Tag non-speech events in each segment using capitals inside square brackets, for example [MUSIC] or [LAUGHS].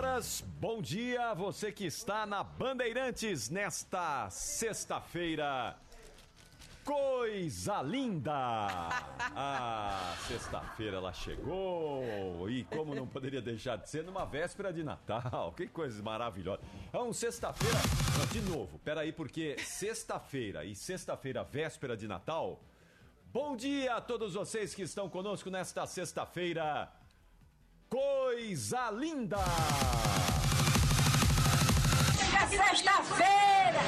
Horas, bom dia, você que está na Bandeirantes nesta sexta-feira. Coisa linda! [LAUGHS] Ah, sexta-feira ela chegou e como não poderia deixar de ser numa véspera de Natal, que coisa maravilhosa. É um sexta-feira, de novo, peraí, porque sexta-feira e sexta-feira, véspera de Natal. Bom dia a todos vocês que estão conosco nesta sexta-feira. Coisa linda! Chega sexta-feira!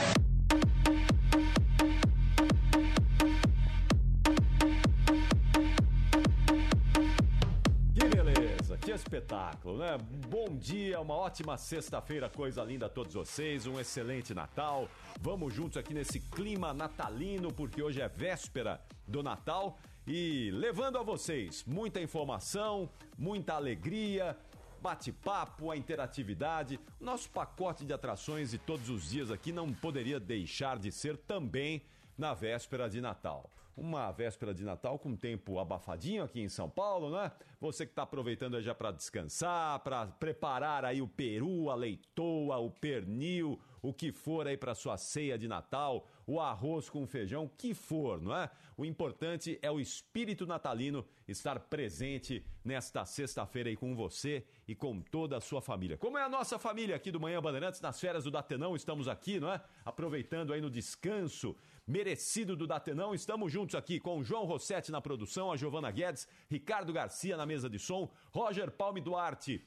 Que beleza, que espetáculo, né? Bom dia, uma ótima sexta-feira, coisa linda a todos vocês, um excelente Natal. Vamos juntos aqui nesse clima natalino, porque hoje é véspera do Natal e levando a vocês muita informação, muita alegria, bate-papo, a interatividade. Nosso pacote de atrações de todos os dias aqui não poderia deixar de ser também na véspera de Natal. Uma véspera de Natal com tempo abafadinho aqui em São Paulo, né? Você que está aproveitando já para descansar, para preparar aí o peru, a leitoa, o pernil, o que for aí para sua ceia de Natal, o arroz com feijão, que for, não é? O importante é o espírito natalino estar presente nesta sexta-feira aí com você e com toda a sua família. Como é a nossa família aqui do Manhã Bandeirantes, nas férias do Datenão, estamos aqui, não é? Aproveitando aí no descanso merecido do Datenão. Estamos juntos aqui com o João Rossetti na produção, a Giovana Guedes, Ricardo Garcia na mesa de som, Roger Palme Duarte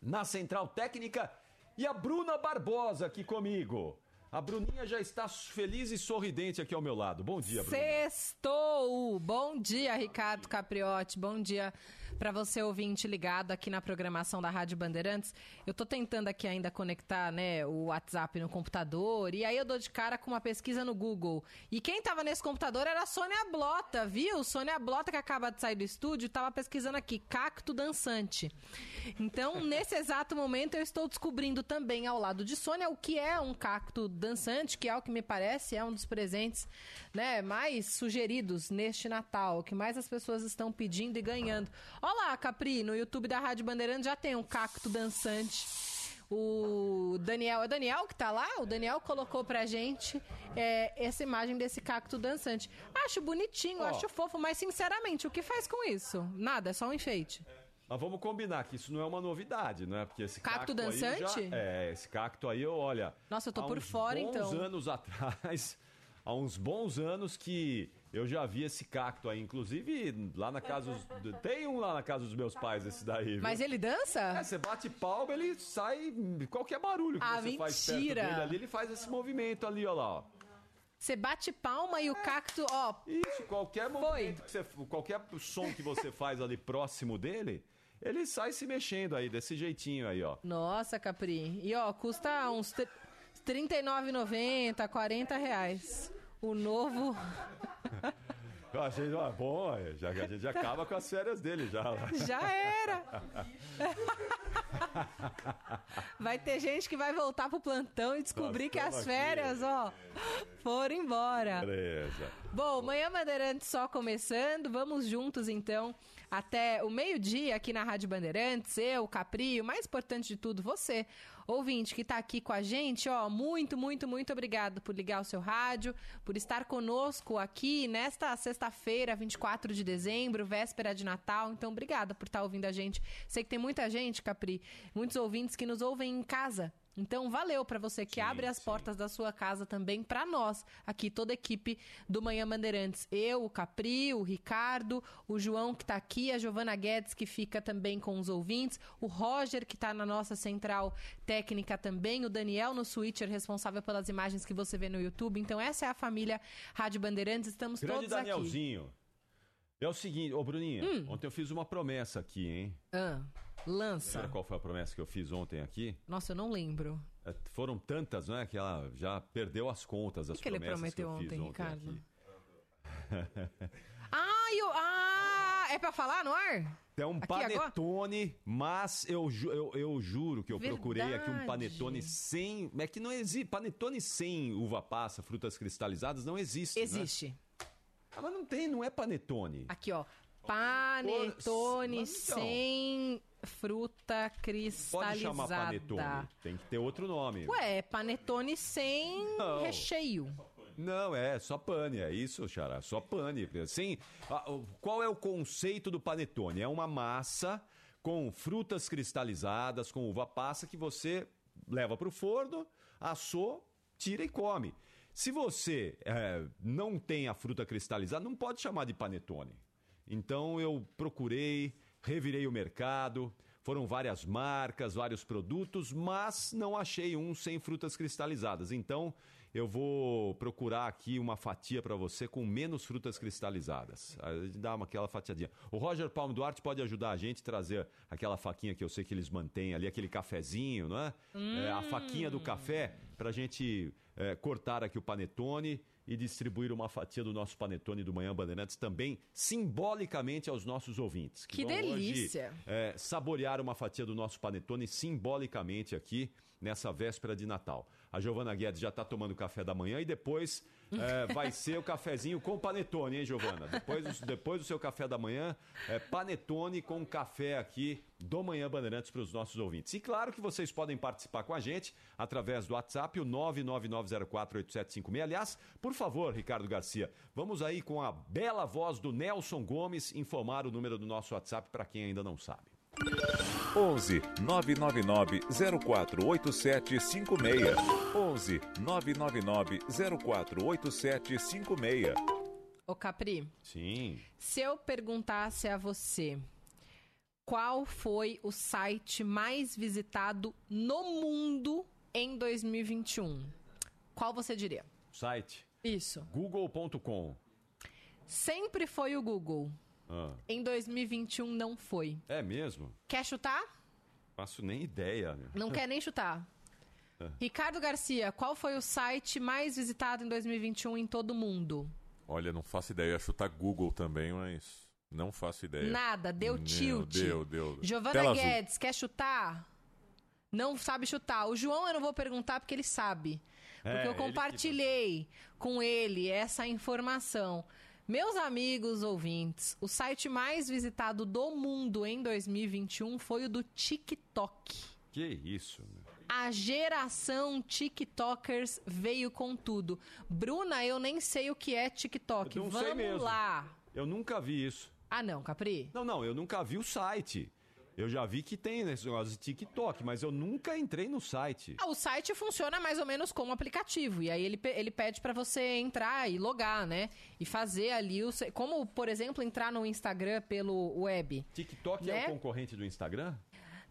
na central técnica e a Bruna Barbosa aqui comigo. A Bruninha já está feliz e sorridente aqui ao meu lado. Bom dia, Bruna. Sextou! Bom dia, Ricardo Capriotti. Bom dia para você ouvinte ligado aqui na programação da Rádio Bandeirantes. Eu tô tentando aqui ainda conectar, né, o WhatsApp no computador e aí eu dou de cara com uma pesquisa no Google. E quem tava nesse computador era a Sônia Blota, viu? Sônia Blota que acaba de sair do estúdio, tava pesquisando aqui cacto dançante. Então, [LAUGHS] nesse exato momento eu estou descobrindo também ao lado de Sônia o que é um cacto dançante, que é o que me parece é um dos presentes, né, mais sugeridos neste Natal, o que mais as pessoas estão pedindo e ganhando. Olá, Capri, no YouTube da Rádio Bandeirante já tem um cacto dançante. O Daniel, é Daniel que tá lá? O Daniel colocou pra gente é, essa imagem desse cacto dançante. Acho bonitinho, oh. acho fofo, mas sinceramente, o que faz com isso? Nada, é só um enfeite. Mas vamos combinar que isso não é uma novidade, né? Porque esse cacto, cacto dançante? Já, é, esse cacto aí, olha. Nossa, eu tô por fora então. Uns anos [LAUGHS] atrás, há uns bons anos que eu já vi esse cacto aí, inclusive lá na casa dos, tem um lá na casa dos meus pais esse daí. Viu? Mas ele dança? É, você bate palma, ele sai qualquer barulho que ah, você mentira. faz perto dele ali, ele faz esse movimento ali, ó lá, ó. Você bate palma e o cacto, ó. Isso, qualquer movimento que você, qualquer som que você faz ali próximo dele, ele sai se mexendo aí desse jeitinho aí, ó. Nossa, Capri. E ó, custa uns 39,90, 40 reais. O novo. Eu achei ah, bom, já, a gente acaba com as férias dele já. Já era. [LAUGHS] Vai ter gente que vai voltar pro plantão e descobrir Nós que as férias, ó, foram embora. Beleza. Bom, manhã Bandeirantes só começando. Vamos juntos então até o meio-dia aqui na Rádio Bandeirantes. Eu, Capri, o mais importante de tudo, você, ouvinte que tá aqui com a gente, ó, muito, muito, muito obrigado por ligar o seu rádio, por estar conosco aqui nesta sexta-feira, 24 de dezembro, véspera de Natal. Então, obrigada por estar ouvindo a gente. Sei que tem muita gente, Capri, muitos ouvintes que nos ouvem em casa. Então, valeu para você que Sim, abre as sim. portas da sua casa também para nós, aqui toda a equipe do Manhã Bandeirantes. Eu, o Capri, o Ricardo, o João que tá aqui, a Giovana Guedes que fica também com os ouvintes, o Roger que tá na nossa central técnica também, o Daniel no switcher responsável pelas imagens que você vê no YouTube. Então, essa é a família Rádio Bandeirantes, estamos Grande todos aqui. Danielzinho. É o seguinte, ô Bruninha, ontem eu fiz uma promessa aqui, hein? Ah, lança. Lembra qual foi a promessa que eu fiz ontem aqui? Nossa, eu não lembro. É, foram tantas, né, que ela já perdeu as contas das que ele promessas que eu prometeu fiz ontem, ontem, Ricardo? aqui. [LAUGHS] Ah, eu, ah, é pra falar no ar? É um Aqui agora? panetone, mas eu, ju- eu, eu juro que eu procurei aqui um Verdade. panetone sem... É que não existe, panetone sem uva passa, frutas cristalizadas, não existe, né? Existe. Ah, mas não tem, não é panetone. Aqui, ó. Panetone Mas então. sem fruta Pode cristalizada. chamar panetone, tem que ter outro nome. Ué, panetone sem Não. recheio. Não, é só pane, é isso, Xará, só pane. O- qual é o conceito do panetone? É uma massa com frutas cristalizadas, com uva passa, que você leva para o forno, assou, tira e come. Se você é, não tem a fruta cristalizada, não pode chamar de panetone. Então eu procurei, revirei o mercado, foram várias marcas, vários produtos, mas não achei um sem frutas cristalizadas. Então eu vou procurar aqui uma fatia para você com menos frutas cristalizadas. Dá uma, aquela fatiadinha. O Roger Palmo Duarte pode ajudar a gente a trazer aquela faquinha que eu sei que eles mantêm ali, aquele cafezinho, não é? É, a faquinha do café para a gente é, cortar aqui o panetone e distribuir uma fatia do nosso panetone do Manhã Bandeirantes também simbolicamente aos nossos ouvintes. Que vão hoje, delícia! é, saborear uma fatia do nosso panetone simbolicamente aqui nessa véspera de Natal. A Giovana Guedes já está tomando café da manhã e depois é, vai ser o cafezinho com panetone, hein, Giovana? Depois, depois do seu café da manhã, é panetone com café aqui do Manhã Bandeirantes para os nossos ouvintes. E claro que vocês podem participar com a gente através do WhatsApp, o 999048756. Aliás, por favor, Ricardo Garcia, vamos aí com a bela voz do Nelson Gomes informar o número do nosso WhatsApp para quem ainda não sabe. 11 999 048756. 11 999 048756. Ô, Capri, Sim. se eu perguntasse a você qual foi o site mais visitado no mundo em 2021, qual você diria? Site Isso. google.com. Sempre foi o Google. Ah, Em 2021 não foi. é mesmo? Quer chutar? Faço nem ideia. meu. Não quer nem chutar. [LAUGHS] É. Ricardo Garcia, qual foi o site mais visitado em 2021 em todo o mundo? Olha, não faço ideia. Eu ia chutar Google também, mas não faço ideia. Nada, deu tilt. Deu, deu. Giovana Tela azul. Guedes, quer chutar? Não sabe chutar. O João eu não vou perguntar porque ele sabe. Porque É, eu ele que- compartilhei com ele essa informação. Meus amigos ouvintes, o site mais visitado do mundo em 2021 foi o do TikTok. Que isso? meu. A geração TikTokers veio com tudo. Bruna, eu nem sei o que é TikTok. Eu não sei Vamos mesmo. lá. Eu nunca vi isso. Ah, não, Capri? Não, não, eu nunca vi o site. Eu já vi que tem esse negócio de TikTok, mas eu nunca entrei no site. Ah, o site funciona mais ou menos como aplicativo. E aí ele, ele pede pra você entrar e logar, né? E fazer ali o. Como, por exemplo, entrar no Instagram pelo web. TikTok Né? é o concorrente do Instagram?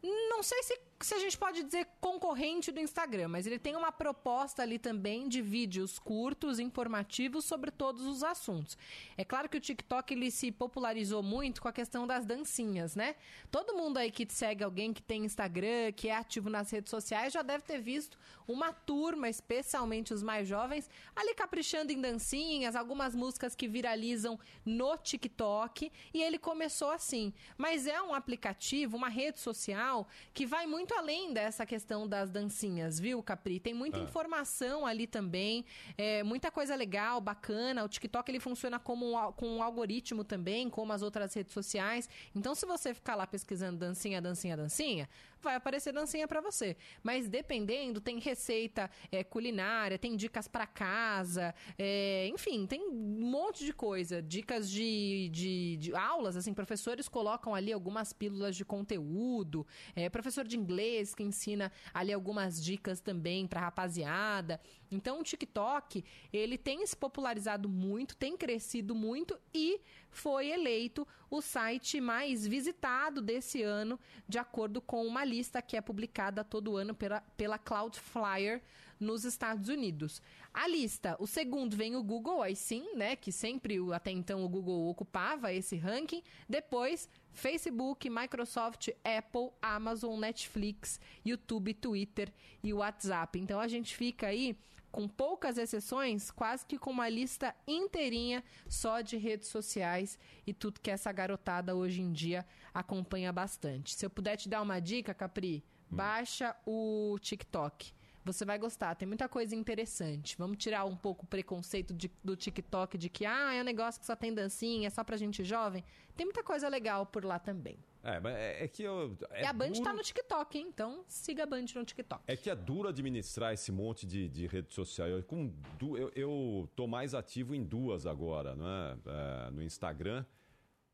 Não sei se se a gente pode dizer concorrente do Instagram, mas ele tem uma proposta ali também de vídeos curtos, informativos sobre todos os assuntos. É claro que o TikTok ele se popularizou muito com a questão das dancinhas, né? Todo mundo aí que segue alguém que tem Instagram, que é ativo nas redes sociais, já deve ter visto uma turma, especialmente os mais jovens, ali caprichando em dancinhas, algumas músicas que viralizam no TikTok, e ele começou assim. Mas é um aplicativo, uma rede social que vai muito além dessa questão das dancinhas, viu, Capri? Tem muita Ah. informação ali também, é, muita coisa legal, bacana. O TikTok ele funciona como um, com um algoritmo também, como as outras redes sociais. Então, se você ficar lá pesquisando dancinha, dancinha, dancinha, vai aparecer dancinha pra você. Mas dependendo, tem receita é, culinária, tem dicas pra casa, é, enfim, tem um monte de coisa. Dicas de, de, de aulas, assim, professores colocam ali algumas pílulas de conteúdo, é, professor de inglês que ensina ali algumas dicas também pra rapaziada. Então, o TikTok, ele tem se popularizado muito, tem crescido muito e foi eleito o site mais visitado desse ano, de acordo com uma lista que é publicada todo ano pela, pela Cloudflare nos Estados Unidos. A lista, o segundo vem o Google, aí sim, né, que sempre até então o Google ocupava esse ranking. Depois, Facebook, Microsoft, Apple, Amazon, Netflix, YouTube, Twitter e WhatsApp. Então a gente fica aí com poucas exceções, quase que com uma lista inteirinha só de redes sociais e tudo que essa garotada hoje em dia acompanha bastante. Se eu puder te dar uma dica, Capri, baixa o TikTok. Você vai gostar, tem muita coisa interessante. Vamos tirar um pouco o preconceito de- do TikTok de que ah, é um negócio que só tem dancinha, é só pra gente jovem. Tem muita coisa legal por lá também. É, mas é, é que eu. É e a Band duro- tá no TikTok, hein? Então siga a Band no TikTok. É que é duro administrar esse monte de, de rede social. Eu, com du- eu, eu tô mais ativo em duas agora, né? É, no Instagram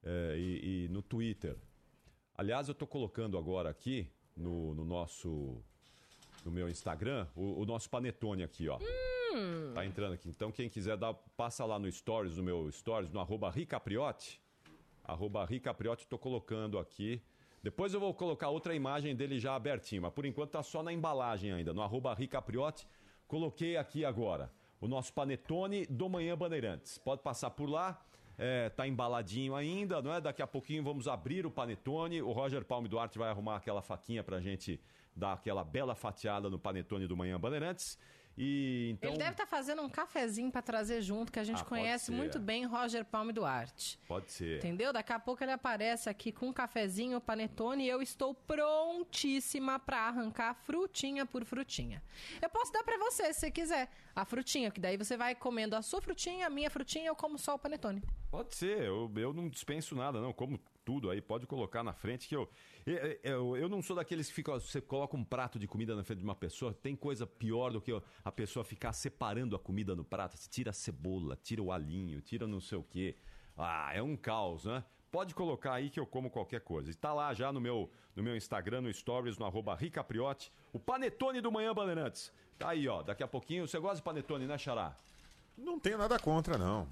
é, e, e no Twitter. Aliás, eu tô colocando agora aqui no, no nosso no meu Instagram o, o nosso panetone aqui, ó. Hum. Tá entrando aqui. Então, quem quiser dar, passa lá no Stories, no meu Stories, no arroba Ricapriote. Arroba Ricapriote, tô colocando aqui. Depois eu vou colocar outra imagem dele já abertinho, mas por enquanto tá só na embalagem ainda, no arroba Ricapriote. Coloquei aqui agora o nosso panetone do Manhã Bandeirantes. Pode passar por lá, é, tá embaladinho ainda, não é? Daqui a pouquinho vamos abrir o panetone. O Roger Palme Duarte vai arrumar aquela faquinha pra gente dar aquela bela fatiada no panetone do Manhã Bandeirantes. E então. Ele deve estar fazendo um cafezinho pra trazer junto, que a gente Ah, conhece muito bem Roger Palme Duarte. Pode ser. Entendeu? Daqui a pouco ele aparece aqui com um cafezinho, panetone, e eu estou prontíssima pra arrancar frutinha por frutinha. Eu posso dar pra você, se você quiser, a frutinha, que daí você vai comendo a sua frutinha, a minha frutinha, eu como só o panetone. Pode ser, eu, eu não dispenso nada, não. Como tudo aí, pode colocar na frente que eu. Eu, eu, eu não sou daqueles que ficam. Você coloca um prato de comida na frente de uma pessoa, tem coisa pior do que a pessoa ficar separando a comida no prato. Você tira a cebola, tira o alinho, tira não sei o quê. Ah, é um caos, né? Pode colocar aí que eu como qualquer coisa. Está lá já no meu, no meu Instagram, no Stories, no arroba Ricapriote, o panetone do Manhã Bandeirantes. Tá aí, ó. Daqui a pouquinho. Você gosta de panetone, né, Xará? Não tenho nada contra, não.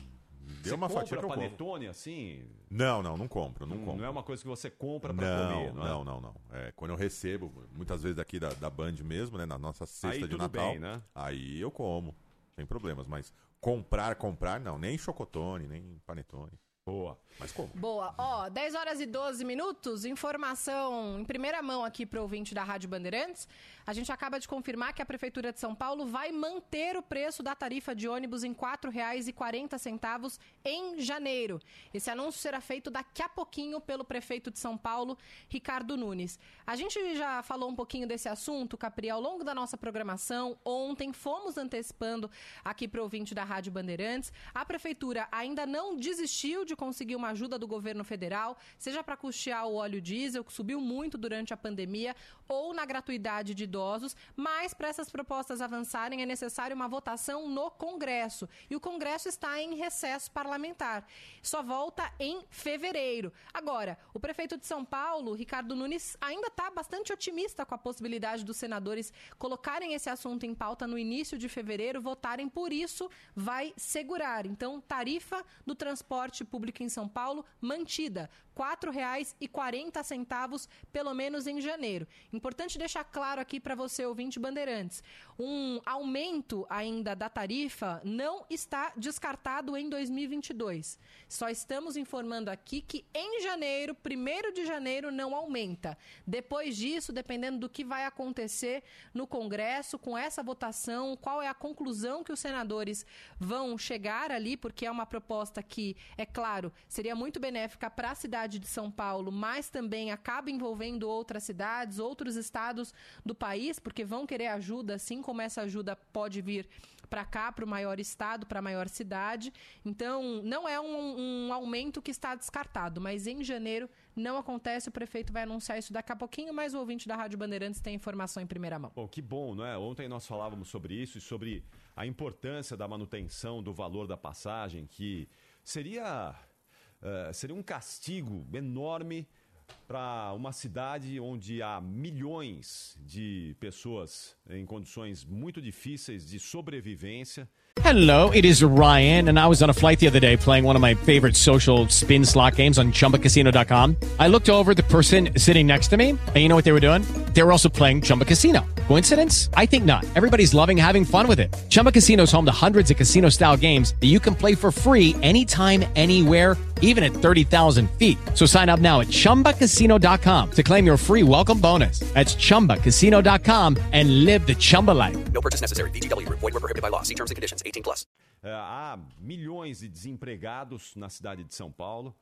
Deu Você uma compra fatia que eu panetone assim? Não, não, não compro, não Não, compro. não é uma coisa que você compra pra não, comer, não é? não, não, não. É, quando eu recebo, muitas vezes daqui da, da Band mesmo, né, na nossa cesta Aí de Natal, bem, né? aí eu como, sem problemas. Mas comprar, comprar, não. Nem chocotone, nem panetone. Boa. Mas como? Boa. Ó, 10 horas e 12 minutos, informação em primeira mão aqui para o ouvinte da Rádio Bandeirantes. A gente acaba de confirmar que a Prefeitura de São Paulo vai manter o preço da tarifa de ônibus em R$ 4,40 em janeiro. Esse anúncio será feito daqui a pouquinho pelo prefeito de São Paulo, Ricardo Nunes. A gente já falou um pouquinho desse assunto, Capri, ao longo da nossa programação. Ontem fomos antecipando aqui para o ouvinte da Rádio Bandeirantes. A Prefeitura ainda não desistiu de conseguir uma ajuda do governo federal, seja para custear o óleo diesel, que subiu muito durante a pandemia, ou na gratuidade de idosos, mas para essas propostas avançarem é necessário uma votação no Congresso. E o Congresso está em recesso parlamentar. Só volta em fevereiro. Agora, o prefeito de São Paulo, Ricardo Nunes, ainda está bastante otimista com a possibilidade dos senadores colocarem esse assunto em pauta no início de fevereiro, votarem por isso, vai segurar. Então, tarifa do transporte público em São Paulo mantida. R$ 4,40, pelo menos em janeiro. Importante deixar claro aqui para você, ouvinte Bandeirantes: um aumento ainda da tarifa não está descartado em 2022. Só estamos informando aqui que em janeiro, 1 de janeiro, não aumenta. Depois disso, dependendo do que vai acontecer no Congresso, com essa votação, qual é a conclusão que os senadores vão chegar ali, porque é uma proposta que, é claro, seria muito benéfica para a cidade de São Paulo, mas também acaba envolvendo outras cidades, outros estados do país, porque vão querer ajuda, assim como essa ajuda pode vir para cá, para o maior estado, para a maior cidade. Então, não é um, um, aumento que está descartado, mas em janeiro não acontece. O prefeito vai anunciar isso daqui a pouquinho, mas o ouvinte da Rádio Bandeirantes tem informação em primeira mão. Bom, que bom, não é? Ontem nós falávamos sobre isso e sobre a importância da manutenção do valor da passagem, que seria uh, seria um castigo enorme para uma cidade onde há milhões de pessoas em condições muito difíceis de sobrevivência. Hello, it is Ryan, and I was on a flight the other day playing one of my favorite social spin slot games on chumbacasino.com. I looked over the person sitting next to me, and you know what they were doing? They were also playing Chumba Casino. Coincidence? I think not. Everybody's loving having fun with it. Chumba Casino is home to hundreds of casino style games that you can play for free anytime, anywhere, even at 30,000 feet. So sign up now at chumbacasino.com to claim your free welcome bonus. That's chumbacasino.com and live the Chumba life. No purchase necessary. DTW, void, were prohibited by law. See terms and conditions 18 plus. É, há milhões de desempregados na cidade de São Paulo,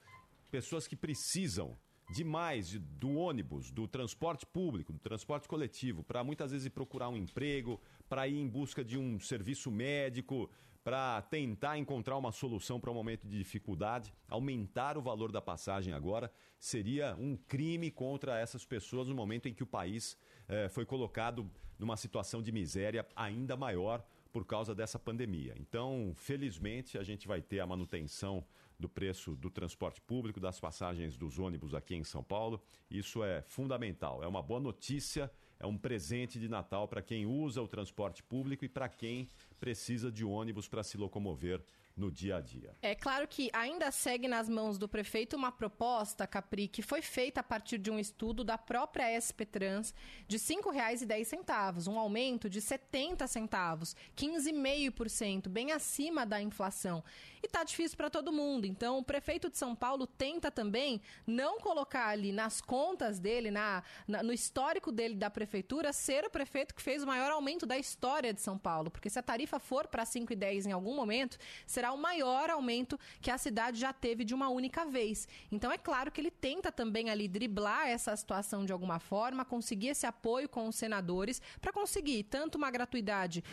pessoas que precisam demais de, do ônibus, do transporte público, do transporte coletivo, para muitas vezes procurar um emprego, para ir em busca de um serviço médico, para tentar encontrar uma solução para um momento de dificuldade. Aumentar o valor da passagem agora seria um crime contra essas pessoas no momento em que o país eh, foi colocado numa situação de miséria ainda maior por causa dessa pandemia. Então, felizmente, a gente vai ter a manutenção do preço do transporte público, das passagens dos ônibus aqui em São Paulo. Isso é fundamental. É uma boa notícia, é um presente de Natal para quem usa o transporte público e para quem precisa de ônibus para se locomover no dia a dia. É claro que ainda segue nas mãos do prefeito uma proposta, Capri, que foi feita a partir de um estudo da própria SP Trans de R$ 5,10, um aumento de 70 centavos, 15,5%, bem acima da inflação. E tá difícil para todo mundo. Então, o prefeito de São Paulo tenta também não colocar ali nas contas dele, na, na no histórico dele da prefeitura, ser o prefeito que fez o maior aumento da história de São Paulo, porque se a tarifa for para 5,10 em algum momento, será será o maior aumento que a cidade já teve de uma única vez. Então é claro que ele tenta também ali driblar essa situação de alguma forma, conseguir esse apoio com os senadores para conseguir tanto uma gratuidade,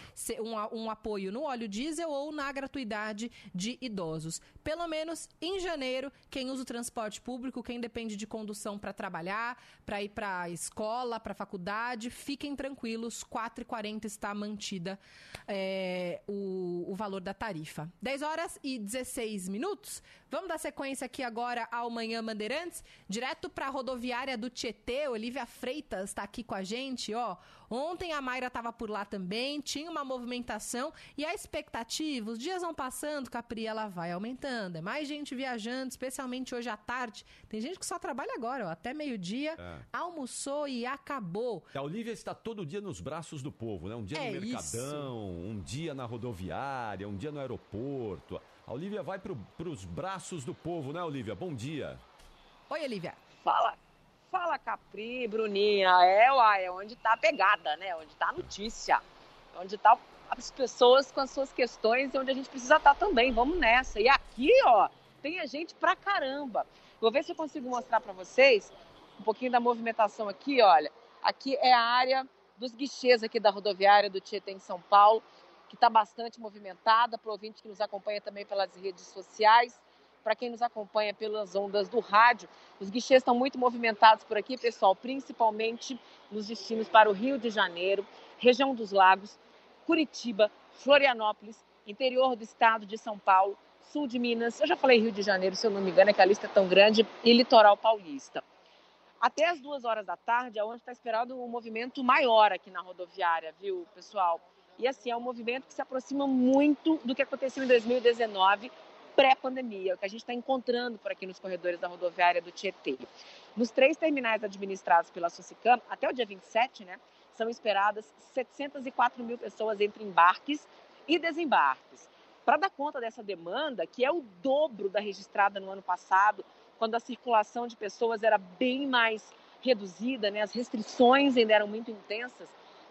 um, um apoio no óleo diesel ou na gratuidade de idosos. Pelo menos em janeiro, quem usa o transporte público, quem depende de condução para trabalhar, para ir para a escola, para a faculdade, fiquem tranquilos, R$ 4,40 está mantida é, o, o valor da tarifa. 10 horas e 16 minutos. Vamos dar sequência aqui agora ao Manhã Bandeirantes, direto para a rodoviária do Tietê. Olivia Freitas está aqui com a gente, ó. Ontem a Mayra estava por lá também, tinha uma movimentação e a expectativa, os dias vão passando, Capri, ela vai aumentando. É mais gente viajando, especialmente hoje à tarde. Tem gente que só trabalha agora, ó, até meio-dia, é. almoçou e acabou. A Olivia está todo dia nos braços do povo, né? Um dia é no Mercadão, isso. um dia na rodoviária, um dia no aeroporto. A Olivia vai para os braços do povo, né, Olivia? Bom dia. Oi, Olivia. Fala, fala Capri, Bruninha. É, uai, é onde tá a pegada, né? Onde tá a notícia. Onde tá as pessoas com as suas questões e onde a gente precisa estar tá também. Vamos nessa. E aqui, ó, tem a gente pra caramba. Vou ver se eu consigo mostrar para vocês um pouquinho da movimentação aqui, olha. Aqui é a área dos guichês aqui da rodoviária do Tietê em São Paulo que está bastante movimentada, para ouvinte que nos acompanha também pelas redes sociais. Para quem nos acompanha pelas ondas do rádio. Os guichês estão muito movimentados por aqui, pessoal, principalmente nos destinos para o Rio de Janeiro, região dos Lagos, Curitiba, Florianópolis, interior do estado de São Paulo, sul de Minas. Eu já falei Rio de Janeiro, se eu não me engano, é que a lista é tão grande, e litoral paulista. Até as duas horas da tarde é onde está esperado um movimento maior aqui na rodoviária, viu, pessoal? E assim, é um movimento que se aproxima muito do que aconteceu em 2019, pré-pandemia, o que a gente está encontrando por aqui nos corredores da rodoviária do Tietê. Nos três terminais administrados pela Socicam, até o dia 27, né, são esperadas 704 mil pessoas entre embarques e desembarques. Para dar conta dessa demanda, que é o dobro da registrada no ano passado, quando a circulação de pessoas era bem mais reduzida, né, as restrições ainda eram muito intensas,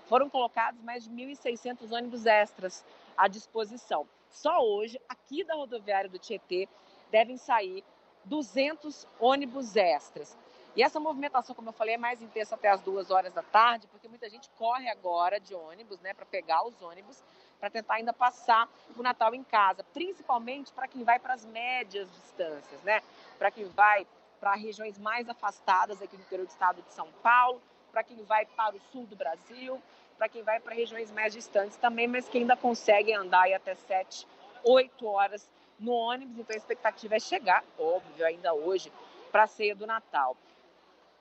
foram colocados mais de 1.600 ônibus extras à disposição. Só hoje, aqui da rodoviária do Tietê, devem sair 200 ônibus extras. E essa movimentação, como eu falei, é mais intensa até as duas horas da tarde, porque muita gente corre agora de ônibus, né, para pegar os ônibus, para tentar ainda passar o Natal em casa, principalmente para quem vai para as médias distâncias, né, para quem vai para regiões mais afastadas aqui do interior do estado de São Paulo, para quem vai para o sul do Brasil, para quem vai para regiões mais distantes também, mas que ainda conseguem andar aí até 7, 8 horas no ônibus. Então a expectativa é chegar, óbvio, ainda hoje, para a ceia do Natal.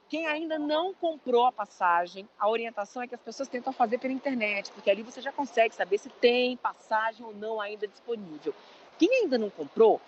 Quem ainda não comprou a passagem, a orientação é que as pessoas tentam fazer pela internet, porque ali você já consegue saber se tem passagem ou não ainda disponível. Quem ainda não comprou,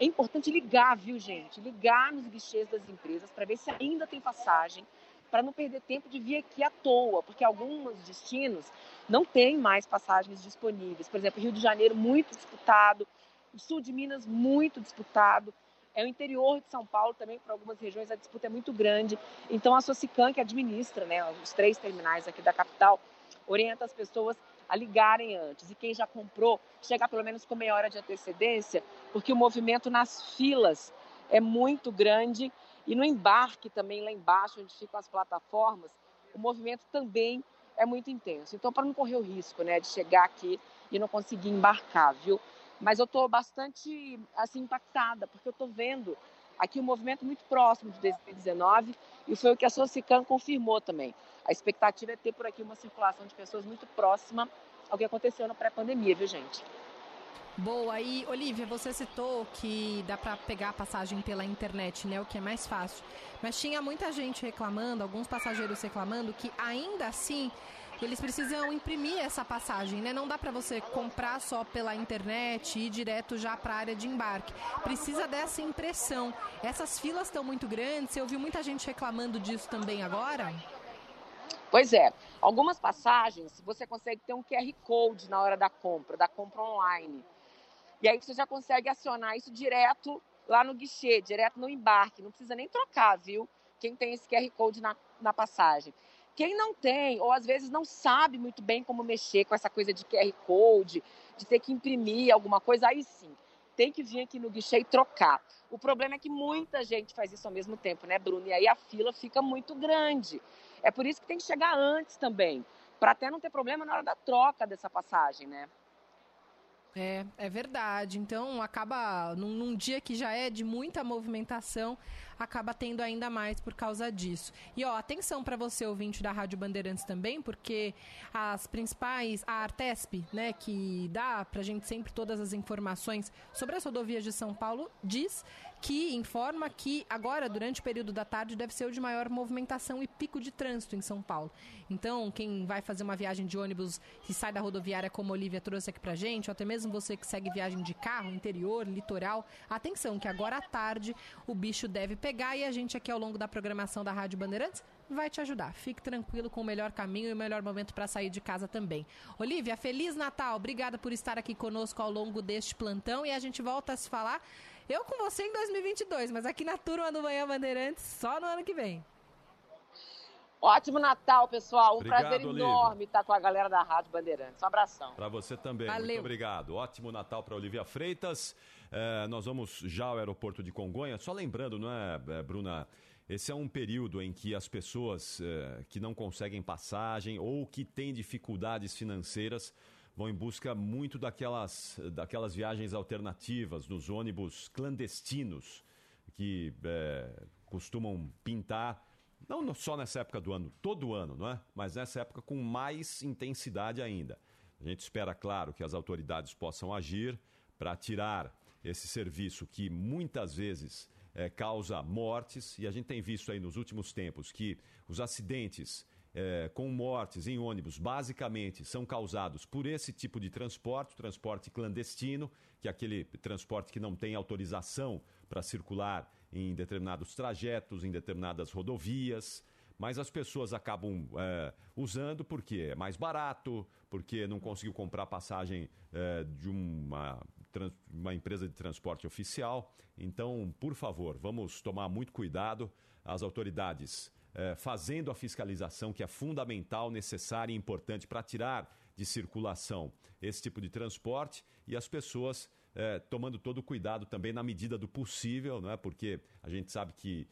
é importante ligar, viu, gente? Ligar nos guichês das empresas para ver se ainda tem passagem para não perder tempo de vir aqui à toa, porque alguns destinos não têm mais passagens disponíveis. Por exemplo, Rio de Janeiro, muito disputado, o sul de Minas, muito disputado. É o interior de São Paulo também, para algumas regiões, a disputa é muito grande. Então, a Socicam, que administra né, os três terminais aqui da capital, orienta as pessoas a ligarem antes. E quem já comprou, chegar pelo menos com meia hora de antecedência, porque o movimento nas filas é muito grande e no embarque também, lá embaixo, onde ficam as plataformas, o movimento também é muito intenso. Então, para não correr o risco né, de chegar aqui e não conseguir embarcar, viu? Mas eu estou bastante assim impactada, porque eu estou vendo aqui um movimento muito próximo de 2019 e foi o que a Socicam confirmou também. A expectativa é ter por aqui uma circulação de pessoas muito próxima ao que aconteceu na pré-pandemia, viu, gente? Boa. E, Olivia, você citou que dá para pegar a passagem pela internet, né? O que é mais fácil. Mas tinha muita gente reclamando, alguns passageiros reclamando, que ainda assim eles precisam imprimir essa passagem, né? Não dá para você comprar só pela internet e ir direto já para a área de embarque. Precisa dessa impressão. Essas filas estão muito grandes. Você ouviu muita gente reclamando disso também agora? Pois é. Algumas passagens você consegue ter um QR Code na hora da compra, da compra online. E aí você já consegue acionar isso direto lá no guichê, direto no embarque. Não precisa nem trocar, viu? Quem tem esse QR Code na, na passagem. Quem não tem, ou às vezes não sabe muito bem como mexer com essa coisa de QR Code, de ter que imprimir alguma coisa, aí sim, tem que vir aqui no guichê e trocar. O problema é que muita gente faz isso ao mesmo tempo, né, Bruno? E aí a fila fica muito grande. É por isso que tem que chegar antes também, para até não ter problema na hora da troca dessa passagem, né? É, é verdade. Então acaba num, num, dia que já é de muita movimentação, acaba tendo ainda mais por causa disso. E ó, atenção para você ouvinte da Rádio Bandeirantes também, porque as principais, a Artesp, né, que dá pra gente sempre todas as informações sobre as rodovias de São Paulo, diz que informa que agora, durante o período da tarde, deve ser o de maior movimentação e pico de trânsito em São Paulo. Então, quem vai fazer uma viagem de ônibus e sai da rodoviária, como a Olivia trouxe aqui pra gente, ou até mesmo você que segue viagem de carro, interior, litoral, atenção, que agora à tarde o bicho deve pegar e a gente aqui ao longo da programação da Rádio Bandeirantes vai te ajudar. Fique tranquilo com o melhor caminho e o melhor momento para sair de casa também. Olivia, Feliz Natal! Obrigada por estar aqui conosco ao longo deste plantão e a gente volta a se falar eu com você em 2022, mas aqui na turma do Manhã Bandeirantes só no ano que vem. Ótimo Natal, pessoal. Um Obrigado, prazer enorme estar com a galera da Rádio Bandeirantes. Um abração. Para você também. Valeu. Muito obrigado. Ótimo Natal para Olivia Freitas. É, nós vamos já ao aeroporto de Congonha. Só lembrando, não é, é, Bruna? Esse é um período em que as pessoas é, que não conseguem passagem ou que têm dificuldades financeiras vão em busca muito daquelas, daquelas viagens alternativas, dos ônibus clandestinos que é, costumam pintar, não só nessa época do ano, todo ano, não é? Mas nessa época com mais intensidade ainda. A gente espera, claro, que as autoridades possam agir para tirar esse serviço que muitas vezes é, causa mortes, e a gente tem visto aí nos últimos tempos que os acidentes é, com mortes em ônibus basicamente são causados por esse tipo de transporte, transporte clandestino, que é aquele transporte que não tem autorização para circular em determinados trajetos, em determinadas rodovias mas as pessoas acabam é, usando porque é mais barato, porque não conseguiu comprar passagem é, de uma, trans, uma empresa de transporte oficial. Então, por favor, vamos tomar muito cuidado. As autoridades é, fazendo a fiscalização, que é fundamental, necessária e importante para tirar de circulação esse tipo de transporte e as pessoas é, tomando todo o cuidado também na medida do possível, não é? porque a gente sabe que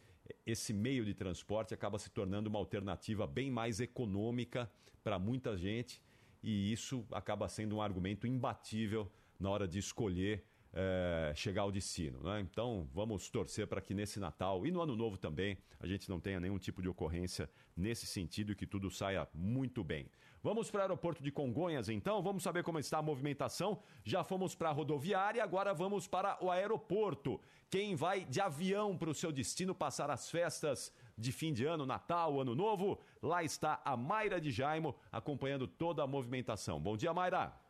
esse meio de transporte acaba se tornando uma alternativa bem mais econômica para muita gente e isso acaba sendo um argumento imbatível na hora de escolher é, chegar ao destino. Né? Então vamos torcer para que nesse Natal e no Ano Novo também a gente não tenha nenhum tipo de ocorrência nesse sentido e que tudo saia muito bem. Vamos para o aeroporto de Congonhas então, vamos saber como está a movimentação. Já fomos para a rodoviária, agora vamos para o aeroporto. Quem vai de avião para o seu destino passar as festas de fim de ano, Natal, Ano Novo, lá está a Mayra de Jaimo acompanhando toda a movimentação. Bom dia, Mayra.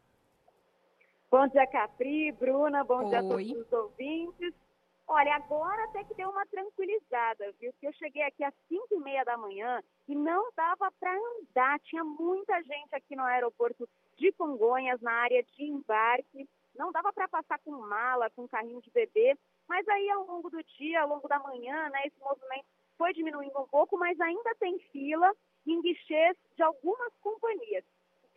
Bom dia, Capri, Bruna, bom Oi. dia a todos os ouvintes. Olha, agora até que deu uma tranquilizada, viu? Porque eu cheguei aqui às 5 e meia da manhã e não dava para andar. Tinha muita gente aqui no aeroporto de Congonhas, na área de embarque. Não dava para passar com mala, com carrinho de bebê. Mas aí, ao longo do dia, ao longo da manhã, né, esse movimento foi diminuindo um pouco, mas ainda tem fila em guichês de algumas companhias.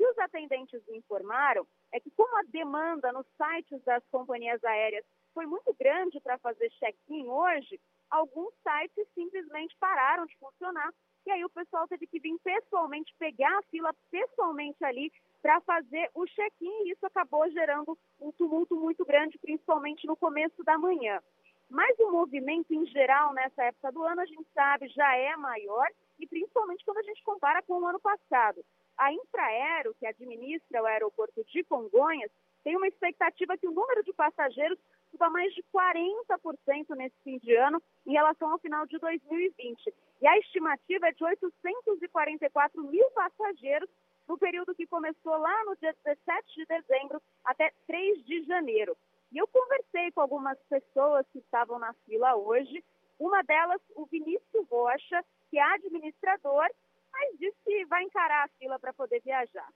Que os atendentes informaram é que, como a demanda nos sites das companhias aéreas foi muito grande para fazer check-in hoje, alguns sites simplesmente pararam de funcionar. E aí o pessoal teve que vir pessoalmente, pegar a fila pessoalmente ali para fazer o check-in. E isso acabou gerando um tumulto muito grande, principalmente no começo da manhã. Mas o movimento em geral nessa época do ano, a gente sabe, já é maior, e principalmente quando a gente compara com o ano passado. A Infraero, que administra o aeroporto de Congonhas, tem uma expectativa que o número de passageiros suba mais de 40% nesse fim de ano em relação ao final de 2020. E a estimativa é de 844 mil passageiros no período que começou lá no dia 17 de dezembro até 3 de janeiro. E eu conversei com algumas pessoas que estavam na fila hoje. Uma delas, o Vinícius Rocha, que é administrador, mas disse que vai encarar a fila para poder viajar.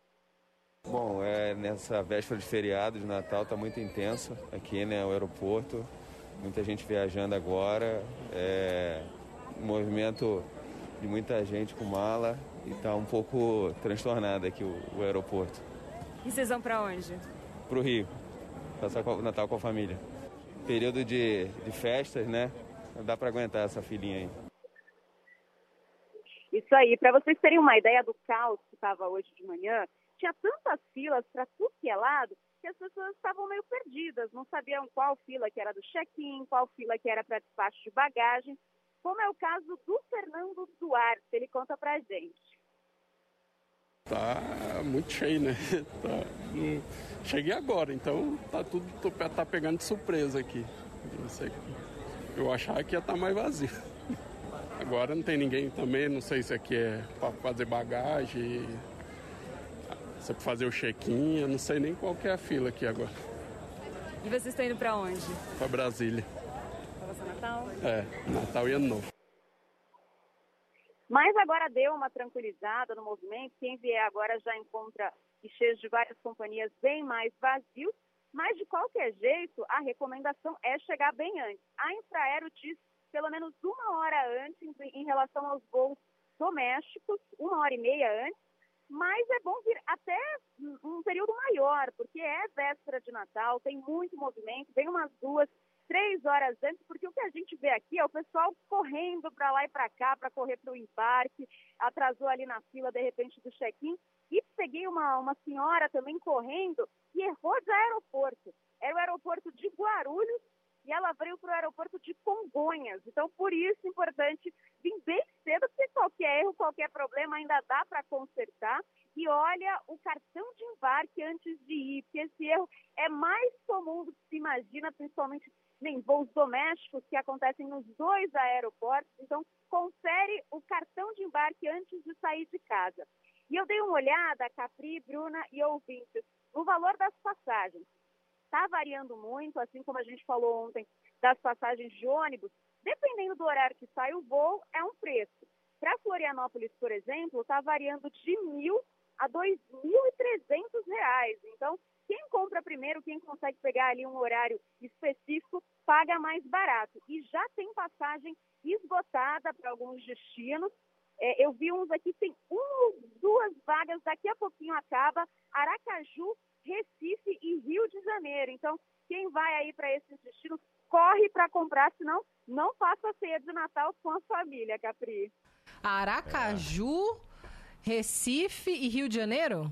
Bom, é, nessa véspera de feriado de Natal está muito intenso aqui, né, o aeroporto. Muita gente viajando agora. É, um movimento de muita gente com mala e está um pouco transtornado aqui o, o aeroporto. E vocês vão para onde? Para o Rio, passar o Natal com a família. Período de, de festas, né? Não dá para aguentar essa filinha aí. Isso aí, para vocês terem uma ideia do caos que estava hoje de manhã, tinha tantas filas para tudo que é lado que as pessoas estavam meio perdidas, não sabiam qual fila que era do check-in, qual fila que era para despacho de bagagem, como é o caso do Fernando Duarte, ele conta para a gente. Tá muito cheio, né? [LAUGHS] Tá, cheguei agora, então tá tudo tá pegando de surpresa aqui. Eu achava que ia estar tá mais vazio. Agora não tem ninguém também, não sei se aqui é para fazer bagagem, se é para fazer o check-in, eu não sei nem qual é a fila aqui agora. E vocês estão indo para onde? Para Brasília. Para passar Natal? É, Natal e Ano Novo. Mas agora deu uma tranquilizada no movimento. Quem vier agora já encontra guichês de várias companhias bem mais vazios. Mas, de qualquer jeito, a recomendação é chegar bem antes. A Infraero diz pelo menos uma hora antes em relação aos voos domésticos, uma hora e meia antes, mas é bom vir até um período maior, porque é véspera de Natal, tem muito movimento, vem umas duas, três horas antes, porque o que a gente vê aqui é o pessoal correndo para lá e para cá, para correr para o embarque, atrasou ali na fila, de repente, do check-in, e peguei uma, uma senhora também correndo e errou de aeroporto. Era o aeroporto de Guarulhos e ela veio para o aeroporto de Congonhas. Então, por isso, é importante vir bem cedo, porque qualquer erro, qualquer problema ainda dá para consertar. E olha o cartão de embarque antes de ir, porque esse erro é mais comum do que se imagina, principalmente em voos domésticos que acontecem nos dois aeroportos. Então, confere o cartão de embarque antes de sair de casa. E eu dei uma olhada, Capri, Bruna e ouvintes, no valor das passagens está variando muito, assim como a gente falou ontem das passagens de ônibus. Dependendo do horário que sai o voo, é um preço. Para Florianópolis, por exemplo, está variando de mil a R$ 2.300. Então, quem compra primeiro, quem consegue pegar ali um horário específico, paga mais barato. E já tem passagem esgotada para alguns destinos. É, eu vi uns aqui, tem uma, duas vagas, daqui a pouquinho acaba. Aracaju Recife e Rio de Janeiro. Então, quem vai aí para esses destinos, corre para comprar, senão não faça ceia de Natal com a família, Capri. Aracaju, Recife e Rio de Janeiro?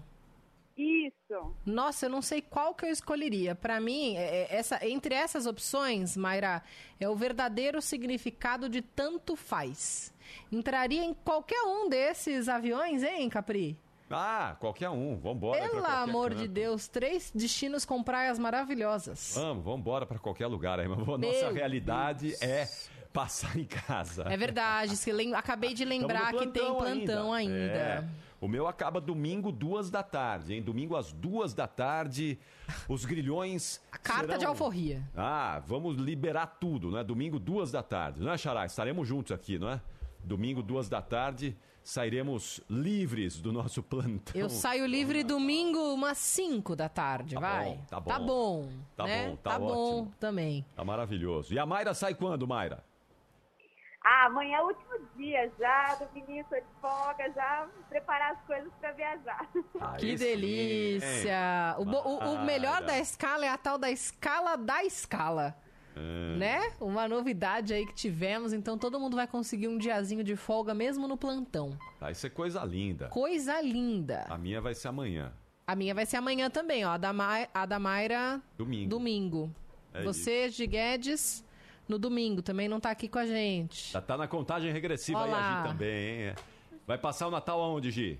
Isso. Nossa, eu não sei qual que eu escolheria. Para mim, é, é, essa, entre essas opções, Mayra, é o verdadeiro significado de tanto faz. Entraria em qualquer um desses aviões, hein, Capri? Ah, qualquer um. Vambora. Pelo amor canto. de Deus, três destinos com praias maravilhosas. Vamos, vambora para qualquer lugar aí. Nossa realidade Deus. é passar em casa. É verdade. Acabei de lembrar que tem plantão ainda. ainda. É. O meu acaba domingo, duas da tarde, hein? Domingo às duas da tarde, os grilhões. A carta serão... de alforria. Ah, vamos liberar tudo, né? Domingo, duas da tarde, não é, Xará? Estaremos juntos aqui, não é? Domingo, duas da tarde sairemos livres do nosso plantão. Eu saio livre domingo umas 5 da tarde, tá vai. Bom, tá bom. Tá bom. Tá né? bom, tá, tá ótimo. bom também. Tá maravilhoso. E a Mayra sai quando, Mayra? Ah, amanhã é o último dia já, do ministro de folga, já preparar as coisas para viajar. Aí que sim, delícia! O, o, o melhor da escala é a tal da escala da escala. É. Né? Uma novidade aí que tivemos, então todo mundo vai conseguir um diazinho de folga mesmo no plantão. Vai ser coisa linda. Coisa linda. A minha vai ser amanhã. A minha vai ser amanhã também, ó. A da, Ma a da Mayra. Domingo. Domingo. É Você, de Guedes, no domingo, também não tá aqui com a gente. Já tá na contagem regressiva Olá. aí a Gi também, hein? Vai passar o Natal aonde, Gi?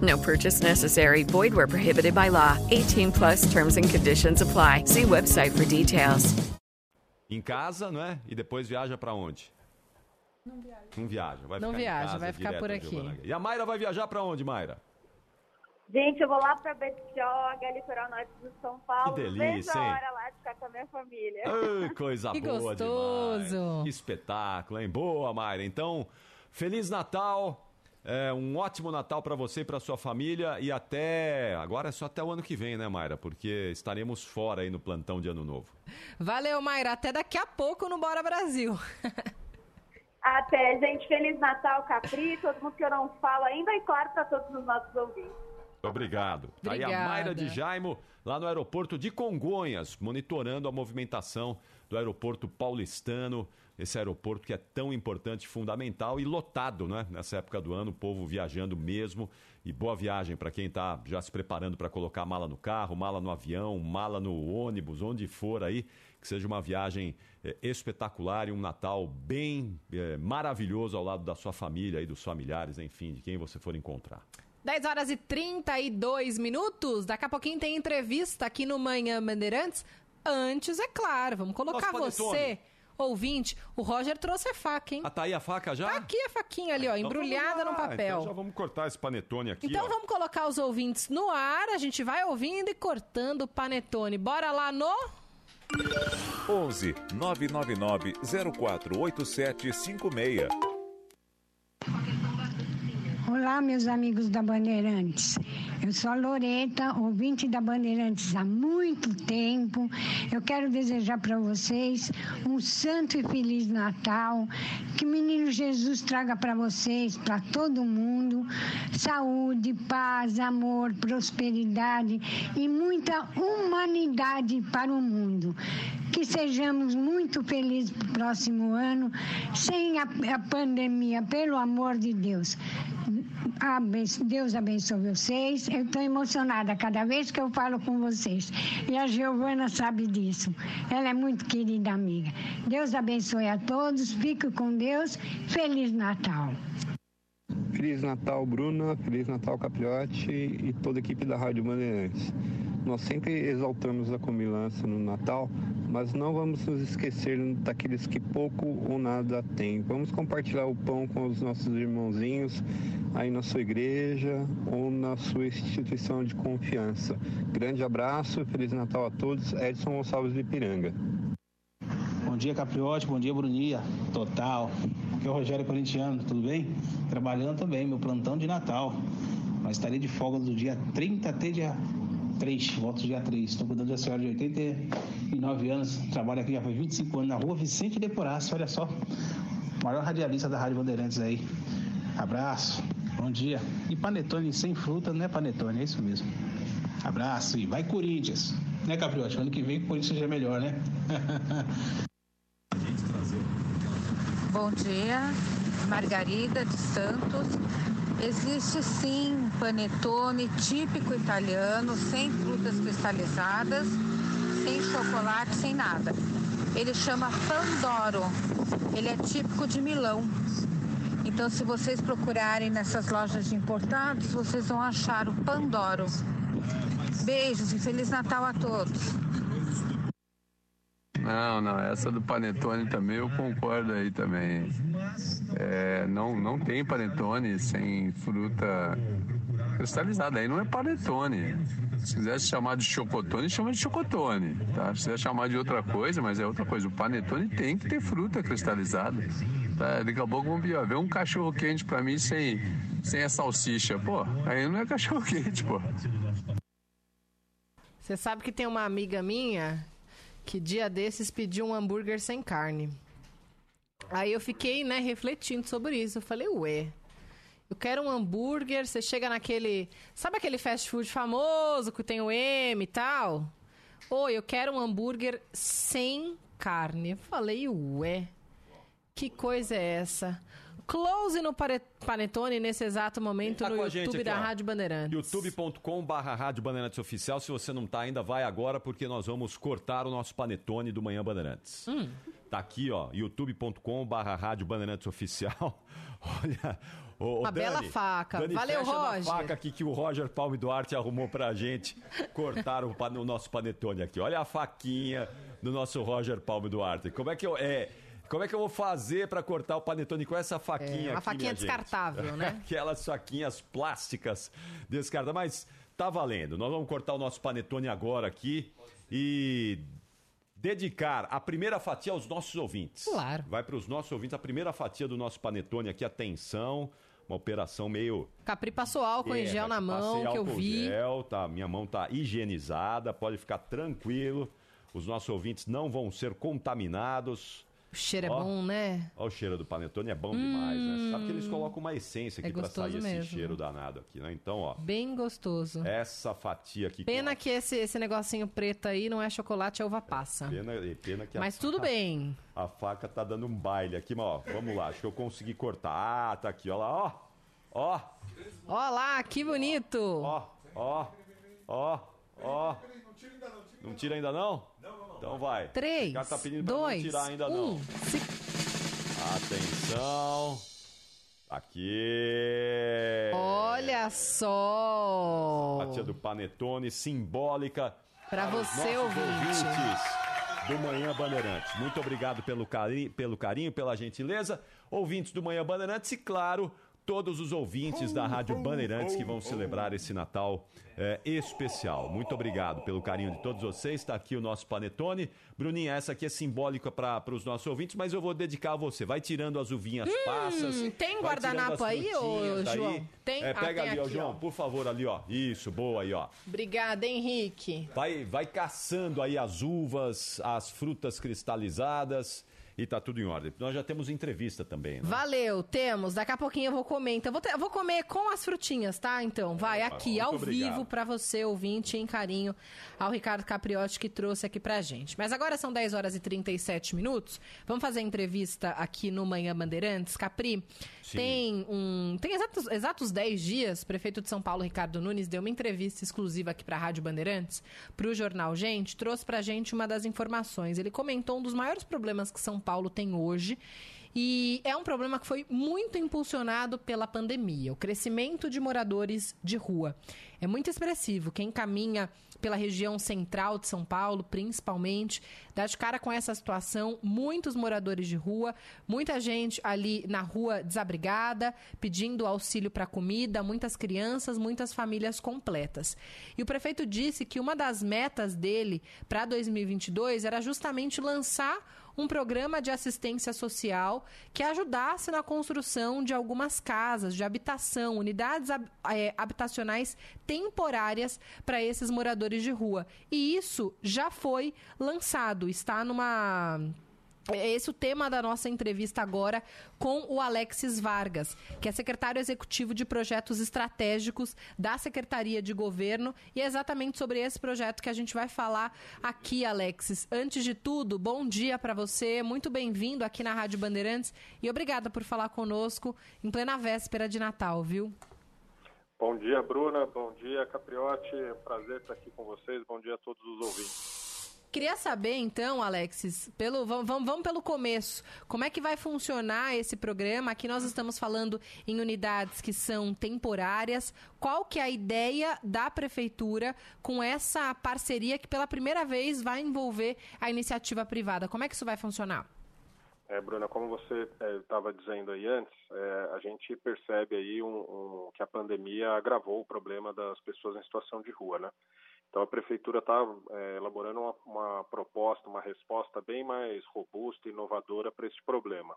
No purchase necessary. Void where prohibited by law. 18 plus terms and conditions apply. See website for details. Em casa, não é? E depois viaja pra onde? Não viaja. Não viaja. Vai Não ficar viaja, casa vai ficar por aqui. Giovana. E a Mayra vai viajar pra onde, Mayra? Gente, eu vou lá para Betioga, litoral norte de São Paulo. Que delícia, Vejo a hein? hora lá de ficar com a minha família. Ai, [LAUGHS] coisa Que boa gostoso. demais. Que espetáculo, hein? Boa, Mayra. Então, Feliz Natal. É, um ótimo Natal para você e para sua família e até agora é só até o ano que vem, né, Mayra? Porque estaremos fora aí no plantão de Ano Novo. Valeu, Mayra. Até daqui a pouco no Bora Brasil. [LAUGHS] Até, gente. Feliz Natal, Capri, todo mundo que eu não falo ainda e claro para todos os nossos ouvintes. Obrigado. Tá Aí a Obrigada. Mayra de Jaimo, lá no aeroporto de Congonhas, monitorando a movimentação do aeroporto paulistano, esse aeroporto que é tão importante, fundamental e lotado, né? Nessa época do ano, o povo viajando mesmo. E boa viagem para quem está já se preparando para colocar mala no carro, mala no avião, mala no ônibus, onde for aí. Que seja uma viagem eh, espetacular e um Natal bem eh, maravilhoso ao lado da sua família e dos familiares, enfim, de quem você for encontrar. 10 horas e 32 minutos. Daqui a pouquinho tem entrevista aqui no Manhã Bandeirantes. antes, é claro. Vamos colocar Nosso panetone. você, ouvinte. O Roger trouxe a faca, hein? Ah, tá aí a faca já? Tá aqui a faquinha ali, ó, Então embrulhada no lá. papel. Então já vamos cortar esse panetone aqui, Então ó. vamos colocar os ouvintes no ar, a gente vai ouvindo e cortando o panetone. Bora lá no 11 999 048756. Olá, meus amigos da Bandeirantes. Eu sou a Loreta, ouvinte da Bandeirantes há muito tempo. Eu quero desejar para vocês um santo e feliz Natal. Que o menino Jesus traga para vocês, para todo mundo, saúde, paz, amor, prosperidade e muita humanidade para o mundo. Que sejamos muito felizes no próximo ano, sem a, a pandemia, pelo amor de Deus. Deus abençoe vocês. Eu estou emocionada cada vez que eu falo com vocês. E a Giovana sabe disso. Ela é muito querida amiga. Deus abençoe a todos. Fique com Deus. Feliz Natal. Feliz Natal, Bruna. Feliz Natal, Capriote e toda a equipe da Rádio Bandeirantes. Nós sempre exaltamos a comilança no Natal, mas não vamos nos esquecer daqueles que pouco ou nada têm. Vamos compartilhar o pão com os nossos irmãozinhos aí na sua igreja ou na sua instituição de confiança. Grande abraço, Feliz Natal a todos. Edson Gonçalves de Ipiranga. Dia, Capriote. Bom dia, Brunia. Total. Aqui é o Rogério Corintiano, tudo bem? Trabalhando também, meu plantão de Natal. Mas estarei de folga do dia 30 até dia 3. Volto dia 3. Estou cuidando da senhora de 89 anos. Trabalho aqui já faz 25 anos na rua Vicente de Poraço. Olha só. Maior radialista da Rádio Bandeirantes aí. Abraço. Bom dia. E panetone sem fruta não é panetone, é isso mesmo. Abraço e vai Corinthians. Né, Capriote? Ano que vem o Corinthians seja melhor, né? [LAUGHS] Bom dia, Margarida de Santos. Existe sim panetone típico italiano, sem frutas cristalizadas, sem chocolate, sem nada. Ele chama Pandoro. Ele é típico de Milão. Então, se vocês procurarem nessas lojas de importados, vocês vão achar o Pandoro. Beijos e Feliz Natal a todos. Não, não, essa do panetone também eu concordo aí também. É, não, não tem panetone sem fruta cristalizada, aí não é panetone. Se quiser chamar de chocotone, chama de chocotone, tá? Se quiser chamar de outra coisa, mas é outra coisa. O panetone tem que ter fruta cristalizada. Tá? Daqui a pouco vamos ver, um cachorro quente pra mim sem, sem a salsicha. Pô, aí não é cachorro quente, pô. Você sabe que tem uma amiga minha que dia desses pediu um hambúrguer sem carne. Aí eu fiquei, né, refletindo sobre isso. Eu falei, ué, eu quero um hambúrguer. Você chega naquele. Sabe aquele fast food famoso que tem o M e tal? Oi, eu quero um hambúrguer sem carne. Eu falei, ué, que coisa é essa? Close no Panetone nesse exato momento Tá no YouTube aqui, da ó. Rádio Bandeirantes. youtube.com barra Rádio Bandeirantes Oficial. Se você não tá ainda, vai agora, porque nós vamos cortar o nosso panetone do Manhã Bandeirantes. Hum. Tá aqui, ó, youtube.com barra Rádio Bandeirantes Oficial. [LAUGHS] Olha... ô, Uma bela faca. Dani, Valeu, Roger. faca aqui que o Roger Palme Duarte arrumou pra gente cortar o, o nosso panetone aqui. Olha a faquinha do nosso Roger Palme Duarte. Como é que eu... É, como é que eu vou fazer pra cortar o panetone com essa faquinha É, uma aqui, faquinha minha gente? descartável, né? [LAUGHS] Aquelas faquinhas plásticas descartadas. Mas tá valendo. Nós vamos cortar o nosso panetone agora aqui e dedicar a primeira fatia aos nossos ouvintes. Claro. Vai para os nossos ouvintes a primeira fatia do nosso panetone aqui. Atenção, uma operação meio Capri passou álcool em é, gel na mão, que eu vi. Gel, tá, minha mão tá higienizada, pode ficar tranquilo. Os nossos ouvintes não vão ser contaminados. O cheiro é Ó, bom, né? Ó, o cheiro do panetone é bom demais, né? Sabe que eles Hum. colocam uma essência É aqui pra gostoso sair esse mesmo. cheiro danado aqui, né? Então, ó, Bem gostoso. essa fatia aqui. Pena que esse, esse negocinho preto aí não é chocolate, é uva passa. Pena, pena que a Mas tudo faca- bem. A faca tá dando um baile aqui, mas ó, vamos lá, acho que eu consegui cortar. Ah, tá aqui, ó lá, ó. Ó, Ó lá, que bonito. Ó, ó, ó, ó. Não tira ainda não? Então vai. Três, tá pedindo pra tirar ainda um. não. Atenção. Aqui. Olha só. Fatia do panetone simbólica Pra Para você, ouvinte. ouvintes do Manhã Bandeirantes. Muito obrigado pelo, cari pelo carinho, pela gentileza. Ouvintes do Manhã Bandeirantes e, claro, todos os ouvintes da Rádio Bandeirantes que vão celebrar esse Natal é, especial. Muito obrigado pelo carinho de todos vocês. Está aqui o nosso panetone. Bruninha, essa aqui é simbólica para os nossos ouvintes, mas eu vou dedicar a você. Vai tirando as uvinhas passas. Hum, tem vai guardanapo aí, ô, daí. João? Tem? É, Ah, pega tem ali, ó, aqui, João, ó. por favor, ali, ó. Isso, boa aí, ó. Obrigada, Henrique. Vai, vai caçando aí as uvas, as frutas cristalizadas e tá tudo em ordem. Nós já temos entrevista também, né? Valeu, temos. Daqui a pouquinho eu vou comer. Então, vou, ter- vou comer com as frutinhas, tá? Então, vai Opa, aqui, ao obrigado. vivo, pra você, ouvinte, em carinho, ao Ricardo Capriotti, que trouxe aqui pra gente. Mas agora são 10 horas e 37 minutos. Vamos fazer a entrevista aqui no Manhã Bandeirantes. Capri, Sim. tem um. Tem exatos, exatos 10 dias, o prefeito de São Paulo, Ricardo Nunes, deu uma entrevista exclusiva aqui pra Rádio Bandeirantes, pro jornal Gente, trouxe pra gente uma das informações. Ele comentou um dos maiores problemas que São Paulo tem hoje. E é um problema que foi muito impulsionado pela pandemia, o crescimento de moradores de rua. É muito expressivo. Quem caminha pela região central de São Paulo, principalmente, dá de cara com essa situação. Muitos moradores de rua, muita gente ali na rua desabrigada, pedindo auxílio para comida, muitas crianças, muitas famílias completas. E o prefeito disse que uma das metas dele para 2022 era justamente lançar um programa de assistência social que ajudasse na construção de algumas casas de habitação, unidades eh, habitacionais temporárias para esses moradores de rua. E isso já foi lançado, está numa é esse o tema da nossa entrevista agora com o Alexis Vargas, que é secretário executivo de projetos estratégicos da Secretaria de Governo. E é exatamente sobre esse projeto que a gente vai falar aqui, Alexis. Antes de tudo, bom dia para você, muito bem-vindo aqui na Rádio Bandeirantes e obrigada por falar conosco em plena véspera de Natal, viu? Bom dia, Bruna. Bom dia, Capriotti. É Prazer estar aqui com vocês. Bom dia a todos os ouvintes. Queria saber, então, Alexis, pelo, vamos, vamos, pelo começo. Como é que vai funcionar esse programa? Aqui nós estamos falando em unidades que são temporárias. Qual que é a ideia da prefeitura com essa parceria que pela primeira vez vai envolver a iniciativa privada? Como é que isso vai funcionar? É, Bruna, como você estava dizendo aí antes, é, a gente percebe aí um, um- que a pandemia agravou o problema das pessoas em situação de rua, né? Então a prefeitura está elaborando uma, uma proposta, uma resposta bem mais robusta e inovadora para esse problema.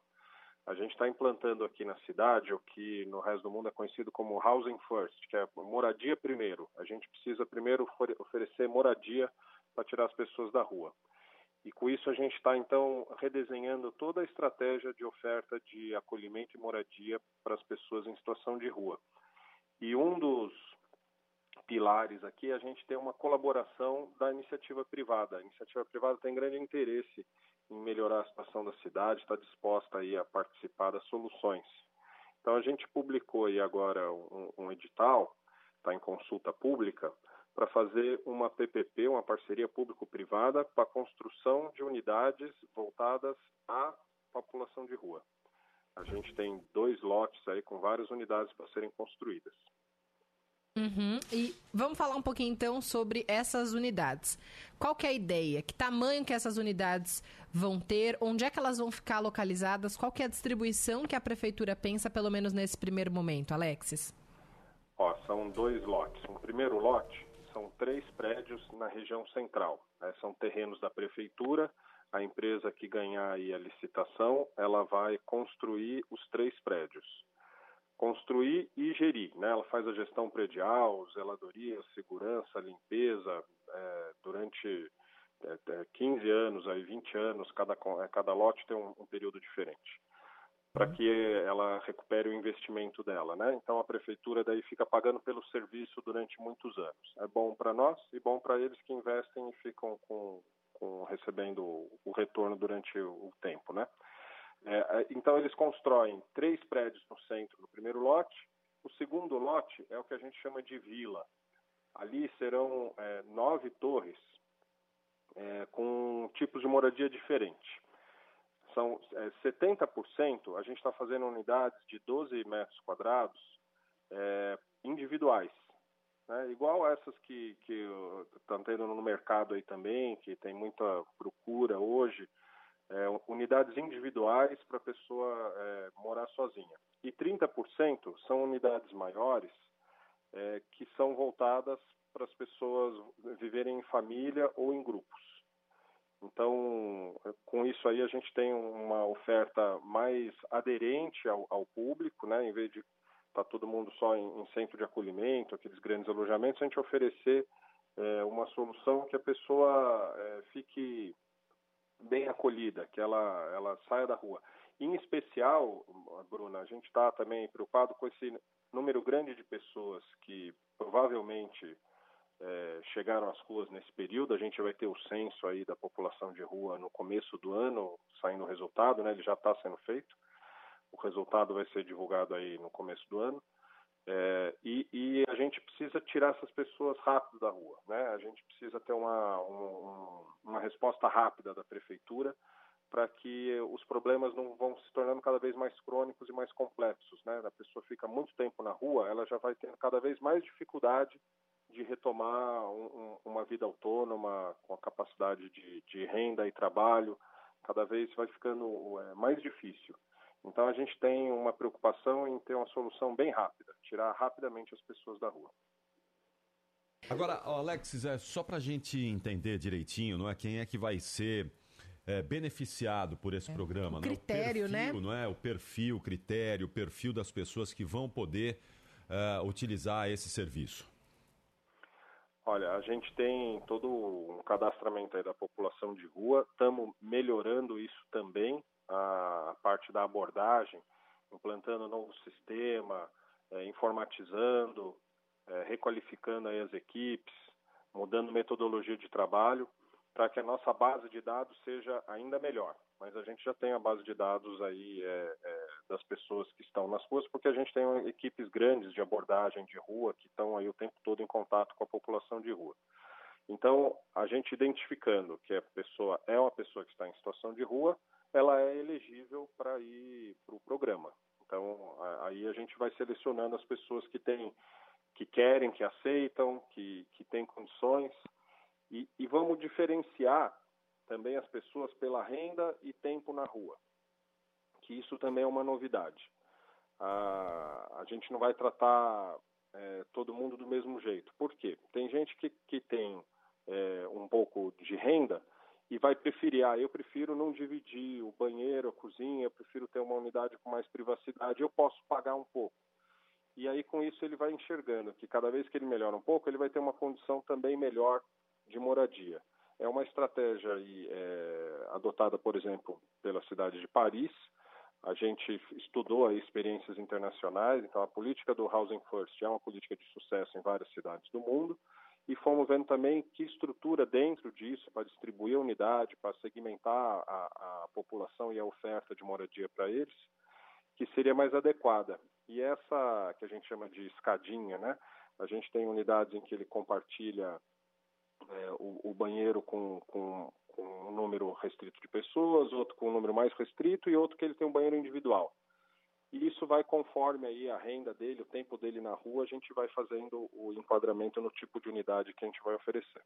A gente está implantando aqui na cidade o que no resto do mundo é conhecido como housing first, que é moradia primeiro. A gente precisa primeiro ofere- oferecer moradia para tirar as pessoas da rua. E com isso a gente está então redesenhando toda a estratégia de oferta de acolhimento e moradia para as pessoas em situação de rua. E um dos pilares aqui a gente tem uma colaboração da iniciativa privada. A iniciativa privada tem grande interesse em melhorar a situação da cidade, está disposta aí a participar das soluções. Então a gente publicou aí agora um, um edital, está em consulta pública, para fazer uma PPP, uma parceria público-privada, para a construção de unidades voltadas à população de rua. A gente tem dois lotes aí com várias unidades para serem construídas. Uhum. E vamos falar um pouquinho então sobre essas unidades. Qual que é a ideia? Que tamanho que essas unidades vão ter? Onde é que elas vão ficar localizadas? Qual que é a distribuição que a prefeitura pensa, pelo menos nesse primeiro momento, Alexis? Ó, são dois lotes. Um primeiro lote são três prédios na região central. né? São terrenos da prefeitura. A empresa que ganhar a licitação, ela vai construir os três prédios. Construir e gerir, né? Ela faz a gestão predial, zeladoria, segurança, limpeza, é, durante é, é, 15 anos, aí 20 anos, cada, é, cada lote tem um- um período diferente para que ela recupere o investimento dela, né? Então a prefeitura daí fica pagando pelo serviço durante muitos anos. É bom para nós e bom para eles que investem e ficam com, com recebendo o retorno durante o, o tempo, né? É, é, então eles constroem três prédios no centro no primeiro lote. O segundo lote é o que a gente chama de vila. Ali serão é, nove torres é, com tipos de moradia diferente são é, 70%, a gente está fazendo unidades de 12 metros quadrados é, individuais. né, igual essas que estão tendo no mercado aí também, que tem muita procura hoje, é, unidades individuais para a pessoa é, morar sozinha. E 30% são unidades maiores é, que são voltadas para as pessoas viverem em família ou em grupos. Então, com isso aí, a gente tem uma oferta mais aderente ao, ao público, né? em vez de estar tá todo mundo só em, em, centro de acolhimento, aqueles grandes alojamentos, a gente oferecer é, uma solução que a pessoa é, fique bem acolhida, que ela, ela saia da rua. Em especial, Bruna, a gente está também preocupado com esse número grande de pessoas que provavelmente é, chegaram às ruas nesse período. A gente vai ter o censo aí da população de rua no começo do ano, saindo o resultado, né? Ele já está sendo feito. O resultado vai ser divulgado aí no começo do ano. É, e, e, a gente precisa tirar essas pessoas rápido da rua, né? A gente precisa ter uma, um, uma resposta rápida da prefeitura para que os problemas não vão se tornando cada vez mais crônicos e mais complexos, né? A pessoa fica muito tempo na rua, ela já vai tendo cada vez mais dificuldade de retomar um, uma vida autônoma com a capacidade de, de, renda e trabalho, cada vez vai ficando é, mais difícil. Então a gente tem uma preocupação em ter uma solução bem rápida, tirar rapidamente as pessoas da rua. Agora, Alexis, é só para a gente entender direitinho, não é quem é que vai ser é, beneficiado por esse é, programa, o critério, né? O perfil, né? não é? O perfil, critério, o perfil das pessoas que vão poder uh, utilizar esse serviço. Olha, a gente tem todo um cadastramento aí da população de rua, estamos melhorando isso também a parte da abordagem, implantando novo sistema, é, informatizando, é, requalificando as equipes, mudando metodologia de trabalho, para que a nossa base de dados seja ainda melhor. Mas a gente já tem a base de dados aí é, é das pessoas que estão nas ruas, porque a gente tem equipes grandes de abordagem de rua que estão aí o tempo todo em contato com a população de rua. Então, a gente identificando que a pessoa é uma pessoa que está em situação de rua, ela é elegível para ir para o programa. Então, aí a gente vai selecionando as pessoas que têm, que querem, que aceitam, que, que têm condições, e, e vamos diferenciar também as pessoas pela renda e tempo na rua, que isso também é uma novidade. A, a gente não vai tratar é, todo mundo do mesmo jeito. Por quê? Tem gente que, que tem é, um pouco de renda e vai preferir, ah, eu prefiro não dividir o banheiro, a cozinha, eu prefiro ter uma unidade com mais privacidade, eu posso pagar um pouco. E aí com isso ele vai enxergando que cada vez que ele melhora um pouco, ele vai ter uma condição também melhor de moradia. É uma estratégia aí, é, adotada, por exemplo, pela cidade de Paris. A gente estudou aí experiências internacionais, então a política do Housing First é uma política de sucesso em várias cidades do mundo e fomos vendo também que estrutura dentro disso para distribuir a unidade, para segmentar a, a população e a oferta de moradia para eles, que seria mais adequada. E essa que a gente chama de escadinha, né? A gente tem unidades em que ele compartilha é, o, o, banheiro com, com, com um número restrito de pessoas, outro com um número mais restrito e outro que ele tem um banheiro individual. E isso vai conforme aí a renda dele, o tempo dele na rua, a gente vai fazendo o enquadramento no tipo de unidade que a gente vai oferecer.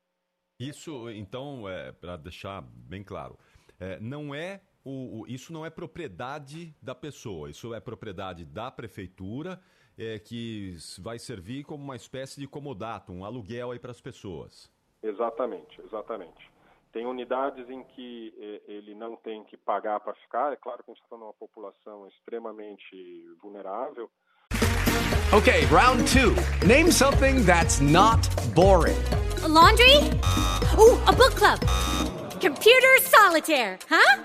Isso, então, é, para deixar bem claro, é, não é o, o, isso não é propriedade da pessoa, isso é propriedade da prefeitura é, que vai servir como uma espécie de comodato, um aluguel aí para as pessoas. Exatamente, exatamente. Tem unidades em que eh, ele não tem que pagar para ficar. É claro que a gente está numa população extremamente vulnerável. Okay, round two. Name something that's not boring. A laundry? Ooh, a book club. Computer solitaire, huh?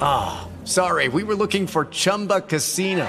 Ah, oh, sorry. We were looking for Chumba Casino.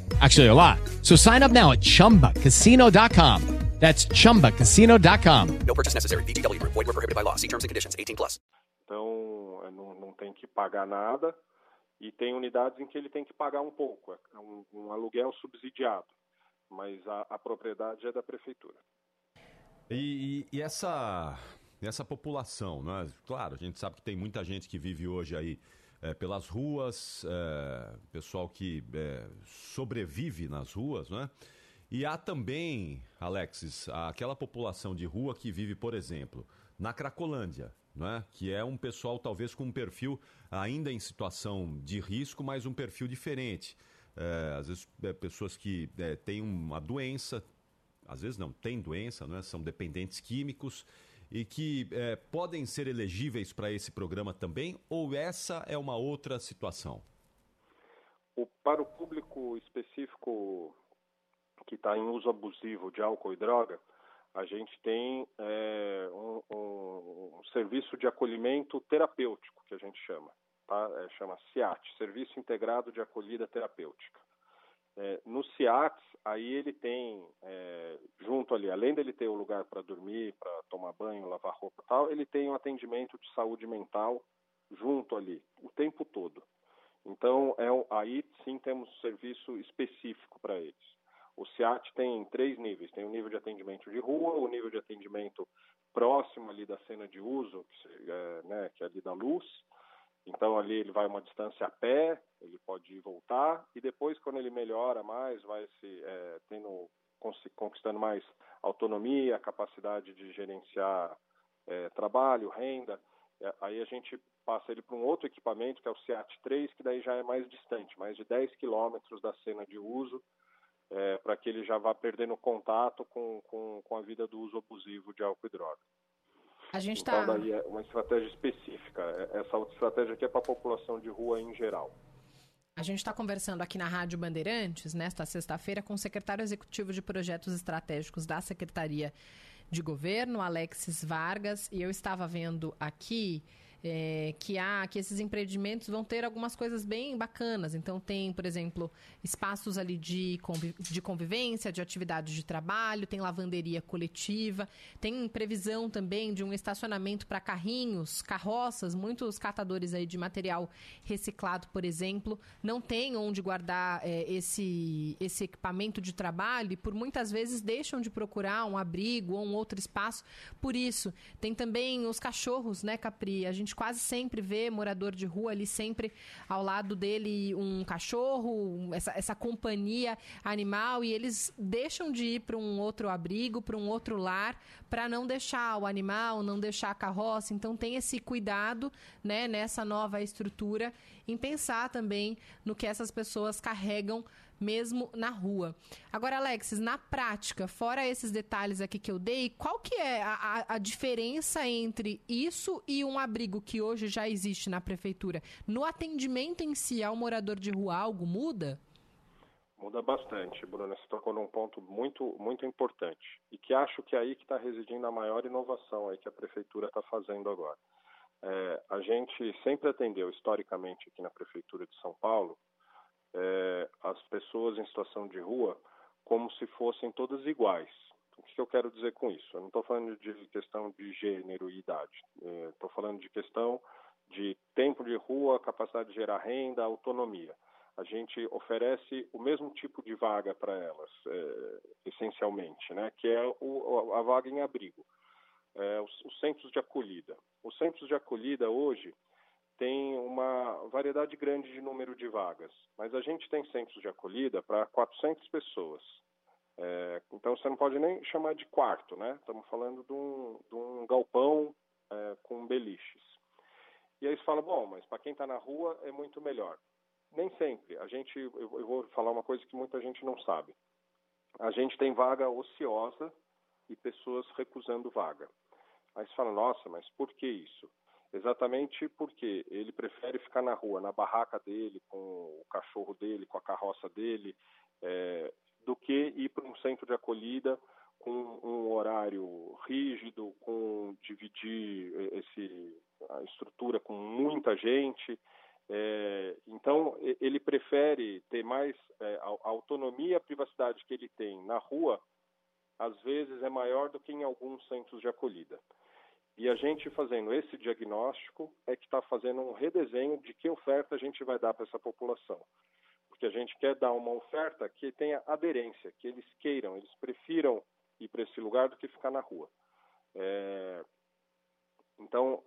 Actually, a lot. So sign up now at chumbacasino.com. That's chumbacasino.com. No purchase necessary. VGW Group. Void where prohibited by law. See terms and conditions. 18 plus. Então, é, não, não tem que pagar nada. E tem unidades em que ele tem que pagar um pouco. É um, um aluguel subsidiado. Mas a, a propriedade é da prefeitura. E, e- e essa, essa população, né? Claro, a gente sabe que tem muita gente que vive hoje aí é, pelas ruas, é, pessoal que é, sobrevive nas ruas, né? E há também, Alexis, aquela população de rua que vive, por exemplo, na Cracolândia, né? que é um pessoal talvez com um perfil ainda em situação de risco, mas um perfil diferente. É, às vezes, é, pessoas que é, têm uma doença, às vezes não têm doença, né? são dependentes químicos e que é, podem ser elegíveis para esse programa também, ou essa é uma outra situação? O, para o público específico que está em uso abusivo de álcool e droga, a gente tem é, um, um- um serviço de acolhimento terapêutico, que a gente chama. Tá? É, chama CIAT, Serviço Integrado de Acolhida Terapêutica. É, no CIAT, aí ele tem, é, junto ali, além dele ter o lugar para dormir, para tomar banho, lavar roupa e tal, ele tem um atendimento de saúde mental junto ali, o tempo todo. Então, é, um- aí sim temos serviço específico para eles. O CIAT tem três níveis. Tem o nível de atendimento de rua, o nível de atendimento próximo ali da cena de uso, que, é, né, que é ali da luz. Então, ali ele vai uma distância a pé, ele pode ir voltar. E depois, quando ele melhora mais, vai se é, tendo, conquistando mais autonomia, capacidade de gerenciar é, trabalho, renda. É, aí a gente passa ele para um outro equipamento, que é o CIAT 3, que daí já é mais distante, mais de 10 quilômetros da cena de uso, é, para que ele já vá perdendo contato com, com, com a vida do uso abusivo de álcool e droga. A gente Então, tá. daí é uma estratégia específica. É- Essa outra estratégia aqui é para a população de rua em geral. A gente está conversando aqui na Rádio Bandeirantes, nesta sexta-feira, com o secretário executivo de projetos estratégicos da Secretaria de Governo, Alexis Vargas, e eu estava vendo aqui é, que há que esses empreendimentos vão ter algumas coisas bem bacanas. Então tem, por exemplo, espaços ali de, convi- de convivência, de atividades de trabalho, tem lavanderia coletiva, tem previsão também de um estacionamento para carrinhos, carroças, muitos catadores aí de material reciclado, por exemplo, não tem onde guardar é, esse, esse equipamento de trabalho e por muitas vezes deixam de procurar um abrigo ou um outro espaço. Por isso, tem também os cachorros, né, Capri? A gente quase sempre vê morador de rua ali sempre ao lado dele um cachorro, essa, essa companhia animal e eles deixam de ir para um outro abrigo, para um outro lar, para não deixar o animal, não deixar a carroça. Então tem esse cuidado, né, nessa nova estrutura, em pensar também no que essas pessoas carregam mesmo na rua. Agora, Alexis, na prática, fora esses detalhes aqui que eu dei, qual que é a, a- a diferença entre isso e um abrigo que hoje já existe na prefeitura? No atendimento em si ao morador de rua, algo muda? Muda bastante, Bruna. Você tocou num ponto muito, muito importante e que acho que é aí que está residindo a maior inovação aí que a prefeitura está fazendo agora. É, a gente sempre atendeu historicamente aqui na prefeitura de São Paulo é, as pessoas em situação de rua como se fossem todas iguais. O que eu quero dizer com isso? Eu não estou falando de questão de gênero e idade. Estou falando de questão de tempo de rua, capacidade de gerar renda, autonomia. A gente oferece o mesmo tipo de vaga para elas, é, essencialmente, né? que é o, a vaga em abrigo. É, os, os centros de acolhida. Os centros de acolhida hoje têm uma variedade grande de número de vagas, mas a gente tem centros de acolhida para 400 pessoas. É, então você não pode nem chamar de quarto, né? Estamos falando de um, de um galpão é, com beliches. E aí você fala, bom, mas para quem está na rua é muito melhor. Nem sempre. A gente, eu, eu vou falar uma coisa que muita gente não sabe. a gente tem vaga ociosa e pessoas recusando vaga. Aí você fala, nossa, mas por que isso? Exatamente porque ele prefere ficar na rua, na barraca dele, com o cachorro dele, com a carroça dele, é, do que ir para um centro de acolhida com um horário rígido, com dividir esse, a estrutura com muita gente. É, então, ele prefere ter mais é, a autonomia e a privacidade que ele tem na rua, às vezes é maior do que em alguns centros de acolhida. E a gente fazendo esse diagnóstico é que está fazendo um redesenho de que oferta a gente vai dar para essa população. Porque a gente quer dar uma oferta que tenha aderência, que eles queiram, eles prefiram ir para esse lugar do que ficar na rua. É, então,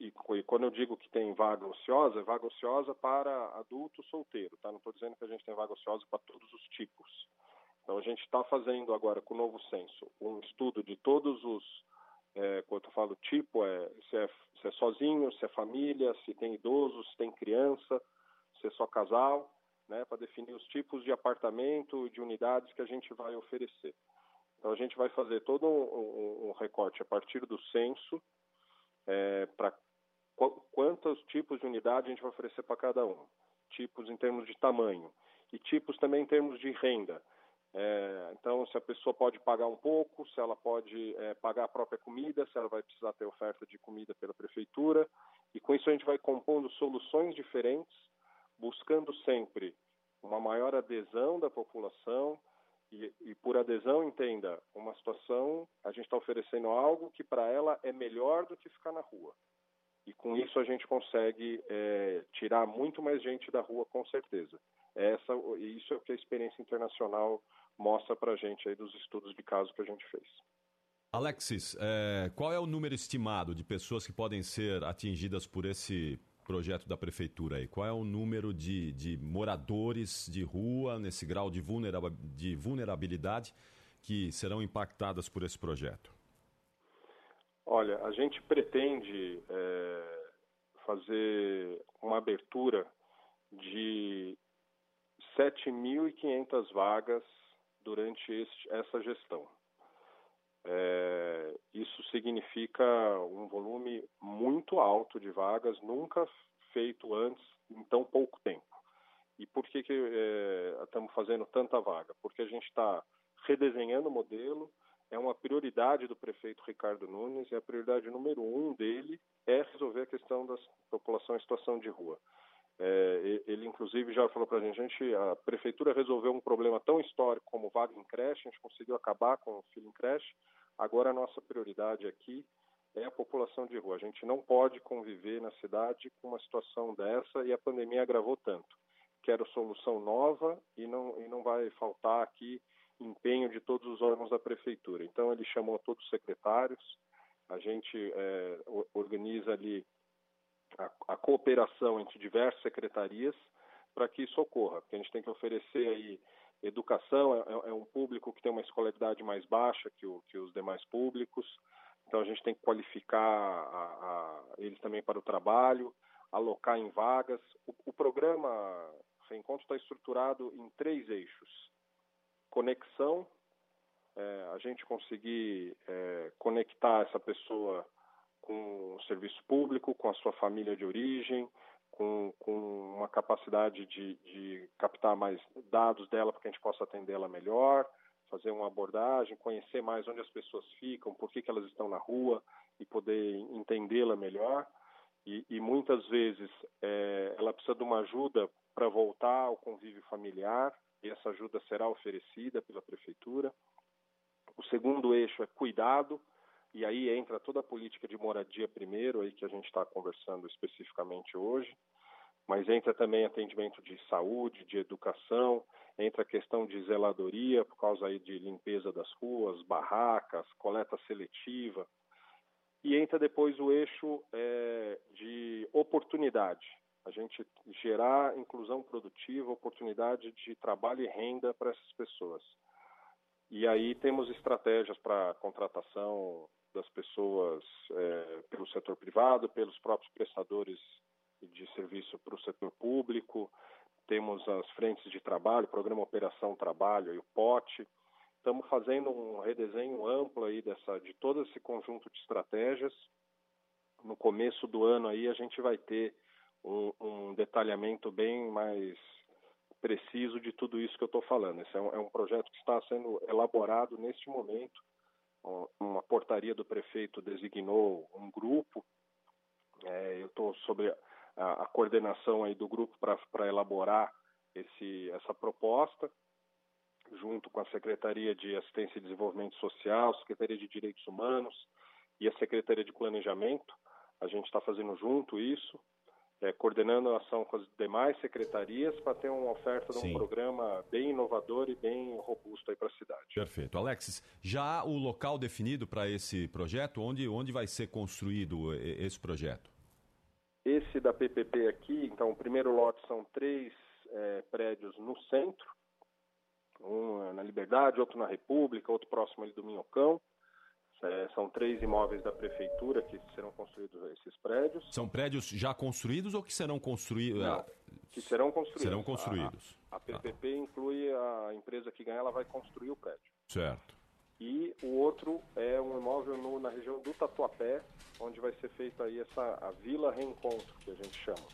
e, e, quando eu digo que tem vaga ociosa, é vaga ociosa para adulto solteiro, tá? Não estou dizendo que a gente tem vaga ociosa para todos os tipos. Então, a gente está fazendo agora, com o novo censo, um estudo de todos os, é, quando eu falo tipo, é se, é se é sozinho, se é família, se tem idoso, se tem criança, se é só casal, né? Para definir os tipos de apartamento de unidades que a gente vai oferecer. Então, a gente vai fazer todo um, um, um recorte a partir do censo, é, para qu quantos tipos de unidade a gente vai oferecer para cada um. Tipos em termos de tamanho e tipos também em termos de renda. É, então, se a pessoa pode pagar um pouco, se ela pode é, pagar a própria comida, se ela vai precisar ter oferta de comida pela prefeitura. E com isso a gente vai compondo soluções diferentes, buscando sempre uma maior adesão da população, e, e, por adesão, entenda, uma situação, a gente está oferecendo algo que para ela é melhor do que ficar na rua. E com isso a gente consegue é, tirar muito mais gente da rua, com certeza. Essa, isso é o que a experiência internacional mostra para a gente aí dos estudos de caso que a gente fez. Alexis, é, qual é o número estimado de pessoas que podem ser atingidas por esse projeto da prefeitura aí? Qual é o número de, de moradores de rua nesse grau de, de vulnerabilidade que serão impactadas por esse projeto? Olha, a gente pretende é, fazer uma abertura de 7.500 vagas durante este, essa gestão. É, isso significa um volume muito alto de vagas, nunca feito antes em tão pouco tempo. E por que, que é, estamos fazendo tanta vaga? Porque a gente está redesenhando o modelo, é uma prioridade do prefeito Ricardo Nunes e a prioridade número um dele é resolver a questão da população em situação de rua. É, ele, inclusive, já falou para a gente, a prefeitura resolveu um problema tão histórico como vaga em creche, a gente conseguiu acabar com o filho em creche, agora a nossa prioridade aqui é a população de rua. A gente não pode conviver na cidade com uma situação dessa e a pandemia agravou tanto. Quero solução nova e não, e não vai faltar aqui empenho de todos os órgãos da prefeitura. Então, ele chamou todos os secretários, a gente é, organiza ali a, a cooperação entre diversas secretarias para que isso ocorra, porque a gente tem que oferecer aí educação, é, é, um público que tem uma escolaridade mais baixa que, o, que os demais públicos, então a gente tem que qualificar a, a, eles também para o trabalho, alocar em vagas. O, o programa Reencontro está estruturado em três eixos: conexão, é, a gente conseguir é, conectar essa pessoa com o serviço público, com a sua família de origem, com, com uma capacidade de, de captar mais dados dela para que a gente possa atendê-la melhor, fazer uma abordagem, conhecer mais onde as pessoas ficam, por que, que elas estão na rua e poder entendê-la melhor. E, e, muitas vezes é, ela precisa de uma ajuda para voltar ao convívio familiar e essa ajuda será oferecida pela prefeitura. O segundo eixo é cuidado, e aí entra toda a política de moradia primeiro, aí que a gente está conversando especificamente hoje, mas entra também atendimento de saúde, de educação, entra a questão de zeladoria, por causa aí de limpeza das ruas, barracas, coleta seletiva, e entra depois o eixo é, de oportunidade, a gente gerar inclusão produtiva, oportunidade de trabalho e renda para essas pessoas. E aí temos estratégias para contratação das pessoas é, pelo setor privado, pelos próprios prestadores de serviço para o setor público. Temos as frentes de trabalho, Programa Operação Trabalho e o POT. estamos fazendo um redesenho amplo aí dessa, de todo esse conjunto de estratégias. No começo do ano aí a gente vai ter um, um detalhamento bem mais preciso de tudo isso que eu estou falando. Esse é um, é um, projeto que está sendo elaborado neste momento. Uma portaria do prefeito designou um grupo. É, eu estou sobre a, a, coordenação aí do grupo para elaborar esse, essa proposta, junto com a Secretaria de Assistência e Desenvolvimento Social, Secretaria de Direitos Humanos e a Secretaria de Planejamento. A gente está fazendo junto isso é, coordenando a ação com as demais secretarias para ter uma oferta de um Sim. programa bem inovador e bem robusto aí para a cidade. Perfeito. Alexis, já há o local definido para esse projeto? Onde, onde vai ser construído esse projeto? Esse da PPP aqui, então, o primeiro lote são três é, prédios no centro, um é na Liberdade, outro na República, outro próximo ali do Minhocão. É, são três imóveis da prefeitura que serão construídos esses prédios. São prédios já construídos ou que serão construídos? Não, que serão construídos. Serão construídos. A, a PPP inclui a empresa que ganha, ela vai construir o prédio. Certo. E o outro é um imóvel no- na região do Tatuapé, onde vai ser feita aí essa a Vila Reencontro, que a gente chama,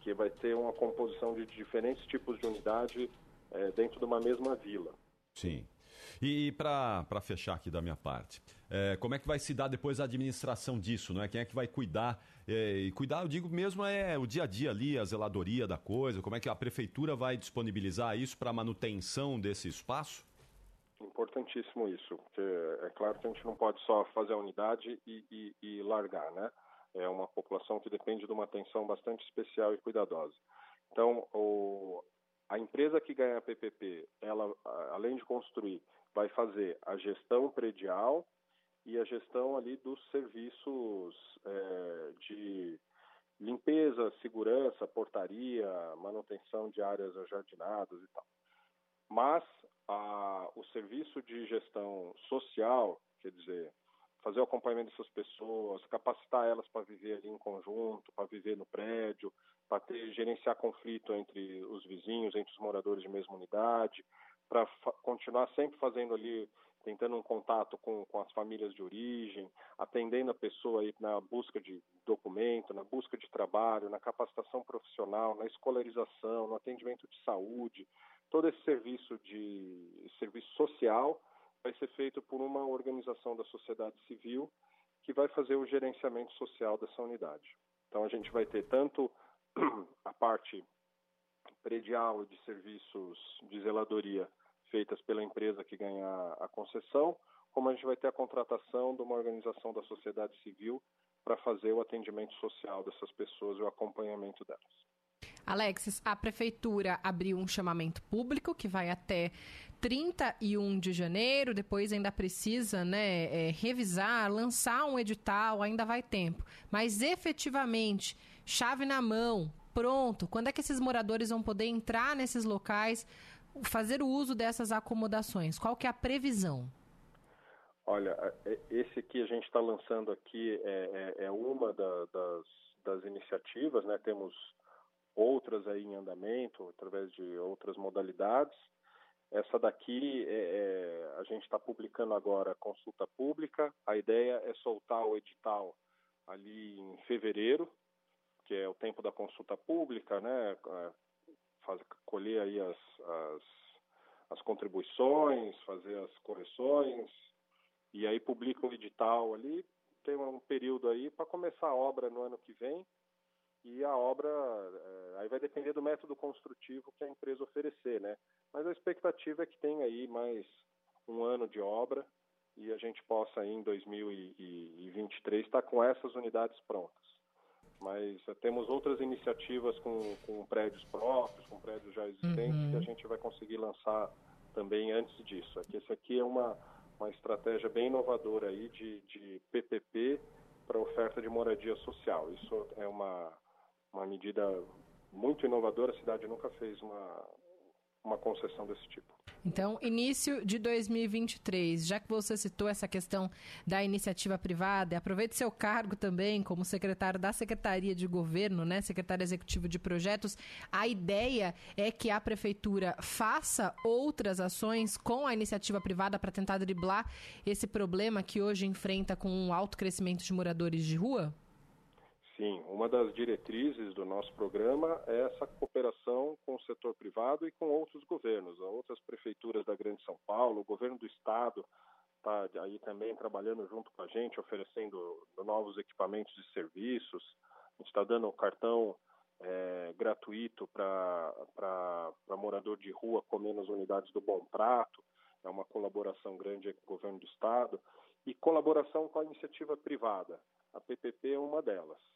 que vai ter uma composição de diferentes tipos de unidade eh, dentro de uma mesma vila. Sim. E para fechar aqui da minha parte, é, como é que vai se dar depois a administração disso, não é? Quem é que vai cuidar? É, e cuidar, eu digo mesmo, é o dia a dia ali, a zeladoria da coisa, como é que a prefeitura vai disponibilizar isso para manutenção desse espaço? Importantíssimo isso, porque é claro que a gente não pode só fazer a unidade e, e- e largar, né? É uma população que depende de uma atenção bastante especial e cuidadosa. Então, o- a empresa que ganha a PPP, ela, além de construir, vai fazer a gestão predial e a gestão ali dos serviços eh, de limpeza, segurança, portaria, manutenção de áreas ajardinadas e tal. Mas a- o serviço de gestão social, quer dizer, fazer o acompanhamento dessas pessoas, capacitar elas para viver ali em conjunto, para viver no prédio, para gerenciar conflito entre os vizinhos, entre os moradores de mesma unidade, para continuar sempre fazendo ali, tentando um contato com, com as famílias de origem, atendendo a pessoa aí na busca de documento, na busca de trabalho, na capacitação profissional, na escolarização, no atendimento de saúde, todo esse serviço de serviço social vai ser feito por uma organização da sociedade civil que vai fazer o gerenciamento social dessa unidade. Então a gente vai ter tanto [CLEARS THROAT] a parte predial de serviços de zeladoria feitas pela empresa que ganhar a concessão, como a gente vai ter a contratação de uma organização da sociedade civil para fazer o atendimento social dessas pessoas e o acompanhamento delas. Alexis, a prefeitura abriu um chamamento público que vai até 31 de janeiro, depois ainda precisa né, é, revisar, lançar um edital, ainda vai tempo. Mas efetivamente, chave na mão, pronto, quando é que esses moradores vão poder entrar nesses locais, fazer o uso dessas acomodações? Qual que é a previsão? Olha, esse que a gente está lançando aqui é, é- é uma da- das, das iniciativas, né? Temos outras aí em andamento, através de outras modalidades. Essa daqui, é, é, a gente está publicando agora consulta pública. A ideia é soltar o edital ali em fevereiro, que é o tempo da consulta pública, né? É, colher aí as, as, as contribuições, fazer as correções, e aí publica o edital ali, tem um período aí para começar a obra no ano que vem, e a obra eh, aí vai depender do método construtivo que a empresa oferecer, né? Mas a expectativa é que tenha aí mais um ano de obra e a gente possa aí em 2023 estar com essas unidades prontas. Mas eh, temos outras iniciativas com, com prédios próprios, com prédios já existentes, Uhum. que a gente vai conseguir lançar também antes disso. É esse aqui é uma, uma estratégia bem inovadora aí de, de PPP para oferta de moradia social. Isso é uma, uma medida muito inovadora, a cidade nunca fez uma, uma concessão desse tipo. Então, início de 2023, já que você citou essa questão da iniciativa privada, aproveite seu cargo também como secretário da Secretaria de Governo, né, secretário executivo de projetos. A ideia é que a prefeitura faça outras ações com a iniciativa privada para tentar driblar esse problema que hoje enfrenta com um alto crescimento de moradores de rua? Sim, uma das diretrizes do nosso programa é essa cooperação com o setor privado e com outros governos, outras prefeituras da Grande São Paulo, o governo do estado está aí também trabalhando junto com a gente, oferecendo novos equipamentos e serviços. A gente está dando um cartão é, gratuito para morador de rua comer nas unidades do Bom Prato. É uma colaboração grande com o governo do estado e colaboração com a iniciativa privada. A PPP é uma delas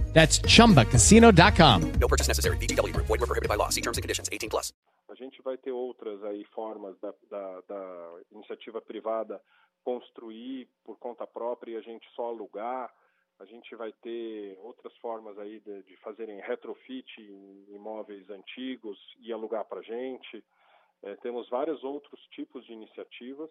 That's chumbacasino.com. No purchase necessary. Group. Void were prohibited by law. See terms and conditions. 18 plus. A gente vai ter outras aí formas da, da, da iniciativa privada construir por conta própria e a gente só alugar. A gente vai ter outras formas aí de, de fazerem retrofit em imóveis antigos e alugar para gente. É, temos vários outros tipos de iniciativas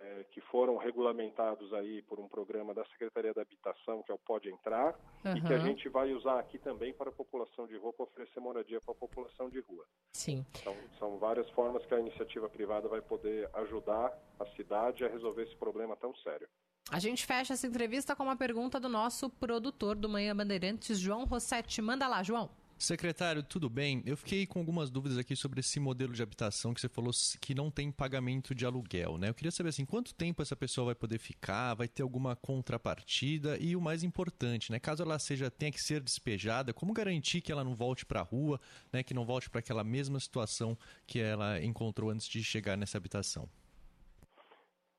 é, que foram regulamentados aí por um programa da Secretaria da Habitação, que é o Pode Entrar, uhum. e que a gente vai usar aqui também para a população de rua, para oferecer moradia para a população de rua. Sim. Então, são várias formas que a iniciativa privada vai poder ajudar a cidade a resolver esse problema tão sério. A gente fecha essa entrevista com uma pergunta do nosso produtor do Manhã Bandeirantes, João Rossetti. Manda lá, João. Secretário, tudo bem? Eu fiquei com algumas dúvidas aqui sobre esse modelo de habitação que você falou que não tem pagamento de aluguel, né? Eu queria saber assim, quanto tempo essa pessoa vai poder ficar, vai ter alguma contrapartida e o mais importante, né? Caso ela seja tenha que ser despejada, como garantir que ela não volte para a rua, né? Que não volte para aquela mesma situação que ela encontrou antes de chegar nessa habitação?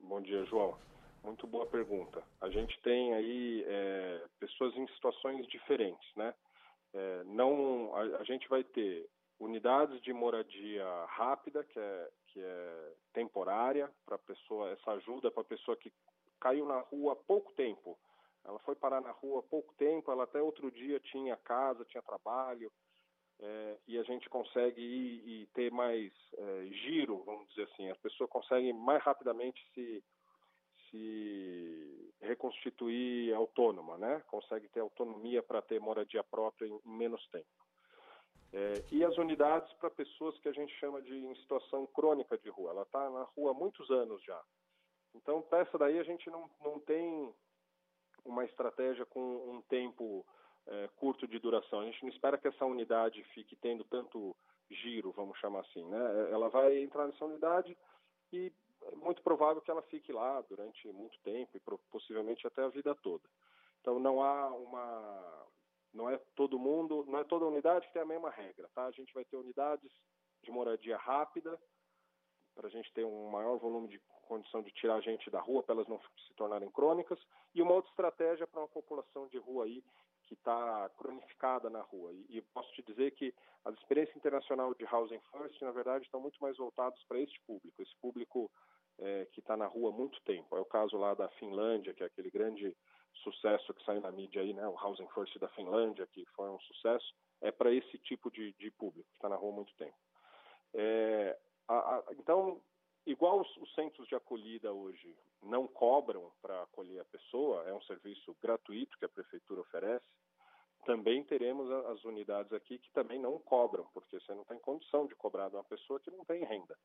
Bom dia, João. Muito boa pergunta. A gente tem aí é, pessoas em situações diferentes, né? É, não, a, a, gente vai ter unidades de moradia rápida, que é, que é temporária, para pessoa, essa ajuda para a pessoa que caiu na rua há pouco tempo. Ela foi parar na rua há pouco tempo, ela até outro dia tinha casa, tinha trabalho, é, e a gente consegue ir ter mais é, giro, vamos dizer assim. A pessoa consegue mais rapidamente se, se reconstituir autônoma, né? Consegue ter autonomia para ter moradia própria em, menos tempo. É, e as unidades para pessoas que a gente chama de em situação crônica de rua. Ela está na rua há muitos anos já. Então, para essa daí a gente não, não tem uma estratégia com um tempo é, curto de duração. A gente não espera que essa unidade fique tendo tanto giro, vamos chamar assim. Né? Ela vai entrar nessa unidade e é muito provável que ela fique lá durante muito tempo e possivelmente até a vida toda. Então não há uma não é todo mundo, não é toda unidade que tem a mesma regra, tá? A gente vai ter unidades de moradia rápida para a gente ter um maior volume de condição de tirar a gente da rua para elas não se tornarem crônicas e uma outra estratégia para uma população de rua aí que está cronificada na rua. E, e, posso te dizer que as experiências internacionais de Housing First, na verdade, estão muito mais voltadas para este público, esse público é, que está na rua há muito tempo. É o caso lá da Finlândia, que é aquele grande sucesso que saiu na mídia aí, né? O Housing First da Finlândia, que foi um sucesso. É para esse tipo de, de público que está na rua há muito tempo. É, a, a, então, igual os, os, centros de acolhida hoje não cobram para acolher a pessoa, é um serviço gratuito que a prefeitura oferece. Também teremos as unidades aqui que também não cobram, porque você não tem condição de cobrar de uma pessoa que não tem renda.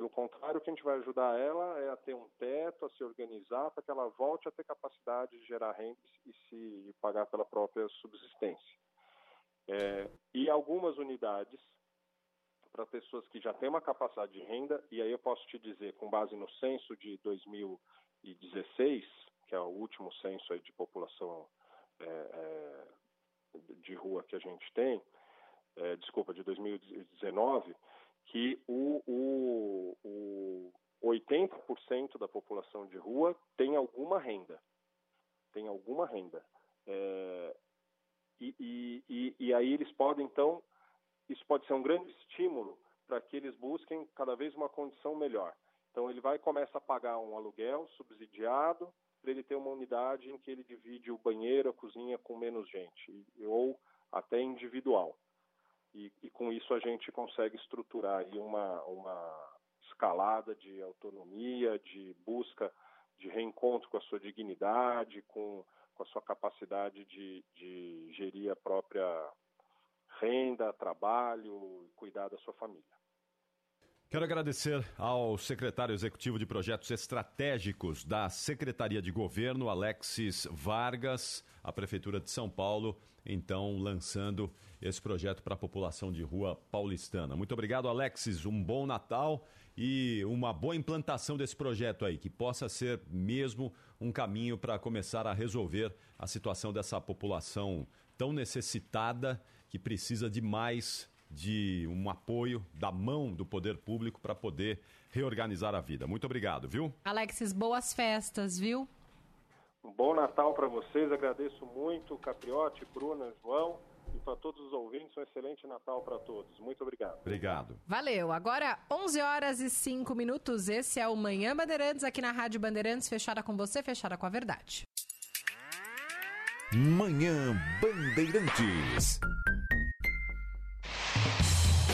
Pelo contrário, o que a gente vai ajudar ela é a ter um teto, a se organizar para que ela volte a ter capacidade de gerar renda e se pagar pela própria subsistência. É, e algumas unidades para pessoas que já têm uma capacidade de renda, e aí eu posso te dizer, com base no censo de 2016, que é o último censo de população é, é, de rua que a gente tem, é, desculpa, de 2019, que o, o, o 80% da população de rua tem alguma renda. Tem alguma renda. É, e, e, e, e aí eles podem, então, isso pode ser um grande estímulo para que eles busquem cada vez uma condição melhor. Então ele vai começa a pagar um aluguel subsidiado para ele ter uma unidade em que ele divide o banheiro, a cozinha com menos gente, ou até individual. E, e com isso a gente consegue estruturar aí uma, uma escalada de autonomia, de busca de reencontro com a sua dignidade, com, com a sua capacidade de, de gerir a própria renda, trabalho, cuidar da sua família. Quero agradecer ao secretário executivo de projetos estratégicos da Secretaria de Governo, Alexis Vargas, a Prefeitura de São Paulo, então lançando esse projeto para a população de rua paulistana. Muito obrigado, Alexis. Um bom Natal e uma boa implantação desse projeto aí, que possa ser mesmo um caminho para começar a resolver a situação dessa população tão necessitada que precisa de mais de um apoio da mão do poder público para poder reorganizar a vida. Muito obrigado, viu? Alexis, boas festas, viu? Um bom Natal para vocês. Agradeço muito, Capriote, Bruna, João. E para todos os ouvintes, um excelente Natal para todos. Muito obrigado. Obrigado. Valeu. Agora, 11 horas e 5 minutos. Esse é o Manhã Bandeirantes, aqui na Rádio Bandeirantes, fechada com você, fechada com a verdade. Manhã Bandeirantes.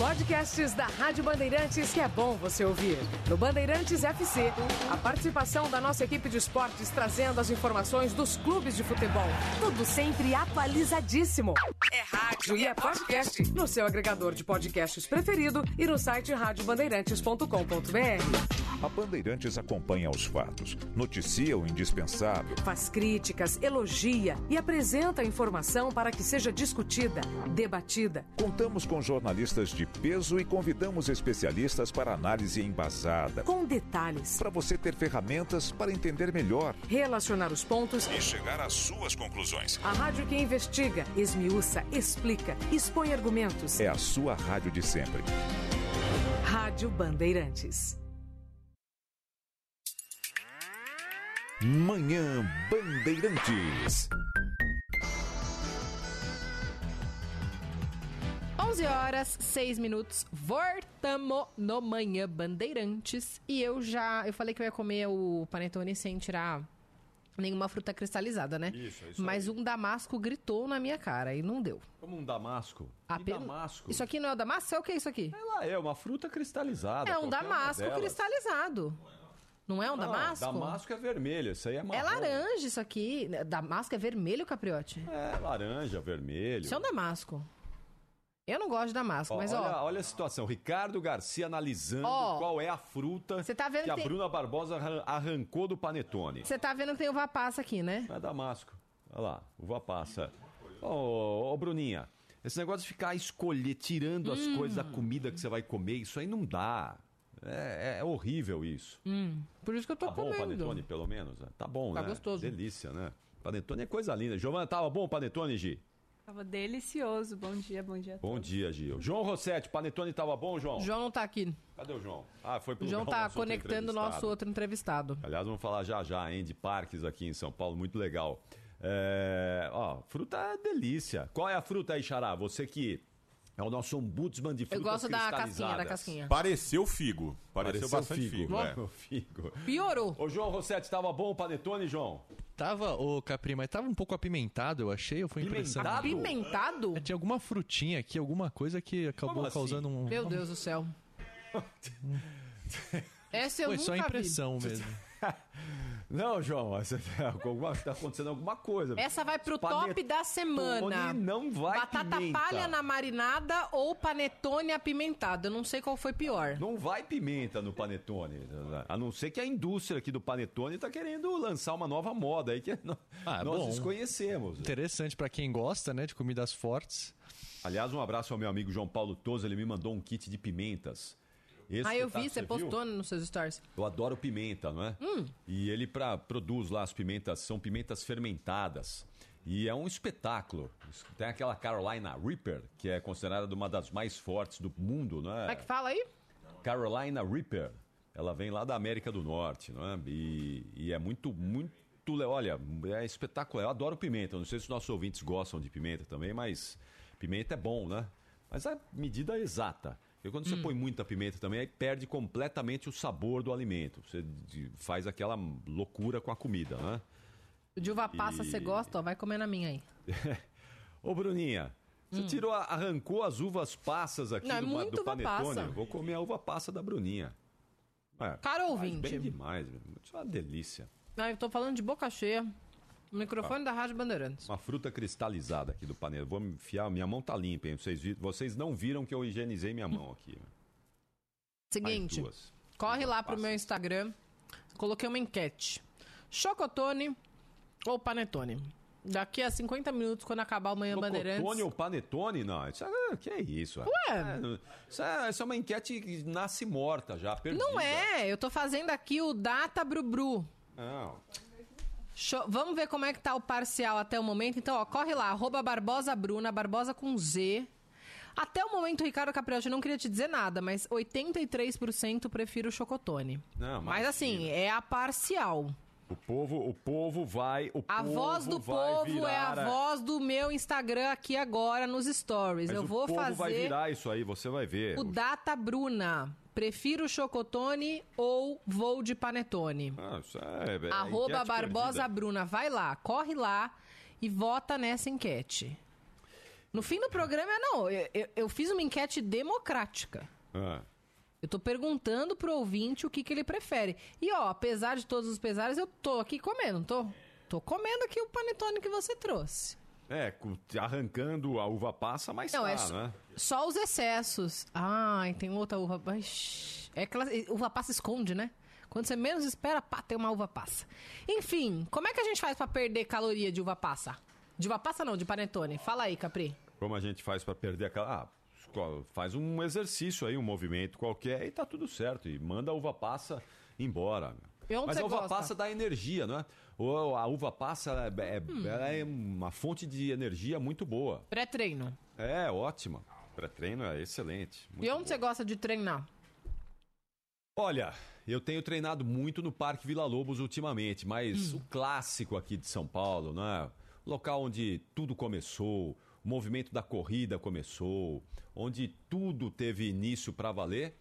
Podcasts da Rádio Bandeirantes que é bom você ouvir. No Bandeirantes FC, a participação da nossa equipe de esportes trazendo as informações dos clubes de futebol. Tudo sempre atualizadíssimo. É rádio e é podcast no seu agregador de podcasts preferido e no site radiobandeirantes.com.br. A Bandeirantes acompanha os fatos, noticia o indispensável. Faz críticas, elogia e apresenta a informação para que seja discutida, debatida. Contamos com jornalistas de peso e convidamos especialistas para análise embasada. Com detalhes. Para você ter ferramentas para entender melhor. Relacionar os pontos e chegar às suas conclusões. A rádio que investiga, esmiuça, explica, expõe argumentos. É a sua rádio de sempre. Rádio Bandeirantes. Manhã Bandeirantes. 11 horas, 6 minutos. Voltamos no Manhã Bandeirantes. E eu já. Eu falei que eu ia comer o panetone sem tirar nenhuma fruta cristalizada, né? Isso, é isso Mas um damasco gritou na minha cara e não deu. Como um damasco? Apenas- damasco? Isso aqui não é o damasco? É o que é isso aqui? Ela é uma fruta cristalizada. É um damasco cristalizado. Não é um Ah, damasco? Damasco é vermelho, isso aí é marrom. É laranja isso aqui. Damasco é vermelho, capriote? É laranja, vermelho. Isso é um damasco. Eu não gosto de damasco, Ó, mas olha, ó. olha a situação. Ricardo Garcia analisando Ó, qual é a fruta tá vendo que a que tem- Bruna Barbosa arran- arrancou do panetone. Você tá vendo que tem uva passa aqui, né? É damasco. Olha lá, uva passa. Ô, ô, Bruninha, esse negócio de ficar escolher, tirando as Hum. coisas da comida que você vai comer, isso aí não dá. É, é horrível isso. Hum, por isso que eu tô Tá bom o comendo. panetone, pelo menos? né? Tá bom, Tá né? gostoso. Delícia, né? Panetone é coisa linda. Giovana, tava bom o panetone, Gi? Tava delicioso. Bom dia, bom dia. a Bom dia, Gil. João Rossetti, panetone tava bom, João? João não tá aqui. Cadê o João? Ah, foi pro O João lugar tá conectando o nosso outro entrevistado. Aliás, vamos falar já já, hein, de parques aqui em São Paulo, muito legal. É, ó, fruta é delícia. Qual é a fruta aí, Xará? Você que é o nosso ombudsman de frutas gosto da casquinha, da casquinha. Pareceu figo. Pareceu, Pareceu bastante figo. figo. é. O figo. Piorou. Ô, João Rossetti, tava bom o panetone, João? Tava, ô Capri, mas tava um pouco apimentado, eu achei, ou foi impressão? Apimentado? É, tinha alguma frutinha aqui, alguma coisa que acabou assim? causando um... Meu Deus do céu. [LAUGHS] Essa eu Foi nunca só vi. impressão mesmo. [LAUGHS] Não, João, [LAUGHS] alguma- tá acontecendo alguma coisa. Essa vai pro Panetone top da semana. não vai Batata pimenta. palha na marinada ou panetone apimentado. Eu não sei qual foi pior. Não vai pimenta no panetone. A não ser que a indústria aqui do panetone tá querendo lançar uma nova moda aí que [LAUGHS] nós Ah, nós bom. desconhecemos. Interessante pra quem gosta, né, de comidas fortes. Aliás, um abraço ao meu amigo João Paulo Toso, ele me mandou um kit de pimentas. Esse ah, eu vi, você viu? postou nos seus stories. Eu adoro pimenta, não é? Hum. E ele pra, produz lá as pimentas, são pimentas fermentadas. E é um espetáculo. Tem aquela Carolina Reaper, que é considerada uma das mais fortes do mundo, não Como é é? que fala aí? Carolina Reaper. Ela vem lá da América do Norte, não é? E, e é muito, muito. Olha, é espetacular. Eu adoro pimenta. Não sei se os nossos ouvintes gostam de pimenta também, mas pimenta é bom, né? Mas a medida exata. Porque quando você põe muita pimenta também, aí perde completamente o sabor do alimento. Você faz aquela loucura com a comida, né? De uva passa, E- você gosta? Ó, vai comer na minha aí. [LAUGHS] Ô, Bruninha, você tirou, a- arrancou as uvas passas aqui Hum. Não, é do, muito do Panetone. passa. Vou comer a uva passa da Bruninha. É, Caro faz ouvinte. Bem demais, meu. isso é uma delícia. Ah, eu tô falando de boca cheia. O microfone da Rádio Bandeirantes. Uma fruta cristalizada aqui do panela. Vou me enfiar, minha mão tá limpa, hein? Vocês, vocês não viram que eu higienizei minha mão aqui. Seguinte, corre lá pro meu Instagram. Coloquei uma enquete. Chocotone ou panetone? Daqui a 50 minutos, quando acabar o Manhã Bandeirantes... Chocotone ou panetone? Não, isso é, que é isso? Ué? É, isso, é, isso é uma enquete que nasce morta já, perdida. Não é, eu tô fazendo aqui o Data Brubru. Não. Show- Vamos ver como é que tá o parcial até o momento. Então, ó, corre lá, arroba Barbosa Bruna, Barbosa com Z. Até o momento, Ricardo Capriotti, eu não queria te dizer nada, mas 83% prefiro o Chocotone. Não, Mas assim, é a parcial. O povo, o povo vai. O A povo voz do povo é a voz do meu Instagram aqui agora nos stories. Mas eu o vou povo vai fazer virar isso aí, você vai ver. o Data Bruna. Prefiro Chocotone ou vou de Panetone? Ah, isso é, é Arroba Barbosa perdida. Bruna. Vai lá, corre lá e vota nessa enquete. No fim do programa, não, eu, eu- eu fiz uma enquete democrática. Ah, Eu tô perguntando pro ouvinte o que, que ele prefere. E ó, apesar de todos os pesares, eu tô aqui comendo, tô? Tô comendo aqui o panetone que você trouxe. é, arrancando a uva passa, mas Não, tá, é né? Só os excessos. Ai, tem outra uva. É aquela uva passa esconde, né? Quando você menos espera, pá, tem uma uva passa. Enfim, como é que a gente faz pra perder caloria de uva passa? De uva passa não, de panetone. Fala aí, Capri. Como a gente faz pra perder aquela. Ah, faz um exercício aí, um movimento qualquer e tá tudo certo. E manda a uva passa embora. Mas a uva gosta? passa dá energia, não é? Ou a uva passa é, é- Hum. ela é uma fonte de energia muito boa. Pré-treino. É, ótima. Pré-treino é excelente. E onde você gosta de treinar? Olha, eu tenho treinado muito no Parque Vila Lobos ultimamente, mas Hum. o clássico aqui de São Paulo, né? O local onde tudo começou, o movimento da corrida começou, onde tudo teve início para valer,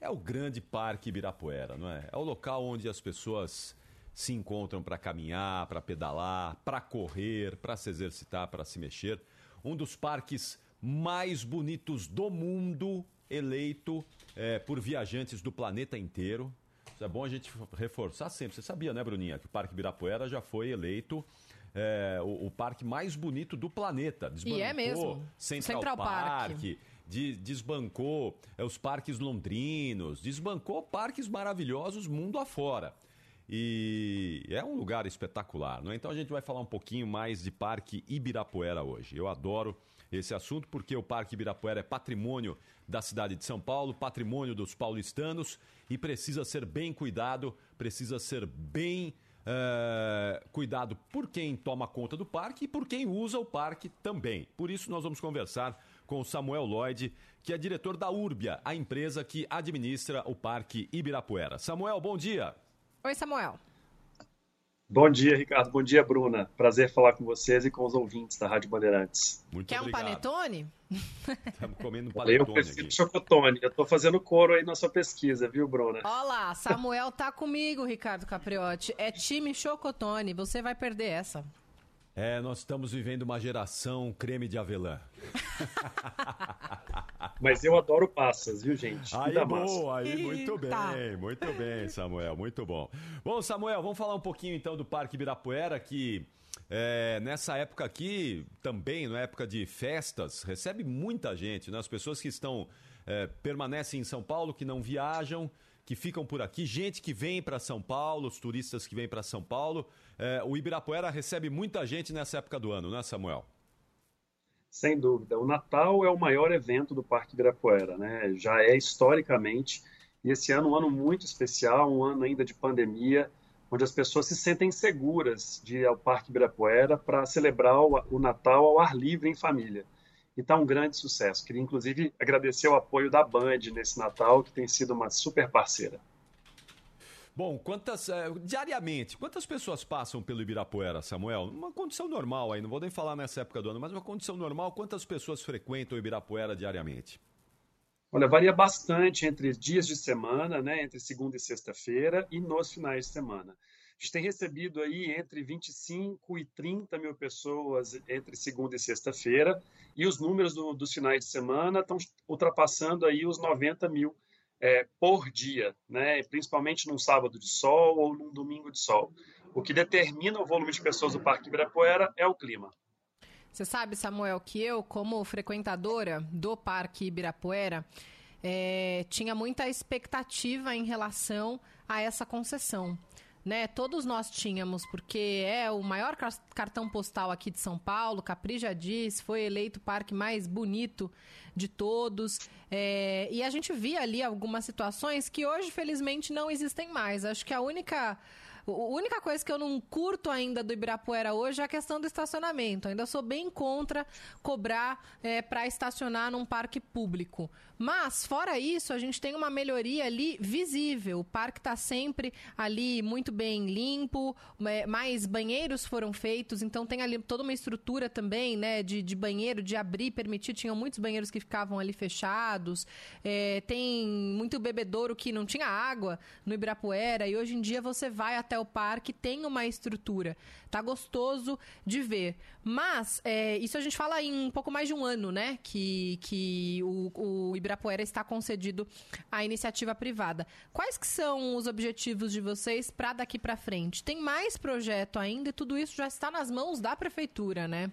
é o grande Parque Ibirapuera, não é? É o local onde as pessoas se encontram para caminhar, para pedalar, para correr, para se exercitar, para se mexer. Um dos parques mais bonitos do mundo, eleito eh, por viajantes do planeta inteiro. Isso é bom a gente reforçar sempre. Você sabia, né, Bruninha, que o Parque Ibirapuera já foi eleito eh, o, o parque mais bonito do planeta. E é mesmo. Central, Central Park. Park, de- desbancou eh, os parques londrinos, desbancou parques maravilhosos mundo afora. E é um lugar espetacular, não é? Então a gente vai falar um pouquinho mais de Parque Ibirapuera hoje. Eu adoro esse assunto porque o Parque Ibirapuera é patrimônio da cidade de São Paulo, patrimônio dos paulistanos e precisa ser bem cuidado, precisa ser bem eh, cuidado por quem toma conta do parque e por quem usa o parque também. Por isso nós vamos conversar com o Samuel Lloyd, que é diretor da Urbia, a empresa que administra o Parque Ibirapuera. Samuel, bom dia. Oi, Samuel. Bom dia, Ricardo. Bom dia, Bruna. Prazer falar com vocês e com os ouvintes da Rádio Bandeirantes. Muito Quer um panetone? Estamos comendo um Eu panetone prefiro aqui. chocotone. Eu tô fazendo coro aí na sua pesquisa, viu, Bruna? Ó lá, Samuel tá comigo, Ricardo Capriotti. É time Chocotone. Você vai perder essa. É, nós estamos vivendo uma geração creme de avelã. [LAUGHS] Mas eu adoro passas, viu, gente? Aí, massa. boa, aí, muito Eita. bem, muito bem, Samuel, muito bom. Bom, Samuel, vamos falar um pouquinho então do Parque Ibirapuera, que é, nessa época aqui, também, na época de festas, recebe muita gente, né? As pessoas que estão, é, permanecem em São Paulo, que não viajam, que ficam por aqui, gente que vem para São Paulo, os turistas que vêm para São Paulo. É, o Ibirapuera recebe muita gente nessa época do ano, né, Samuel? Sem dúvida. O Natal é o maior evento do Parque Ibirapuera, né? Já é historicamente. E esse ano um ano muito especial, um ano ainda de pandemia, onde as pessoas se sentem seguras de ir ao Parque Ibirapuera para celebrar o Natal ao ar livre em família. E está um grande sucesso. Queria, inclusive, agradecer o apoio da Band nesse Natal, que tem sido uma super parceira. Bom, quantas. eh, diariamente, quantas pessoas passam pelo Ibirapuera, Samuel? Uma condição normal aí, não vou nem falar nessa época do ano, mas uma condição normal, quantas pessoas frequentam o Ibirapuera diariamente? Olha, varia bastante entre dias de semana, né, entre segunda e sexta-feira e nos finais de semana. A gente tem recebido aí entre 25 e 30 mil pessoas entre segunda e sexta-feira e os números do- dos finais de semana estão ultrapassando aí os 90 mil é, por dia, né, principalmente num sábado de sol ou num domingo de sol. O que determina o volume de pessoas do Parque Ibirapuera é o clima. Você sabe, Samuel, que eu, como frequentadora do Parque Ibirapuera, eh, tinha muita expectativa em relação a essa concessão. Né? Todos nós tínhamos, porque é o maior car- cartão postal aqui de São Paulo, Capri já disse, foi eleito o parque mais bonito de todos. eh, e a gente via ali algumas situações que hoje, felizmente, não existem mais. Acho que a única. A única coisa que eu não curto ainda do Ibirapuera hoje é a questão do estacionamento. Ainda sou bem contra cobrar para estacionar num parque público. Mas, fora isso, a gente tem uma melhoria ali visível. O parque está sempre ali muito bem limpo, é, mais banheiros foram feitos, então tem ali toda uma estrutura também, né, de, de banheiro, de abrir, permitir. Tinham muitos banheiros que ficavam ali fechados. É, tem muito bebedouro que não tinha água no Ibirapuera e hoje em dia você vai até o parque, tem uma estrutura. Tá gostoso de ver. Mas, é, isso a gente fala em um pouco mais de um ano, né? Que, que o, o Ibirapuera está concedido à iniciativa privada. Quais que são os objetivos de vocês para daqui para frente? Tem mais projeto ainda e tudo isso já está nas mãos da prefeitura, né?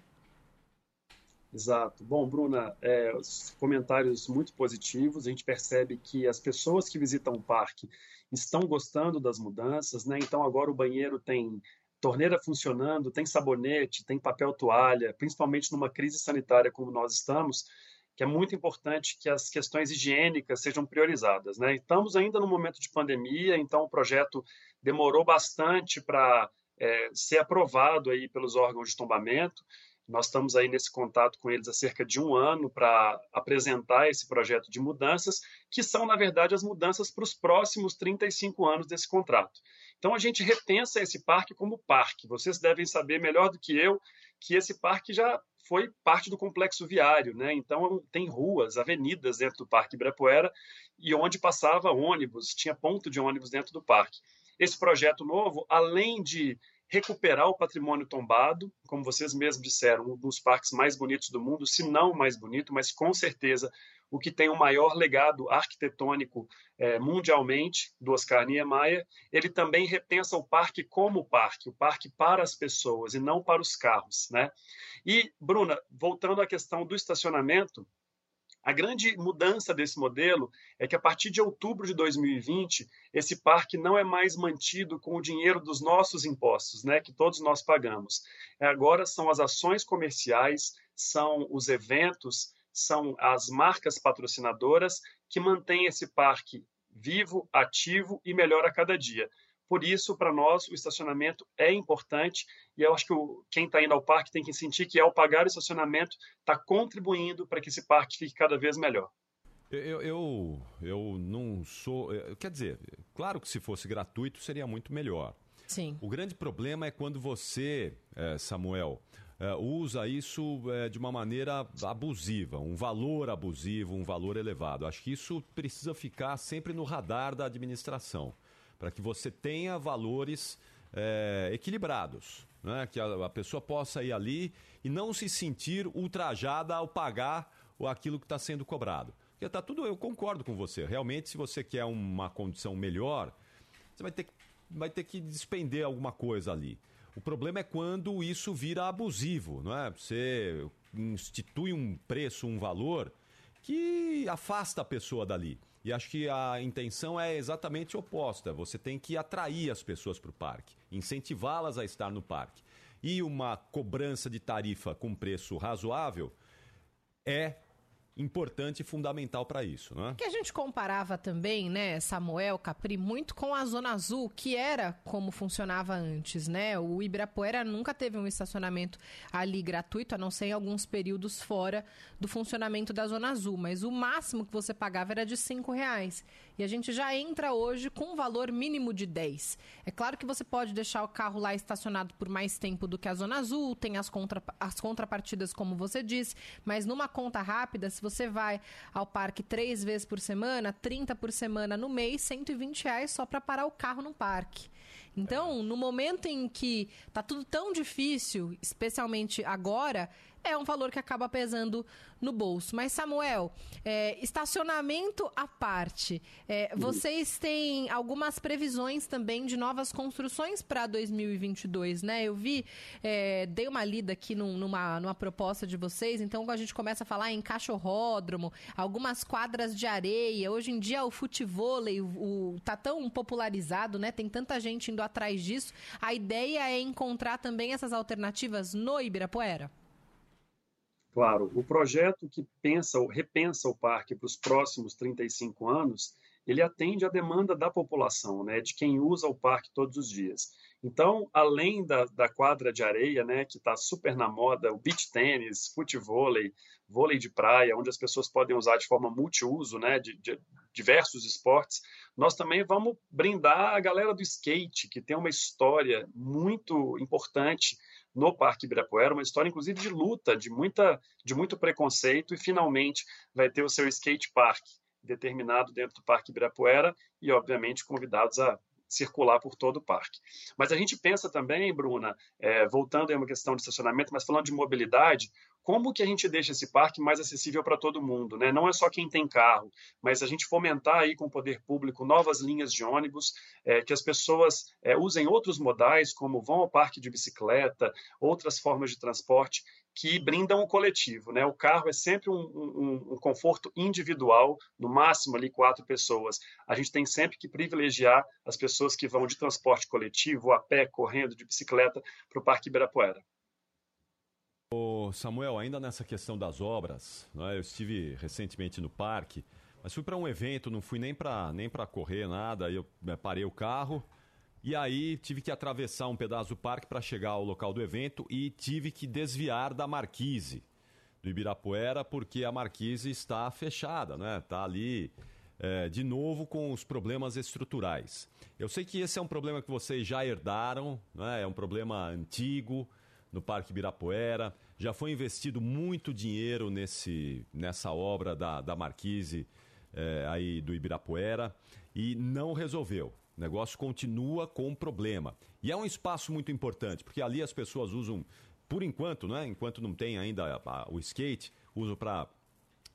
Exato. Bom, Bruna, é, os comentários muito positivos. A gente percebe que as pessoas que visitam o parque estão gostando das mudanças, né? Então agora o banheiro tem torneira funcionando, tem sabonete, tem papel toalha, principalmente numa crise sanitária como nós estamos, que é muito importante que as questões higiênicas sejam priorizadas, né? Estamos ainda no momento de pandemia, então o projeto demorou bastante para é, ser aprovado aí pelos órgãos de tombamento. Nós estamos aí nesse contato com eles há cerca de um ano para apresentar esse projeto de mudanças, que são, na verdade, as mudanças para os próximos 35 anos desse contrato. Então, a gente repensa esse parque como parque. Vocês devem saber melhor do que eu que esse parque já foi parte do complexo viário, né? Então, tem ruas, avenidas dentro do Parque Ibirapuera e onde passava ônibus, tinha ponto de ônibus dentro do parque. Esse projeto novo, além de recuperar o patrimônio tombado, como vocês mesmos disseram, um dos parques mais bonitos do mundo, se não o mais bonito, mas com certeza o que tem o maior legado arquitetônico eh, mundialmente, do Oscar Niemeyer, ele também repensa o parque como parque, o parque para as pessoas e não para os carros. Né? E, Bruna, voltando à questão do estacionamento, a grande mudança desse modelo é que a partir de outubro de 2020, esse parque não é mais mantido com o dinheiro dos nossos impostos, né, que todos nós pagamos. Agora são as ações comerciais, são os eventos, são as marcas patrocinadoras que mantêm esse parque vivo, ativo e melhor a cada dia. Por isso, para nós, o estacionamento é importante e eu acho que o, quem está indo ao parque tem que sentir que, ao pagar o estacionamento, está contribuindo para que esse parque fique cada vez melhor. Eu, eu, eu não sou. eh, Quer dizer, claro que se fosse gratuito seria muito melhor. Sim. O grande problema é quando você, eh, Samuel, eh, usa isso de uma maneira abusiva, um valor abusivo, um valor elevado. Acho que isso precisa ficar sempre no radar da administração, para que você tenha valores eh, equilibrados, né? que a, a pessoa possa ir ali e não se sentir ultrajada ao pagar aquilo que está sendo cobrado. Porque tá tudo, eu concordo com você. Realmente, se você quer uma condição melhor, você vai ter, que- vai ter que despender alguma coisa ali. O problema é quando isso vira abusivo, não é? Você institui um preço, um valor que afasta a pessoa dali. E acho que a intenção é exatamente oposta. Você tem que atrair as pessoas para o parque, incentivá-las a estar no parque. E uma cobrança de tarifa com preço razoável é importante e fundamental para isso, não é? Que a gente comparava também, né, Samuel, Capri, muito com a Zona Azul, que era como funcionava antes, né? O Ibirapuera nunca teve um estacionamento ali gratuito, a não ser em alguns períodos fora do funcionamento da Zona Azul, mas o máximo que você pagava era de cinco reais. E a gente já entra hoje com um valor mínimo de 10. É claro que você pode deixar o carro lá estacionado por mais tempo do que a zona azul, tem as, contra, as contrapartidas, como você disse, mas numa conta rápida, se você vai ao parque três vezes por semana, 30 por semana no mês, 120 reais só para parar o carro no parque. Então, no momento em que tá tudo tão difícil, especialmente agora, é um valor que acaba pesando no bolso. Mas, Samuel, é, estacionamento à parte, é, vocês têm algumas previsões também de novas construções para 2022, né? Eu vi, é, dei uma lida aqui num, numa, numa proposta de vocês, então a gente começa a falar em cachorródromo, algumas quadras de areia. Hoje em dia o futevôlei o, o, tá tão popularizado, né? Tem tanta gente indo atrás disso. A ideia é encontrar também essas alternativas no Ibirapuera? Claro, o projeto que pensa ou repensa o parque para os próximos 35 anos, ele atende à demanda da população, né, de quem usa o parque todos os dias. Então, além da, da quadra de areia, né, que está super na moda, o beach tênis, futevôlei, vôlei de praia, onde as pessoas podem usar de forma multiuso, né, de, de diversos esportes, nós também vamos brindar a galera do skate, que tem uma história muito importante no Parque Ibirapuera, uma história inclusive de luta, de, muita, de muito preconceito, e finalmente vai ter o seu skate park determinado dentro do Parque Ibirapuera e, obviamente, convidados a circular por todo o parque. Mas a gente pensa também, Bruna, é, voltando a uma questão de estacionamento, mas falando de mobilidade, como que a gente deixa esse parque mais acessível para todo mundo, né? Não é só quem tem carro, mas a gente fomentar aí com o poder público novas linhas de ônibus, é, que as pessoas é, usem outros modais, como vão ao parque de bicicleta, outras formas de transporte que brindam o coletivo, né? O carro é sempre um, um, um conforto individual, no máximo ali quatro pessoas. A gente tem sempre que privilegiar as pessoas que vão de transporte coletivo, a pé, correndo, de bicicleta, para o Parque Ibirapuera. Ô Samuel, ainda nessa questão das obras, né, eu estive recentemente no parque, mas fui para um evento, não fui nem para nem correr nada, eu né, parei o carro e aí tive que atravessar um pedaço do parque para chegar ao local do evento e tive que desviar da marquise do Ibirapuera porque a marquise está fechada, né? Está ali é, de novo com os problemas estruturais. Eu sei que esse é um problema que vocês já herdaram, né? é um problema antigo, no Parque Ibirapuera. Já foi investido muito dinheiro nesse, nessa obra da, da Marquise é, aí do Ibirapuera e não resolveu. O negócio continua com problema. E é um espaço muito importante, porque ali as pessoas usam, por enquanto, né? Enquanto não tem ainda o skate, usam para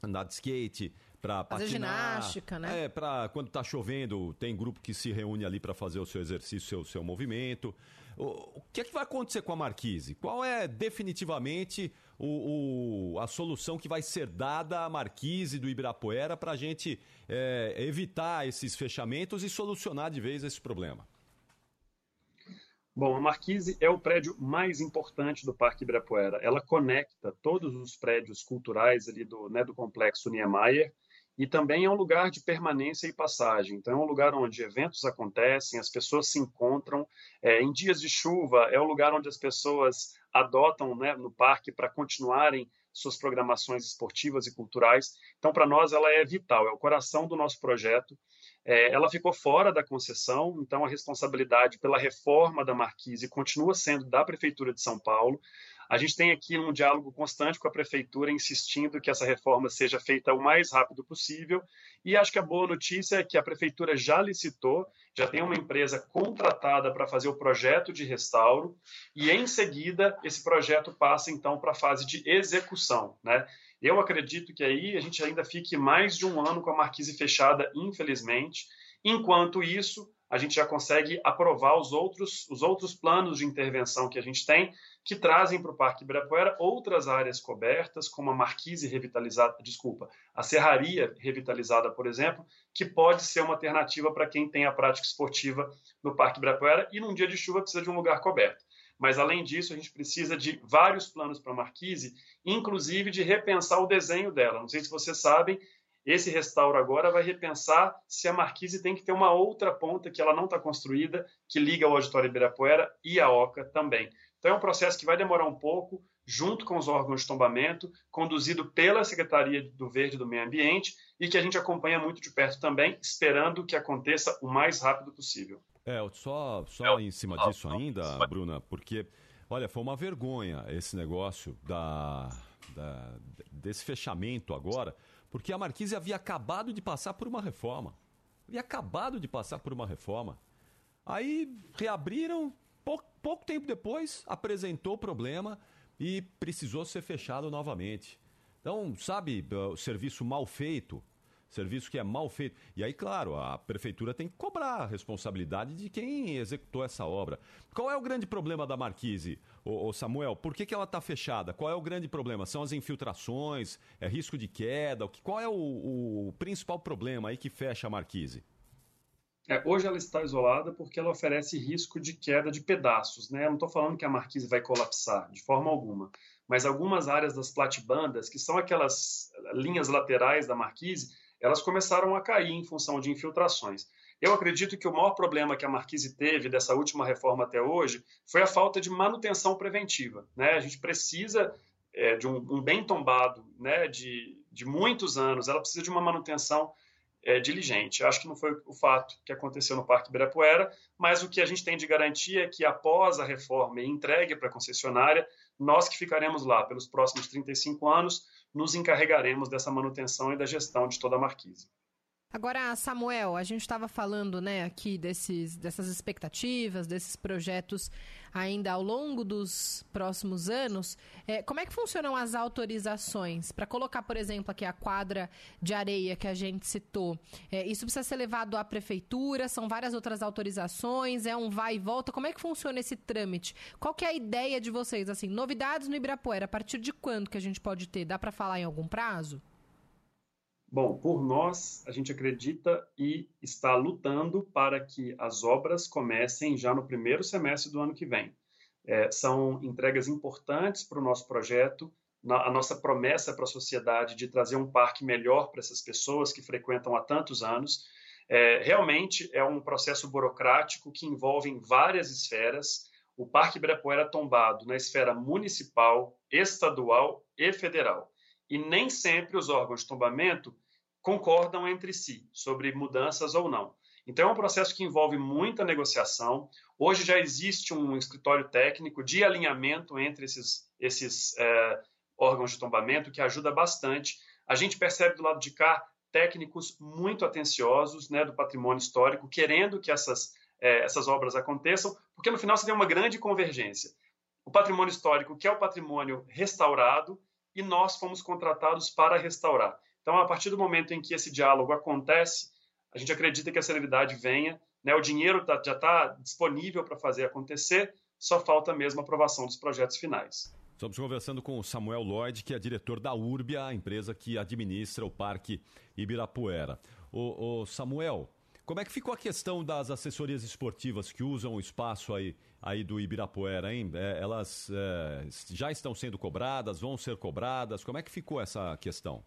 andar de skate, para patinar. ginástica, né? É, para quando está chovendo, tem grupo que se reúne ali para fazer o seu exercício, o seu, seu movimento. O, que é que vai acontecer com a Marquise? Qual é definitivamente o, o, a solução que vai ser dada à Marquise do Ibirapuera para a gente é, evitar esses fechamentos e solucionar de vez esse problema? Bom, a Marquise é o prédio mais importante do Parque Ibirapuera. Ela conecta todos os prédios culturais ali do, né, do complexo Niemeyer e também é um lugar de permanência e passagem. Então, é um lugar onde eventos acontecem, as pessoas se encontram. É, em dias de chuva, é o lugar onde as pessoas adotam né, no parque para continuarem suas programações esportivas e culturais. Então, para nós, ela é vital, é o coração do nosso projeto. É, ela ficou fora da concessão, então a responsabilidade pela reforma da Marquise continua sendo da Prefeitura de São Paulo. A gente tem aqui um diálogo constante com a prefeitura, insistindo que essa reforma seja feita o mais rápido possível. E acho que a boa notícia é que a prefeitura já licitou, já tem uma empresa contratada para fazer o projeto de restauro, e em seguida esse projeto passa então para a fase de execução. Né? Eu acredito que aí a gente ainda fique mais de um ano com a marquise fechada, infelizmente. Enquanto isso, a gente já consegue aprovar os outros, os outros planos de intervenção que a gente tem, que trazem para o Parque Ibirapuera outras áreas cobertas, como a marquise revitalizada, desculpa, a serraria revitalizada, por exemplo, que pode ser uma alternativa para quem tem a prática esportiva no Parque Ibirapuera e num dia de chuva precisa de um lugar coberto. Mas, além disso, a gente precisa de vários planos para a marquise, inclusive de repensar o desenho dela. Não sei se vocês sabem, esse restauro agora vai repensar se a marquise tem que ter uma outra ponta que ela não está construída, que liga o Auditório Ibirapuera e a Oca também. Então é um processo que vai demorar um pouco, junto com os órgãos de tombamento, conduzido pela Secretaria do Verde e do Meio Ambiente e que a gente acompanha muito de perto também, esperando que aconteça o mais rápido possível. É, só, só em cima disso ainda, Bruna, porque, olha, foi uma vergonha esse negócio da, da, desse fechamento agora, porque a Marquise havia acabado de passar por uma reforma. Havia acabado de passar por uma reforma. Aí reabriram, pouco, pouco tempo depois, apresentou o problema e precisou ser fechado novamente. Então, sabe, o serviço mal feito, serviço que é mal feito. E aí, claro, a prefeitura tem que cobrar a responsabilidade de quem executou essa obra. Qual é o grande problema da Marquise, ô, Samuel? Por que, que ela está fechada? Qual é o grande problema? São as infiltrações? É risco de queda? Qual é o, o principal problema aí que fecha a Marquise? É, hoje ela está isolada porque ela oferece risco de queda de pedaços. Né? Eu não estou falando que a marquise vai colapsar, de forma alguma. Mas algumas áreas das platibandas, que são aquelas linhas laterais da marquise, elas começaram a cair em função de infiltrações. Eu acredito que o maior problema que a Marquise teve dessa última reforma até hoje foi a falta de manutenção preventiva. Né? A gente precisa é, de um, um, bem tombado né, de, de muitos anos, ela precisa de uma manutenção é, diligente. Acho que não foi o fato que aconteceu no Parque Ibirapuera, mas o que a gente tem de garantia é que após a reforma e entregue para a concessionária, nós que ficaremos lá pelos próximos 35 anos, nos encarregaremos dessa manutenção e da gestão de toda a marquise. Agora, Samuel, a gente estava falando né, aqui desses, dessas expectativas, desses projetos ainda ao longo dos próximos anos. É, como é que funcionam as autorizações? Para colocar, por exemplo, aqui a quadra de areia que a gente citou, é, isso precisa ser levado à prefeitura? São várias outras autorizações? É um vai e volta? Como é que funciona esse trâmite? Qual que é a ideia de vocês? Assim, novidades no Ibirapuera, a partir de quando que a gente pode ter? Dá para falar em algum prazo? Bom, por nós, a gente acredita e está lutando para que as obras comecem já no primeiro semestre do ano que vem. É, são entregas importantes para o nosso projeto, na, a nossa promessa para a sociedade de trazer um parque melhor para essas pessoas que frequentam há tantos anos. É, realmente é um processo burocrático que envolve várias esferas. O Parque Ibirapuera é tombado na esfera municipal, estadual e federal. E nem sempre os órgãos de tombamento concordam entre si sobre mudanças ou não. Então, é um processo que envolve muita negociação. Hoje já existe um escritório técnico de alinhamento entre esses, esses é, órgãos de tombamento que ajuda bastante. A gente percebe do lado de cá técnicos muito atenciosos né, do patrimônio histórico, querendo que essas, é, essas obras aconteçam, porque no final você tem uma grande convergência. O patrimônio histórico, que é o patrimônio restaurado, e nós fomos contratados para restaurar. Então, a partir do momento em que esse diálogo acontece, a gente acredita que a celeridade venha, né? o dinheiro tá, já está disponível para fazer acontecer, só falta mesmo a aprovação dos projetos finais. Estamos conversando com o Samuel Lloyd, que é diretor da Urbia, a empresa que administra o Parque Ibirapuera. O, o Samuel, como é que ficou a questão das assessorias esportivas que usam o espaço aí, aí do Ibirapuera, hein? É, elas é, já estão sendo cobradas, vão ser cobradas? Como é que ficou essa questão?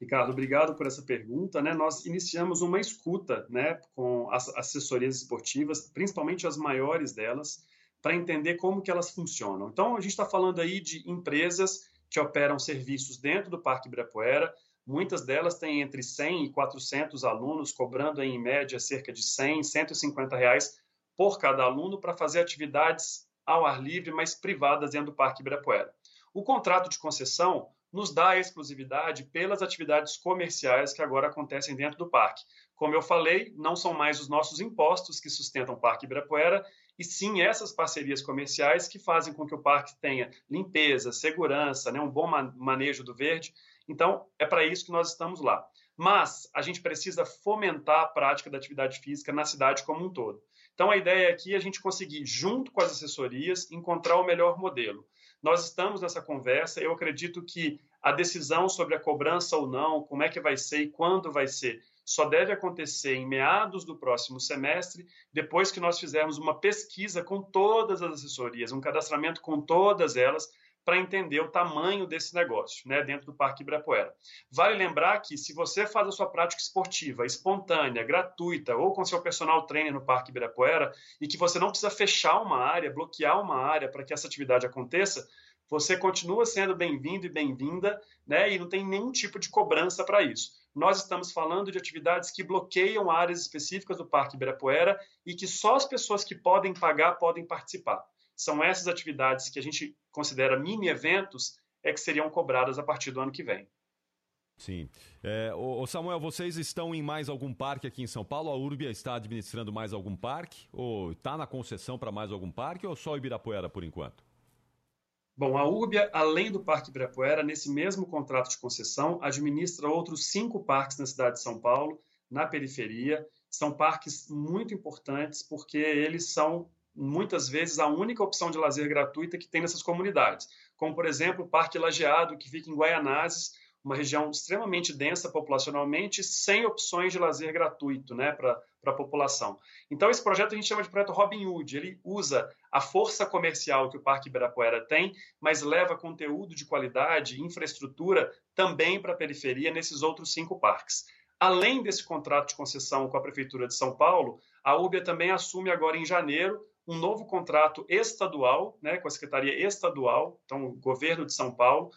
Ricardo, obrigado por essa pergunta. Né? Nós iniciamos uma escuta né, com as assessorias esportivas, principalmente as maiores delas, para entender como que elas funcionam. Então, a gente está falando aí de empresas que operam serviços dentro do Parque Ibirapuera. Muitas delas têm entre 100 e 400 alunos, cobrando em média cerca de 100, 150 reais por cada aluno para fazer atividades ao ar livre, mas privadas dentro do Parque Ibirapuera. O contrato de concessão nos dá exclusividade pelas atividades comerciais que agora acontecem dentro do parque. Como eu falei, não são mais os nossos impostos que sustentam o Parque Ibirapuera, e sim essas parcerias comerciais que fazem com que o parque tenha limpeza, segurança, né, um bom manejo do verde. Então, é para isso que nós estamos lá. Mas a gente precisa fomentar a prática da atividade física na cidade como um todo. Então, a ideia aqui é a gente conseguir, junto com as assessorias, encontrar o melhor modelo. Nós estamos nessa conversa. Eu acredito que a decisão sobre a cobrança ou não, como é que vai ser e quando vai ser, só deve acontecer em meados do próximo semestre, depois que nós fizermos uma pesquisa com todas as assessorias, um cadastramento com todas elas, para entender o tamanho desse negócio, né, dentro do Parque Ibirapuera. Vale lembrar que se você faz a sua prática esportiva espontânea, gratuita ou com seu personal trainer no Parque Ibirapuera e que você não precisa fechar uma área, bloquear uma área para que essa atividade aconteça, você continua sendo bem-vindo e bem-vinda, né? E não tem nenhum tipo de cobrança para isso. Nós estamos falando de atividades que bloqueiam áreas específicas do Parque Ibirapuera e que só as pessoas que podem pagar podem participar. São essas atividades que a gente considera mini eventos é que seriam cobradas a partir do ano que vem. Sim. É, ô, Samuel, vocês estão em mais algum parque aqui em São Paulo? A Urbia está administrando mais algum parque? Ou está na concessão para mais algum parque? Ou só Ibirapuera por enquanto? Bom, a Urbia, além do Parque Ibirapuera, nesse mesmo contrato de concessão, administra outros cinco parques na cidade de São Paulo, na periferia. São parques muito importantes porque eles são, muitas vezes, a única opção de lazer gratuita que tem nessas comunidades. Como, por exemplo, o Parque Lajeado, que fica em Guaianazes, uma região extremamente densa populacionalmente, sem opções de lazer gratuito né, para a população. Então, esse projeto a gente chama de projeto Robin Hood. Ele usa a força comercial que o Parque Ibirapuera tem, mas leva conteúdo de qualidade, infraestrutura também para a periferia nesses outros cinco parques. Além desse contrato de concessão com a Prefeitura de São Paulo, a UBIA também assume agora em janeiro um novo contrato estadual, né, com a Secretaria Estadual, então o governo de São Paulo,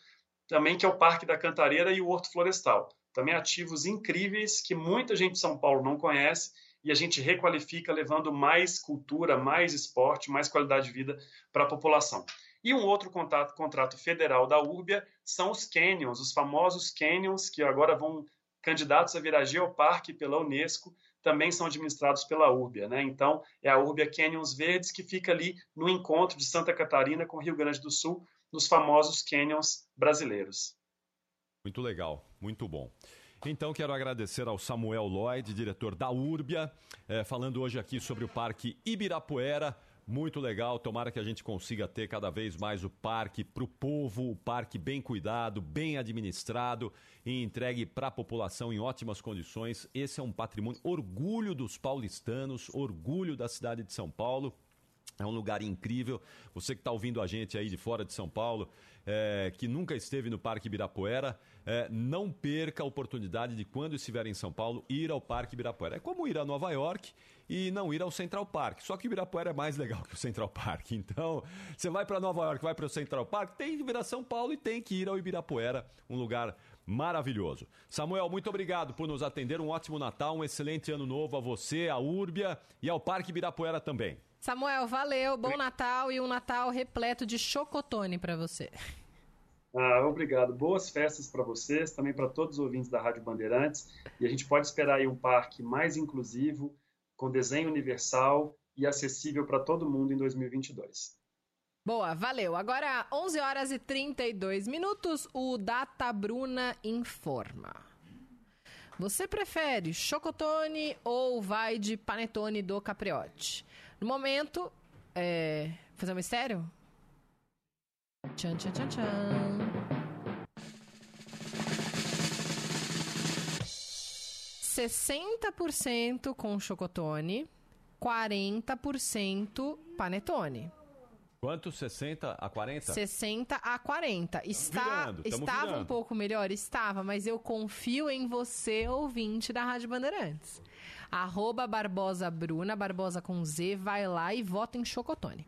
também que é o Parque da Cantareira e o Horto Florestal. Também ativos incríveis que muita gente de São Paulo não conhece e a gente requalifica levando mais cultura, mais esporte, mais qualidade de vida para a população. E um outro contrato, contrato federal da Urbia são os canyons, os famosos canyons que agora vão candidatos a virar geoparque pela Unesco, também são administrados pela Urbia, né? Então, é a Urbia Canyons Verdes que fica ali no encontro de Santa Catarina com Rio Grande do Sul, nos famosos canyons brasileiros. Muito legal, muito bom. Então, quero agradecer ao Samuel Lloyd, diretor da Urbia, é, falando hoje aqui sobre o Parque Ibirapuera. Muito legal, tomara que a gente consiga ter cada vez mais o parque para o povo, o parque bem cuidado, bem administrado e entregue para a população em ótimas condições. Esse é um patrimônio, orgulho dos paulistanos, orgulho da cidade de São Paulo. É um lugar incrível. Você que está ouvindo a gente aí de fora de São Paulo, é, que nunca esteve no Parque Ibirapuera, é, não perca a oportunidade de, quando estiver em São Paulo, ir ao Parque Ibirapuera. É como ir a Nova York e não ir ao Central Park. Só que o Ibirapuera é mais legal que o Central Park. [LAUGHS] Então, você vai para Nova York, vai para o Central Park, tem que vir a São Paulo e tem que ir ao Ibirapuera, um lugar maravilhoso. Samuel, muito obrigado por nos atender. Um ótimo Natal, um excelente ano novo a você, a Úrbia e ao Parque Ibirapuera também. Samuel, valeu, bom Natal e um Natal repleto de chocotone para você. Ah, obrigado. Boas festas para vocês, também para todos os ouvintes da Rádio Bandeirantes. E a gente pode esperar aí um parque mais inclusivo, com desenho universal e acessível para todo mundo em 2022. Boa, valeu. Agora, 11 horas e 32 minutos, o Data Bruna informa. Você prefere chocotone ou vai de panetone do Capriote? No momento, é... Fazer um mistério? Tchan, tchan, tchan, tchan. Sessenta por cento com chocotone, 40% panetone. Quanto? 60 a 40? 60 a 40. Está, virando, estava virando. um pouco melhor? Estava, mas eu confio em você, ouvinte da Rádio Bandeirantes. Arroba Barbosa Bruna, Barbosa com Z, vai lá e vota em Chocotone.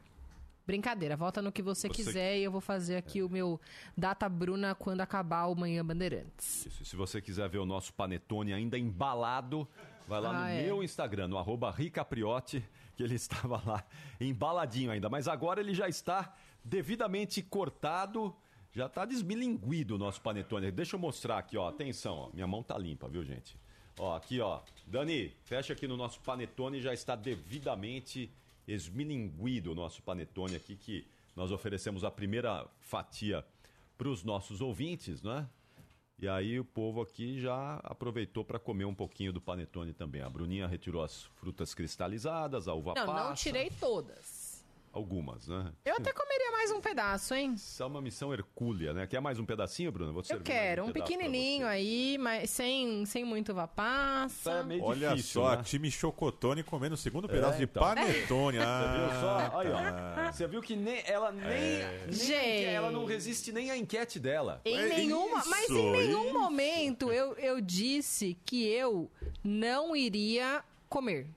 Brincadeira, vota no que você, Você- quiser e eu vou fazer aqui o meu Data Bruna quando acabar o Manhã Bandeirantes. Isso, se você quiser ver o nosso panetone ainda embalado, vai lá Ah, no é. meu Instagram, no arroba Ricapriotti, que ele [LAUGHS] estava lá embaladinho ainda. Mas agora ele já está devidamente cortado, já está desmilinguido o nosso panetone. Deixa eu mostrar aqui, ó. Atenção, ó. Minha mão tá limpa, viu, gente? Ó, aqui, ó. Dani, fecha aqui no nosso panetone, já está devidamente esmilinguido o nosso panetone aqui, que nós oferecemos a primeira fatia para os nossos ouvintes, não é? E aí o povo aqui já aproveitou para comer um pouquinho do panetone também. A Bruninha retirou as frutas cristalizadas, a uva Não, passa. não tirei todas. Algumas, né? Eu até comeria mais um pedaço, hein? Isso é uma missão hercúlea, né? Quer mais um pedacinho, Bruno? Vou Eu servir mais quero, um pra pequenininho aí, mas sem, sem muito passa. É meio Olha difícil, só, né? time Chocotone comendo o segundo É, pedaço de então. panetone. [LAUGHS] Você Ah, viu só? Aí, tá. ó. Você viu que nem, ela nem, É. nem Gente. ela não resiste nem à enquete dela. Em É nenhuma, mas em isso, nenhum isso. momento eu, eu disse que eu não iria comer.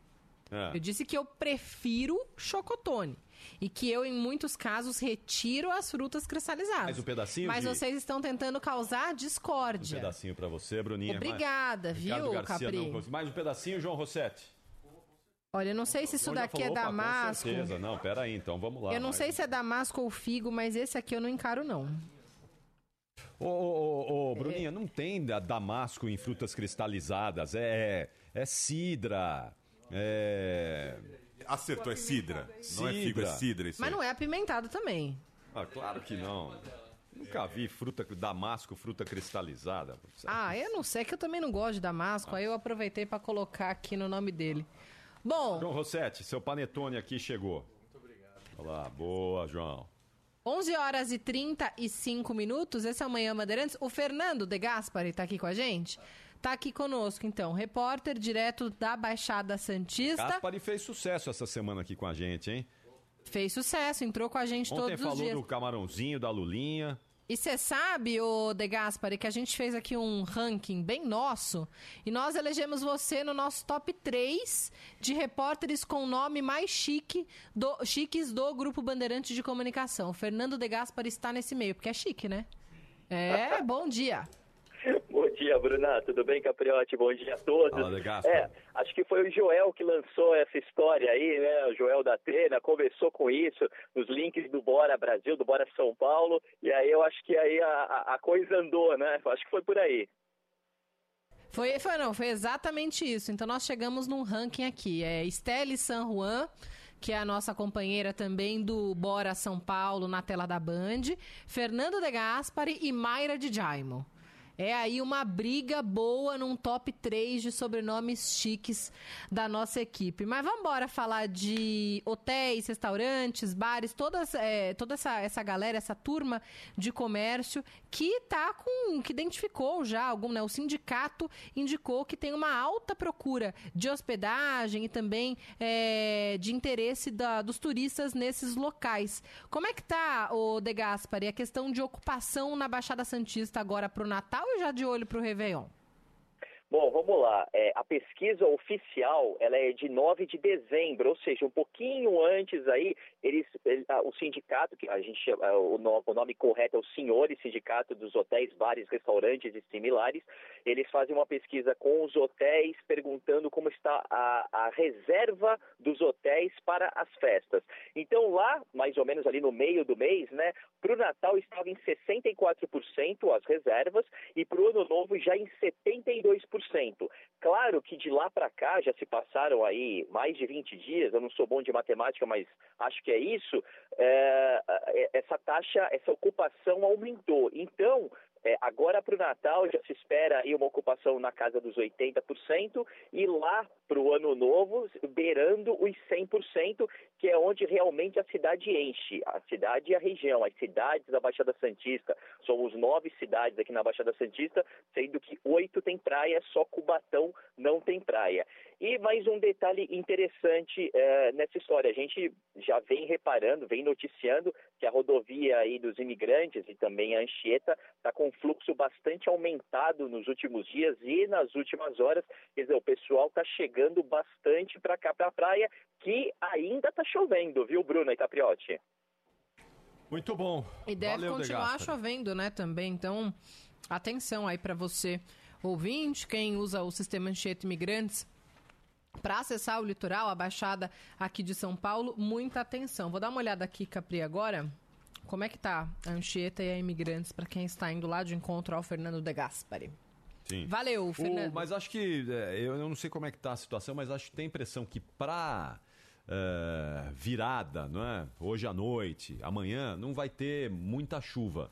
É. Eu disse que eu prefiro chocotone. E que eu, em muitos casos, retiro as frutas cristalizadas. Mais um pedacinho Mas de- vocês estão tentando causar Um discórdia. pedacinho pra você, Bruninha. Obrigada, Ricardo viu, Garcia Capri? não. Mais um pedacinho, João Rossetti. Olha, eu não sei se isso daqui é falou, opa, damasco. Com certeza. Não, pera aí, então vamos lá. Eu não mais sei se é damasco ou figo, mas esse aqui eu não encaro, não. Ô, ô, ô, ô, Bruninha, não tem da- damasco em frutas cristalizadas. É, é cidra. É. Acertou, é cidra. Não é figo, é Cidra. isso Mas aí. não é apimentado também. Ah, claro que não. Nunca vi fruta damasco, fruta cristalizada. Ah, eu não sei, é que eu também não gosto de damasco, aí eu aproveitei pra colocar aqui no nome dele. Bom, João Rossetti, seu panetone aqui chegou. Muito obrigado. Olá, boa, João. 11 horas e 35 minutos, esse é o Manhã Bandeirantes. O Fernando De Gaspari tá aqui com a gente? Tá aqui conosco, então, repórter direto da Baixada Santista. Gaspari fez sucesso essa semana aqui com a gente, hein? Fez sucesso, entrou com a gente Ontem todos os falou dias. do camarãozinho, da lulinha. E você sabe, ô De Gaspari, que a gente fez aqui um ranking bem nosso e nós elegemos você no nosso top 3 de repórteres com nome mais chique do, chiques do Grupo Bandeirante de Comunicação. O Fernando De Gaspari está nesse meio, porque é chique, né? É, bom dia. [LAUGHS] Bom dia, Bruna. Tudo bem, Capriotti? Bom dia a todos. Gaspari. É, acho que foi o Joel que lançou essa história aí, né? O Joel da Atena conversou com isso nos links do Bora Brasil, do Bora São Paulo, e aí eu acho que aí a, a- a coisa andou, né? Acho que foi por aí. Foi, foi, não, foi exatamente isso. Então nós chegamos num ranking aqui. É Estelle San Juan, que é a nossa companheira também do Bora São Paulo na tela da Band, Fernando De Gaspari e Mayra de Jaimo. É aí uma briga boa num top 3 de sobrenomes chiques da nossa equipe. Mas vamos embora falar de hotéis, restaurantes, bares, todas, é, toda essa, essa galera, essa turma de comércio que tá com. que identificou já algum, né? O sindicato indicou que tem uma alta procura de hospedagem e também é, de interesse da- dos turistas nesses locais. Como é que tá, o De a questão de ocupação na Baixada Santista agora pro Natal e já de olho pro Réveillon? Bom, vamos lá. É, a pesquisa oficial ela é de 9 de dezembro, ou seja, um pouquinho antes aí, eles, ele- ah, o sindicato, que a gente chama- ah, o, o nome correto é o Senhores Sindicato dos Hotéis, Bares, Restaurantes e Similares, eles fazem uma pesquisa com os hotéis perguntando como está a, a reserva dos hotéis para as festas. Então lá, mais ou menos ali no meio do mês, né, para o Natal estava em 64% as reservas e para o Ano Novo já em 72%. Claro que de lá para cá já se passaram aí mais de 20 dias, eu não sou bom de matemática, mas acho que é isso, é, é, essa taxa, essa ocupação aumentou. Então, é, agora para o Natal já se espera aí uma ocupação na casa dos 80% e lá para o Ano Novo beirando os 100%, que é onde realmente a cidade enche. A cidade e a região, as cidades da Baixada Santista. Somos nove cidades aqui na Baixada Santista, sendo que oito tem praia, só Cubatão não tem praia. E mais um detalhe interessante eh, nessa história, a gente já vem reparando, vem noticiando que a rodovia aí dos imigrantes e também a Anchieta está com um fluxo bastante aumentado nos últimos dias e nas últimas horas. Quer dizer, o pessoal está chegando bastante para cá, para a praia, que ainda está chovendo, viu, Bruna e Capriotti? Muito bom. E deve Valeu, continuar chovendo, né, também. Então, atenção aí pra você, ouvinte, quem usa o sistema Anchieta Imigrantes. Para acessar o litoral, a baixada aqui de São Paulo, muita atenção. Vou dar uma olhada aqui, Capri, agora. Como é que tá a Anchieta e a Imigrantes para quem está indo lá de encontro ao Fernando De Gaspari? Sim. Valeu, O- Fernando. mas acho que, é, eu não sei como é que tá a situação, mas acho que tem a impressão que pra é, virada, não é? Hoje à noite, amanhã, não vai ter muita chuva.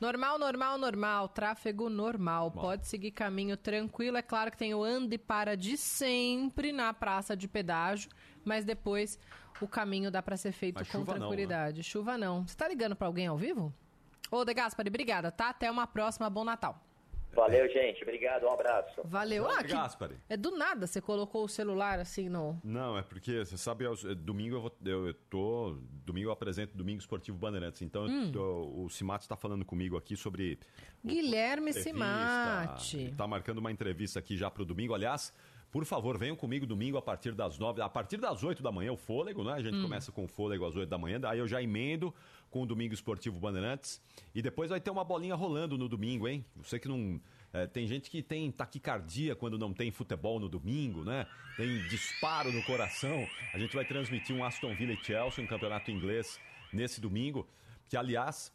Normal, normal, normal. Tráfego normal. Pode seguir caminho tranquilo. É claro que tem o ande e para de sempre na praça de pedágio, mas depois o caminho dá para ser feito Mas com chuva não, né? tranquilidade. Chuva não. Você tá ligando para alguém ao vivo? Ô, De Gaspari, obrigada, tá? Até uma próxima. Bom Natal. Valeu, gente. Obrigado, um abraço. Valeu. Ah. Gaspari. É do nada você colocou o celular assim no. Não, é porque, você sabe, eu- domingo eu, vou, eu, eu tô. Domingo eu apresento Domingo Esportivo Bandeirantes. Então Hum. tô- o Simato está falando comigo aqui sobre. Guilherme entrevista. Simati. Ele tá marcando uma entrevista aqui já pro domingo. Aliás, Por favor, venham comigo domingo a partir das nove, a partir das oito da manhã, o fôlego, né? A gente Hum. começa com o fôlego às oito da manhã, daí eu já emendo com o Domingo Esportivo Bandeirantes. E depois vai ter uma bolinha rolando no domingo, hein? Você que não. é, tem gente que tem taquicardia quando não tem futebol no domingo, né? Tem disparo no coração. A gente vai transmitir um Aston Villa e Chelsea, um campeonato inglês, nesse domingo. Que, aliás,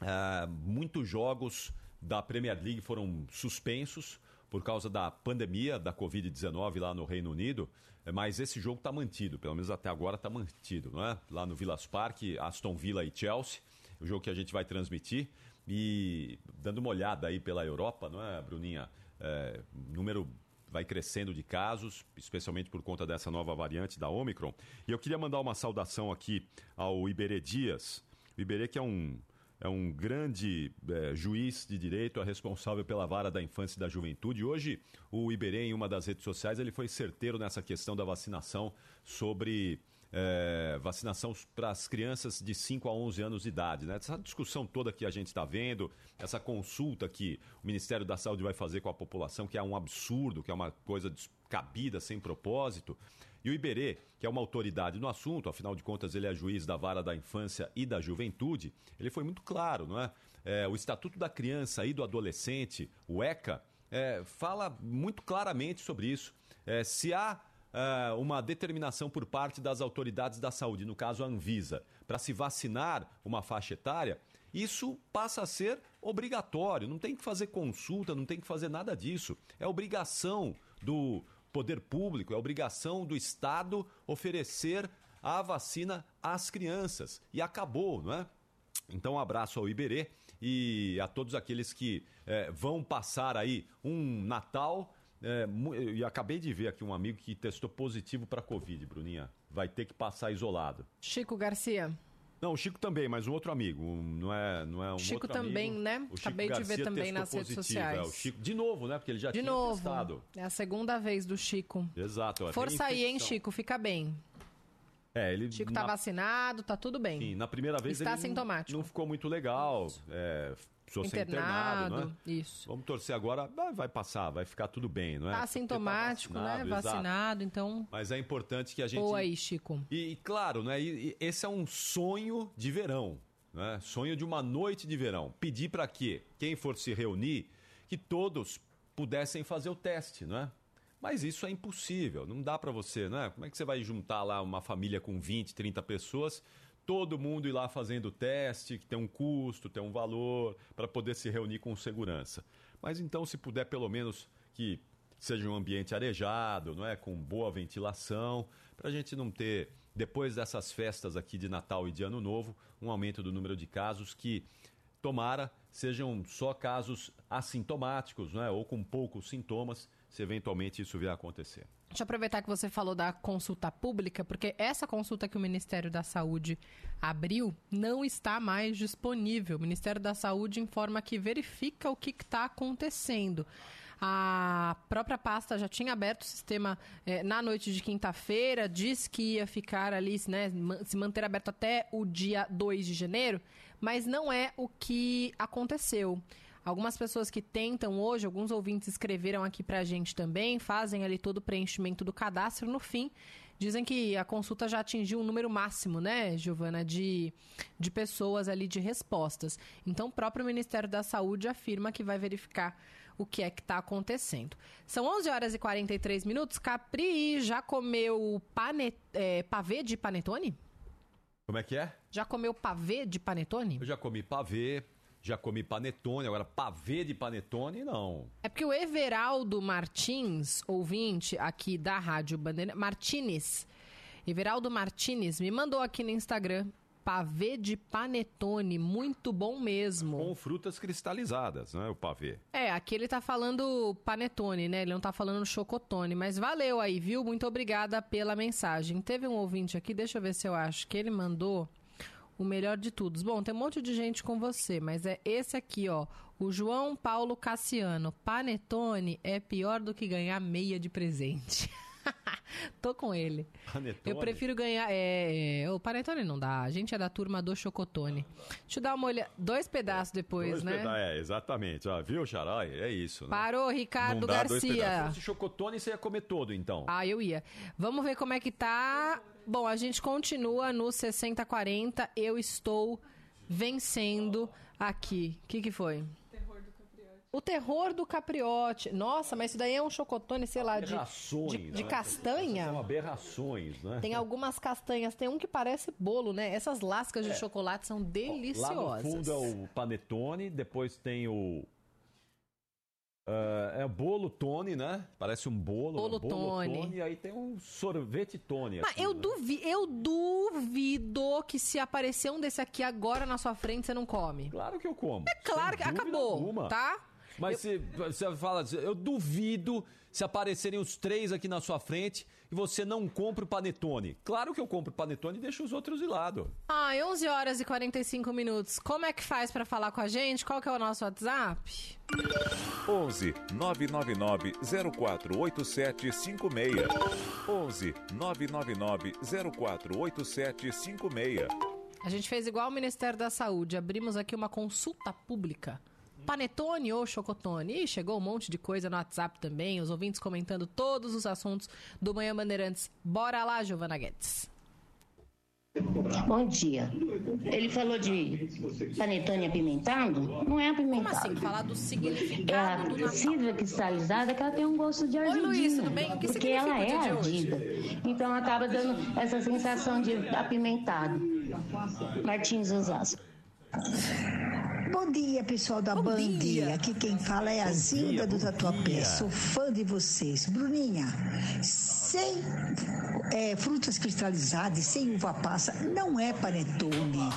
é, muitos jogos da Premier League foram suspensos por causa da pandemia da Covid-19 lá no Reino Unido, mas esse jogo está mantido, pelo menos até agora está mantido, não é? Lá no Villas Park, Aston Villa e Chelsea, o jogo que a gente vai transmitir. E dando uma olhada aí pela Europa, não é, Bruninha? É, número vai crescendo de casos, especialmente por conta dessa nova variante da Omicron. E eu queria mandar uma saudação aqui ao Iberê Dias. O Iberê que é um, é um grande é, juiz de direito, é responsável pela vara da infância e da juventude. Hoje, o Iberê, em uma das redes sociais, ele foi certeiro nessa questão da vacinação sobre é, vacinação para as crianças de 5 a 11 anos de idade. Né? Essa discussão toda que a gente está vendo, essa consulta que o Ministério da Saúde vai fazer com a população, que é um absurdo, que é uma coisa descabida, sem propósito. E o Iberê, que é uma autoridade no assunto, afinal de contas ele é juiz da vara da infância e da juventude, ele foi muito claro, não é? É, o Estatuto da Criança e do Adolescente, o ECA, é, fala muito claramente sobre isso. É, se há é, uma determinação por parte das autoridades da saúde, no caso a Anvisa, para se vacinar uma faixa etária, isso passa a ser obrigatório. Não tem que fazer consulta, não tem que fazer nada disso. É obrigação do poder público, é obrigação do Estado oferecer a vacina às crianças. E acabou, não é? Então, um abraço ao Iberê e a todos aqueles que eh, vão passar aí um Natal. mu- e acabei de ver aqui um amigo que testou positivo para Covid, Bruninha. Vai ter que passar isolado. Chico Garcia. Não, o Chico também, mas um outro amigo. um- não é, não é um Chico outro amigo. também, né? O Chico Acabei de ver Garcia também nas redes positivo, sociais. é, o Chico, de novo, né? Porque ele já De tinha novo. testado. É a segunda vez do Chico. Exato. é, Força aí, hein. Chico? Fica bem. É, ele Chico tá na- vacinado, tá tudo bem. Sim, na primeira vez Está ele não- sintomático. Não, ficou muito legal. É, precisou ser internado, Internado, né? isso. Vamos torcer agora. Vai, passar, vai ficar tudo bem, não é? Tá assintomático, né? vacinado, exato. Vacinado, então. Mas é importante que a gente. Boa aí, Chico. E, e claro, né? e- e esse é um sonho de verão, né? Sonho de uma noite de verão. Pedir para que quem for se reunir, que todos pudessem fazer o teste, não é? Mas isso é impossível, não dá para você, né? Como é que você vai juntar lá uma família com 20, 30 pessoas, todo mundo ir lá fazendo o teste, que tem um custo, tem um valor, para poder se reunir com segurança. Mas então, se puder pelo menos que seja um ambiente arejado, não é, com boa ventilação, para a gente não ter depois dessas festas aqui de Natal e de Ano Novo, um aumento do número de casos que tomara sejam só casos assintomáticos, não é, ou com poucos sintomas, se eventualmente isso vier a acontecer. Deixa eu aproveitar que você falou da consulta pública, porque essa consulta que o Ministério da Saúde abriu não está mais disponível. O Ministério da Saúde informa que verifica o que está acontecendo. A própria pasta já tinha aberto o sistema eh, na noite de quinta-feira, disse que ia ficar ali, né, se manter aberto até o dia 2 de janeiro, mas não é o que aconteceu. Algumas pessoas que tentam hoje, alguns ouvintes escreveram aqui pra gente também, fazem ali todo o preenchimento do cadastro. No fim, dizem que a consulta já atingiu um número máximo, né, Giovana, de, de pessoas ali de respostas. Então, o próprio Ministério da Saúde afirma que vai verificar o que é que está acontecendo. São 11 horas e 43 minutos. Capri já comeu pane, é, pavê de panetone? Como é que é? Já comeu pavê de panetone? Eu já comi pavê, já comi panetone, agora pavê de panetone, não. É porque o Everaldo Martins, ouvinte aqui da Rádio Bandeira, Martins, Everaldo Martins me mandou aqui no Instagram pavê de panetone, muito bom mesmo. Com frutas cristalizadas, né? O pavê. É, aqui ele tá falando panetone, né? Ele não tá falando chocotone, mas valeu aí, viu? Muito obrigada pela mensagem. Teve um ouvinte aqui, deixa eu ver se eu acho, que ele mandou o melhor de todos. Bom, tem um monte de gente com você, mas é esse aqui, ó. O João Paulo Cassiano. Panetone é pior do que ganhar meia de presente. [LAUGHS] [LAUGHS] Tô com ele. Panetone? Eu prefiro ganhar. É, é, o panetone não dá. A gente é da turma do chocotone. Deixa eu dar uma olhada. Dois pedaços depois, Dois né? peda- É, exatamente. Ah, viu, Xarai? É isso. Né? Parou, Ricardo Não dá dois Garcia. pedaços. Se fosse chocotone, você ia comer todo, então. Ah, eu ia. Vamos ver como é que tá. Bom, a gente continua no 60-40. Eu estou vencendo aqui. O que, que foi? O terror do capriote. Nossa, mas isso daí é um chocotone, sei lá, de, de, de né? castanha. São aberrações, né? Tem algumas castanhas, tem um que parece bolo, né? Essas lascas de É. chocolate são Lá deliciosas. no fundo é o panetone, depois tem o... ah, é o bolo Tony, né? Parece um bolo. Bolo né? Tony. E aí tem um sorvete Tony. Mas aqui, eu, né? duvi eu duvido que se aparecer um desse aqui agora na sua frente, você não come. Claro que eu como. É claro que acabou, alguma. tá? Mas se você fala, assim, eu duvido se aparecerem os três aqui na sua frente e você não compra o panetone. Claro que eu compro o panetone e deixo os outros de lado. Ah, 11 horas e 45 minutos. Como é que faz pra falar com a gente? Qual que é o nosso WhatsApp? 11 999 048756. 11 999 048756. A gente fez igual o Ministério da Saúde. Abrimos aqui uma consulta pública. Panetone ou chocotone? Ih, chegou um monte de coisa no WhatsApp também. Os ouvintes comentando todos os assuntos do Manhã Bandeirantes. Bora lá, Giovana Guedes. Bom dia. Ele falou de panetone apimentado? Não é apimentado. Como assim? Falar do É significado do a cidra cristalizada que ela tem um gosto de ardidinha. Luiz, tudo bem? O que porque ela é ardida. Então acaba dando essa sensação de apimentado. Martins Osasco. Bom dia, pessoal da Band. Aqui quem fala é a Zilda do Tatuapé. Sou fã de vocês. Bruninha, sem é, frutas cristalizadas e sem uva passa, não é panetone.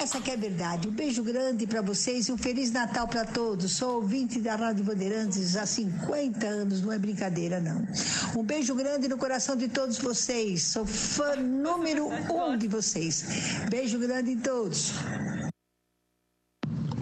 Essa que é a verdade. Um beijo grande para vocês e um Feliz Natal para todos. Sou ouvinte da Rádio Bandeirantes há 50 anos, não é brincadeira, não. Um beijo grande no coração de todos vocês. Sou fã número um de vocês. Beijo grande em todos.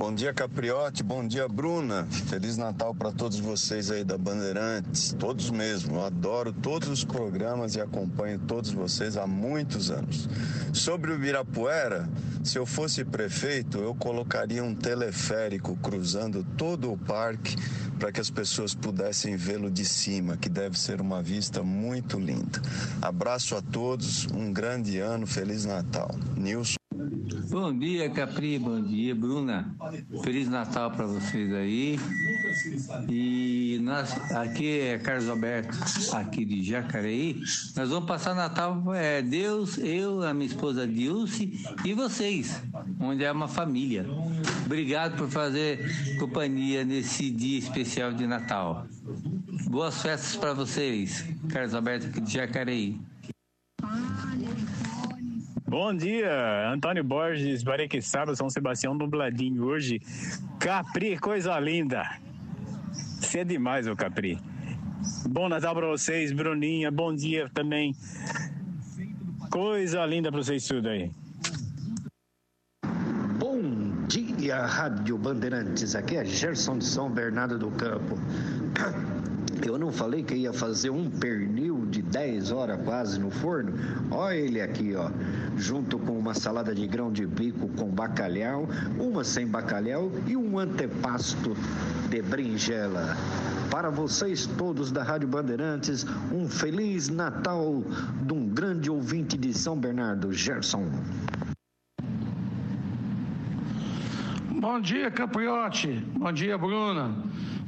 Bom dia, Capriote. Bom dia, Bruna. Feliz Natal para todos vocês aí da Bandeirantes. Todos mesmo. Eu adoro todos os programas e acompanho todos vocês há muitos anos. Sobre o Ibirapuera, se eu fosse prefeito, eu colocaria um teleférico cruzando todo o parque para que as pessoas pudessem vê-lo de cima, que deve ser uma vista muito linda. Abraço a todos, um grande ano, Feliz Natal. Nilson. Bom dia, Capri. Bom dia, Bruna. Feliz Natal para vocês aí. E nós, aqui é Carlos Alberto, aqui de Jacareí. Nós vamos passar Natal, é, Deus, eu, a minha esposa Dilce e vocês, onde é uma família. Obrigado por fazer companhia nesse dia especial de Natal. Boas festas para vocês. Carlos Alberto aqui de Jacareí. Bom dia, Antônio Borges, Barequissaba, São Sebastião, nubladinho hoje. Capri, coisa linda. Você é demais, ô Capri. Bom Natal pra vocês, Bruninha, bom dia também. Coisa linda pra vocês tudo aí. Bom dia, Rádio Bandeirantes. Aqui é Gerson de São Bernardo do Campo. Eu não falei que ia fazer um pernil 10 horas quase no forno? Olha ele aqui, ó. Junto com uma salada de grão de bico com bacalhau, uma sem bacalhau e um antepasto de berinjela. Para vocês todos da Rádio Bandeirantes, um feliz Natal de um grande ouvinte de São Bernardo, Gerson. Bom dia, Capriote. Bom dia, Bruna.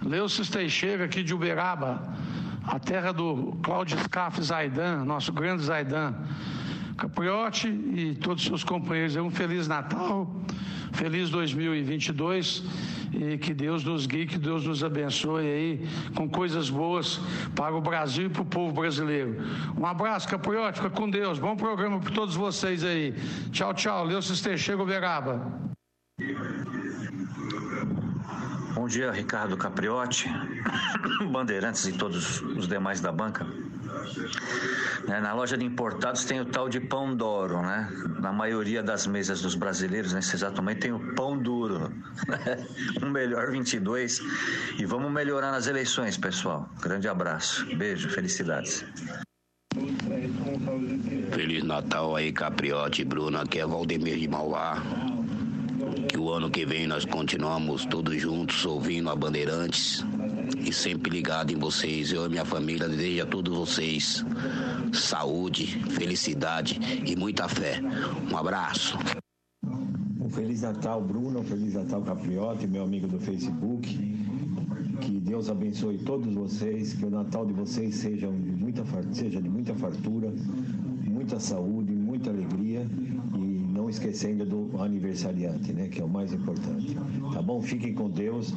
Leucis Teixeira, aqui de Uberaba, a terra do Cláudio Scaff Zaidan, nosso grande Zaidan. Capriote e todos os seus companheiros, um Feliz Natal, feliz 2022 e que Deus nos guie, que Deus nos abençoe aí com coisas boas para o Brasil e para o povo brasileiro. Um abraço, Capriote, fica com Deus. Bom programa para todos vocês aí. Tchau, tchau. Leucis Teixeira, Uberaba. Bom dia, Ricardo Capriotti, [COUGHS] Bandeirantes e todos os demais da banca. Né, Na loja de importados tem o tal de pão duro, né? Na maioria das mesas dos brasileiros, nesse exato momento, tem o pão duro. [LAUGHS] um melhor 22. E vamos melhorar nas eleições, pessoal. Grande abraço. Beijo, felicidades. Feliz Natal aí, Capriote, Bruna, aqui é Valdemir de Mauá. Que o ano que vem nós continuamos todos juntos ouvindo a Bandeirantes e sempre ligado em vocês. Eu e minha família desejo a todos vocês saúde, felicidade e muita fé. Um abraço. Um Feliz Natal, Bruno. Um Feliz Natal, Capriote, meu amigo do Facebook. Que Deus abençoe todos vocês, que o Natal de vocês seja de muita, seja de muita fartura, muita saúde, muita alegria esquecendo do aniversariante, né, que é o mais importante. Tá bom? Fiquem com Deus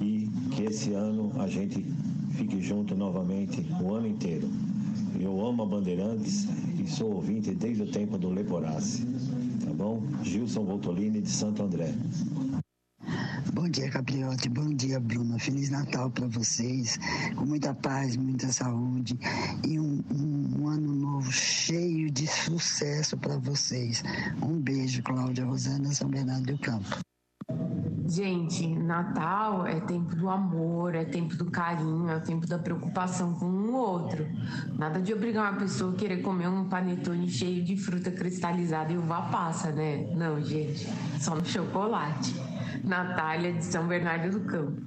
e que esse ano a gente fique junto novamente o ano inteiro. Eu amo a Bandeirantes e sou ouvinte desde o tempo do Leporace. Tá bom? Gilson Voltolini de Santo André. Bom dia, Capriote. Bom dia, Bruna. Feliz Natal para vocês, com muita paz, muita saúde e um, um- um ano cheio de sucesso para vocês. Um beijo, Cláudia Rosana, São Bernardo do Campo. Gente, Natal é tempo do amor, é tempo do carinho, é tempo da preocupação com um outro. Nada de obrigar uma pessoa a querer comer um panetone cheio de fruta cristalizada e uva passa, né? Não, gente, só no chocolate. Natália de São Bernardo do Campo.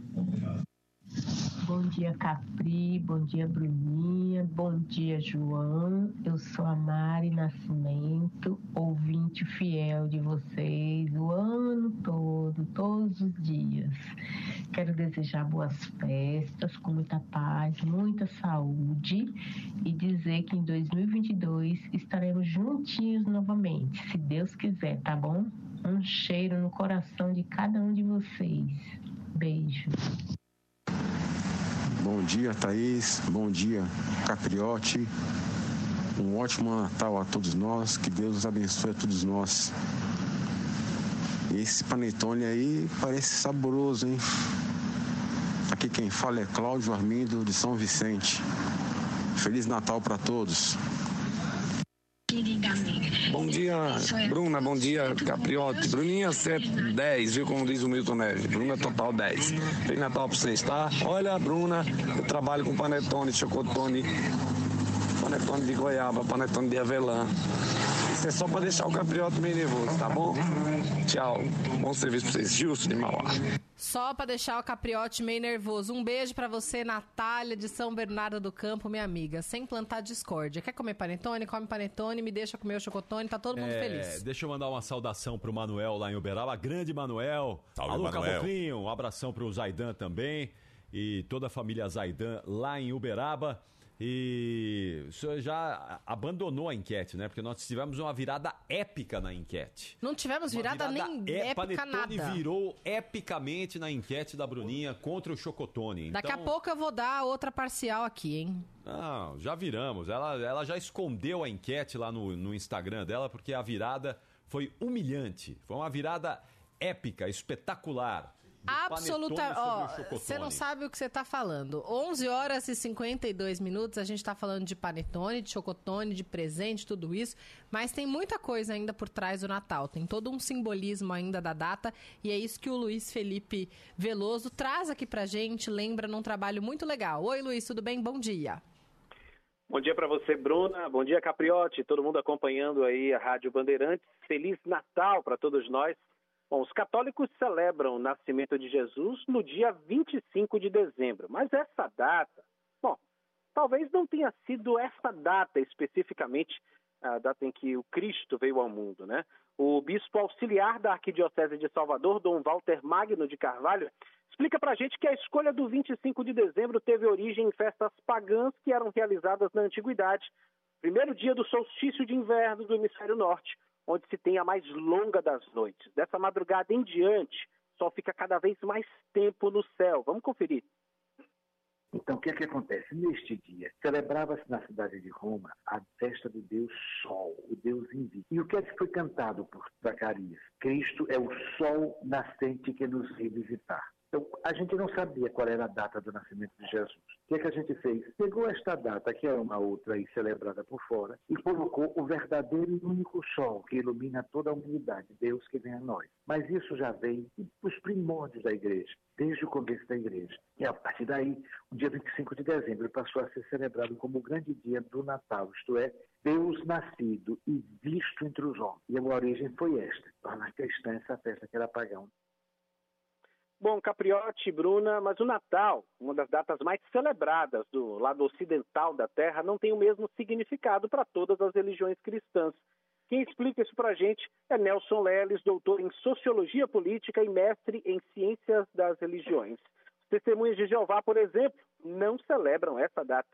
Bom dia, Capri. Bom dia, Bruninha. Bom dia, João. Eu sou a Mari Nascimento, ouvinte fiel de vocês o ano todo, todos os dias. Quero desejar boas festas, com muita paz, muita saúde e dizer que em 2022 estaremos juntinhos novamente, se Deus quiser, tá bom? Um cheiro no coração de cada um de vocês. Beijo. Bom dia, Thaís. Bom dia, Capriote. Um ótimo Natal a todos nós. Que Deus abençoe a todos nós. Esse panetone aí parece saboroso, hein? Aqui quem fala é Cláudio Armindo de São Vicente. Feliz Natal para todos. Bom dia, Bruna. Bom dia, Capriote. Bruninha 710, viu como diz o Milton Neves? Bruna total 10. Feliz Natal pra vocês, tá? Olha, Bruna, eu trabalho com panetone, chocotone, panetone de goiaba, panetone de avelã. Isso é só pra deixar o Capriote meio nervoso, tá bom? Tchau. Bom serviço pra vocês. Gilson de Mauá. Só pra deixar o Capriote meio nervoso. Um beijo pra você, Natália de São Bernardo do Campo, minha amiga. Sem plantar discórdia. Quer comer panetone? Come panetone, me deixa comer o chocotone, tá todo mundo É, feliz. Deixa eu mandar uma saudação pro Manuel lá em Uberaba, grande Manuel. Salve, Alô, Manuel. Caboclinho, um abração pro Zaidan também e toda a família Zaidan lá em Uberaba. E o senhor já abandonou a enquete, né? Porque nós tivemos uma virada épica na enquete. Não tivemos virada, nem é, épica Panetone nada. virou epicamente na enquete da Bruninha contra o Chocotone. Daqui a Então- pouco eu vou dar outra parcial aqui, hein? Não, já viramos. Ela, ela já escondeu a enquete lá no, no Instagram dela porque a virada foi humilhante. Foi uma virada épica, espetacular. Do Absoluta. panetone Ó, sobre o chocotone. você não sabe o que você tá falando. 11 horas e 52 minutos, a gente tá falando de panetone, de chocotone, de presente, tudo isso. Mas tem muita coisa ainda por trás do Natal. Tem todo um simbolismo ainda da data. E é isso que o Luiz Felipe Veloso traz aqui pra gente. Lembra num trabalho muito legal. Oi, Luiz, tudo bem? Bom dia. Bom dia para você, Bruna. Bom dia, Capriote. Todo mundo acompanhando aí a Rádio Bandeirantes. Feliz Natal para todos nós. Bom, os católicos celebram o nascimento de Jesus no dia 25 de dezembro, mas essa data, bom, talvez não tenha sido essa data especificamente a data em que o Cristo veio ao mundo, né? O bispo auxiliar da Arquidiocese de Salvador, Dom Walter Magno de Carvalho, explica pra gente que a escolha do 25 de dezembro teve origem em festas pagãs que eram realizadas na antiguidade, primeiro dia do solstício de inverno do hemisfério norte, onde se tem a mais longa das noites. Dessa madrugada em diante, sol fica cada vez mais tempo no céu. Vamos conferir. Então, o que é que acontece? Neste dia, celebrava-se na cidade de Roma a festa do Deus Sol, o Deus invicto. E o que é que foi cantado por Zacarias? Cristo é o sol nascente que nos veio visitar. Então, a gente não sabia qual era a data do nascimento de Jesus. O que, é que a gente fez? Pegou esta data, que é uma outra aí celebrada por fora, e colocou o verdadeiro e único sol que ilumina toda a humanidade, Deus que vem a nós. Mas isso já vem dos primórdios da igreja, desde o começo da igreja. E a partir daí, o dia 25 de dezembro passou a ser celebrado como o grande dia do Natal, isto é, Deus nascido e visto entre os homens. E a origem foi esta, tornar cristã essa festa que era pagã. Bom, Capriotti, Bruna, mas o Natal, uma das datas mais celebradas do lado ocidental da Terra, não tem o mesmo significado para todas as religiões cristãs. Quem explica isso para a gente é Nelson Leles, doutor em Sociologia Política e mestre em Ciências das Religiões. Os testemunhas de Jeová, por exemplo, não celebram essa data.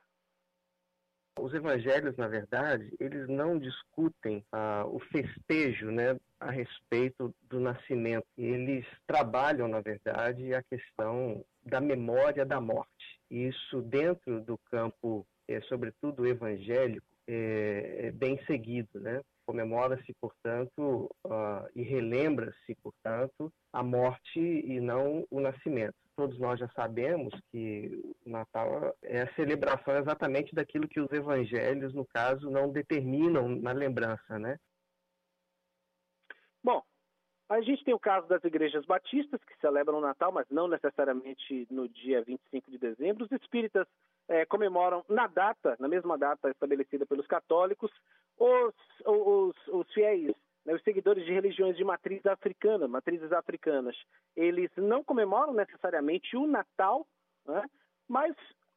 Os evangelhos, na verdade, eles não discutem ah, o festejo né, a respeito do nascimento. Eles trabalham, na verdade, a questão da memória da morte. Isso dentro do campo, é, sobretudo evangélico, é, é bem seguido, né? Comemora-se, portanto, uh, e relembra-se, portanto, a morte e não o nascimento todos nós já sabemos que o Natal é a celebração exatamente daquilo que os evangelhos, no caso, não determinam na lembrança, né? Bom, a gente tem o caso das igrejas batistas que celebram o Natal, mas não necessariamente no dia 25 de dezembro. Os espíritas é, comemoram na data, na mesma data estabelecida pelos católicos. Os, os, os fiéis né, os seguidores de religiões de matriz africana, matrizes africanas, eles não comemoram necessariamente o Natal, né, mas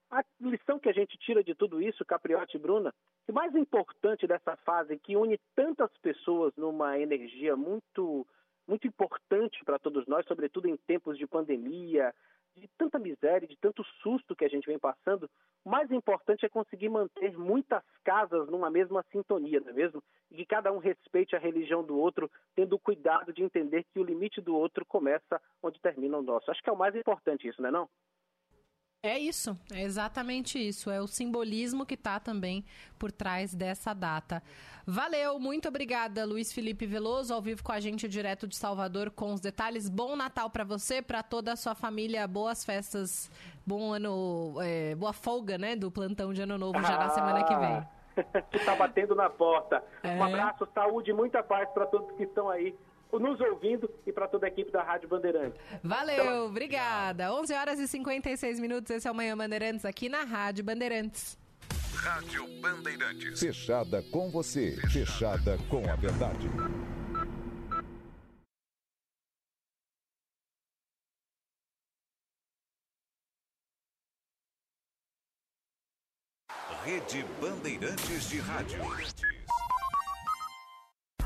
a lição que a gente tira de tudo isso, Capriotti e Bruna, que mais importante dessa fase que une tantas pessoas numa energia muito muito importante para todos nós, sobretudo em tempos de pandemia, de tanta miséria, de tanto susto que a gente vem passando, o mais importante é conseguir manter muitas casas numa mesma sintonia, não é mesmo? E que cada um respeite a religião do outro, tendo o cuidado de entender que o limite do outro começa onde termina o nosso. Acho que é o mais importante isso, não é não? É isso, é exatamente isso. É o simbolismo que está também por trás dessa data. Valeu, muito obrigada, Luiz Felipe Veloso, ao vivo com a gente direto de Salvador com os detalhes. Bom Natal para você, para toda a sua família, boas festas, bom ano, é, boa folga, né, do plantão de Ano Novo já na semana que vem. [LAUGHS] que tá batendo na porta. É. Um abraço, saúde e muita paz para todos que estão aí nos ouvindo e para toda a equipe da Rádio Bandeirantes. Valeu, então, obrigada. 11 horas e 56 minutos, esse é o Manhã Bandeirantes aqui na Rádio Bandeirantes. Rádio Bandeirantes. Fechada com você, fechada com a verdade. Rede Bandeirantes de Rádio.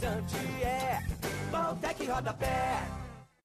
impermeabilizante é Baltec Rodapé.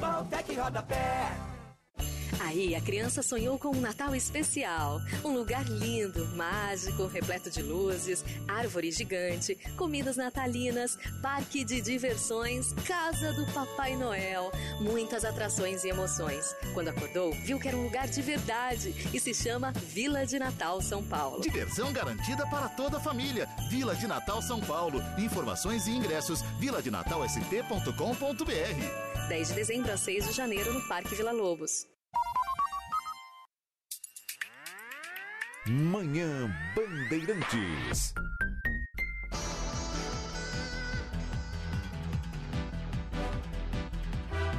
Baltec Rodapé. Aí a criança sonhou com um Natal especial. Um lugar lindo, mágico, repleto de luzes, árvore gigante, comidas natalinas, parque de diversões, casa do Papai Noel. Muitas atrações e emoções. Quando acordou, viu que era um lugar de verdade e se chama Vila de Natal São Paulo. Diversão garantida para toda a família. Vila de Natal São Paulo. Informações e ingressos viladenatalsp.com.br. 10 de dezembro a 6 de janeiro no Parque Vila Lobos. Manhã Bandeirantes.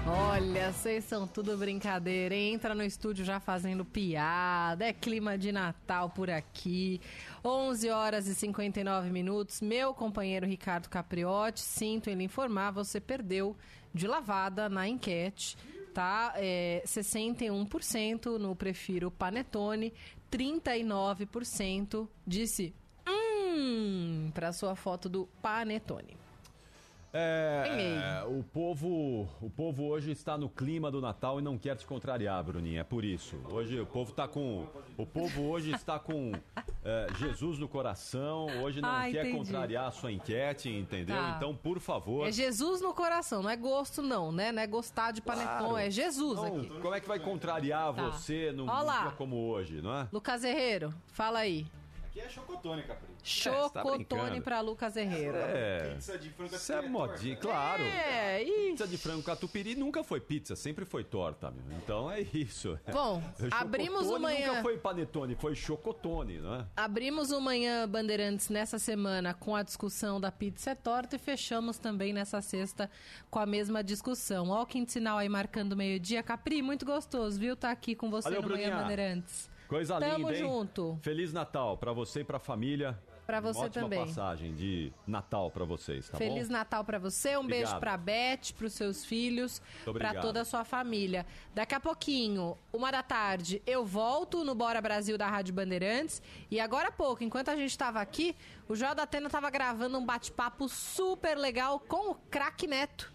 Olha, vocês são tudo brincadeira. hein? Entra no estúdio já fazendo piada. É clima de Natal por aqui. 11 horas e 59 minutos. Meu companheiro Ricardo Capriotti, sinto em lhe informar, você perdeu de lavada na enquete. Tá? É, 61% no prefiro Panetone, 39% disse hum para sua foto do Panetone. É, o povo, o povo hoje está no clima do Natal e não quer te contrariar, Bruninha. É por isso. Hoje o povo está com, o povo hoje está com é, Jesus no coração. Hoje não Ah, quer entendi. contrariar a sua enquete, entendeu? Tá. Então, por favor. É Jesus no coração, não é gosto não, né? Não é gostar de panetone, Claro. é Jesus Não, aqui. Como é que vai contrariar Tá. você num, Ó num lá. dia como hoje, não é? Lucas Herrero, fala aí. Aqui é chocotone, Capri. Chocotone brincando. pra Lucas Herrero. É. Pizza de frango Isso é modinha, claro. É, Pizza de frango catupiry nunca foi pizza, sempre foi torta, meu. Então é isso. Bom, [LAUGHS] abrimos o manhã- Nunca foi panetone, foi chocotone, não é? Abrimos o Manhã Bandeirantes nessa semana com a discussão da pizza é torta e fechamos também nessa sexta com a mesma discussão. Ó o quinto sinal aí marcando meio-dia. Capri, muito gostoso, viu? Tá aqui com você Valeu, no Manhã Bruninha. Bandeirantes. Coisa Tamo linda, hein? junto. Feliz Natal pra você e pra família. Pra você Uma ótima também. passagem de Natal pra vocês, tá Feliz bom? Natal pra você, um beijo Obrigado. pra Beth, pros seus filhos, obrigado. toda a sua família. Daqui a pouquinho, uma da tarde, eu volto no Bora Brasil da Rádio Bandeirantes. E agora há pouco, enquanto a gente tava aqui, o Joel da Atena tava gravando um bate-papo super legal com o Crack Neto.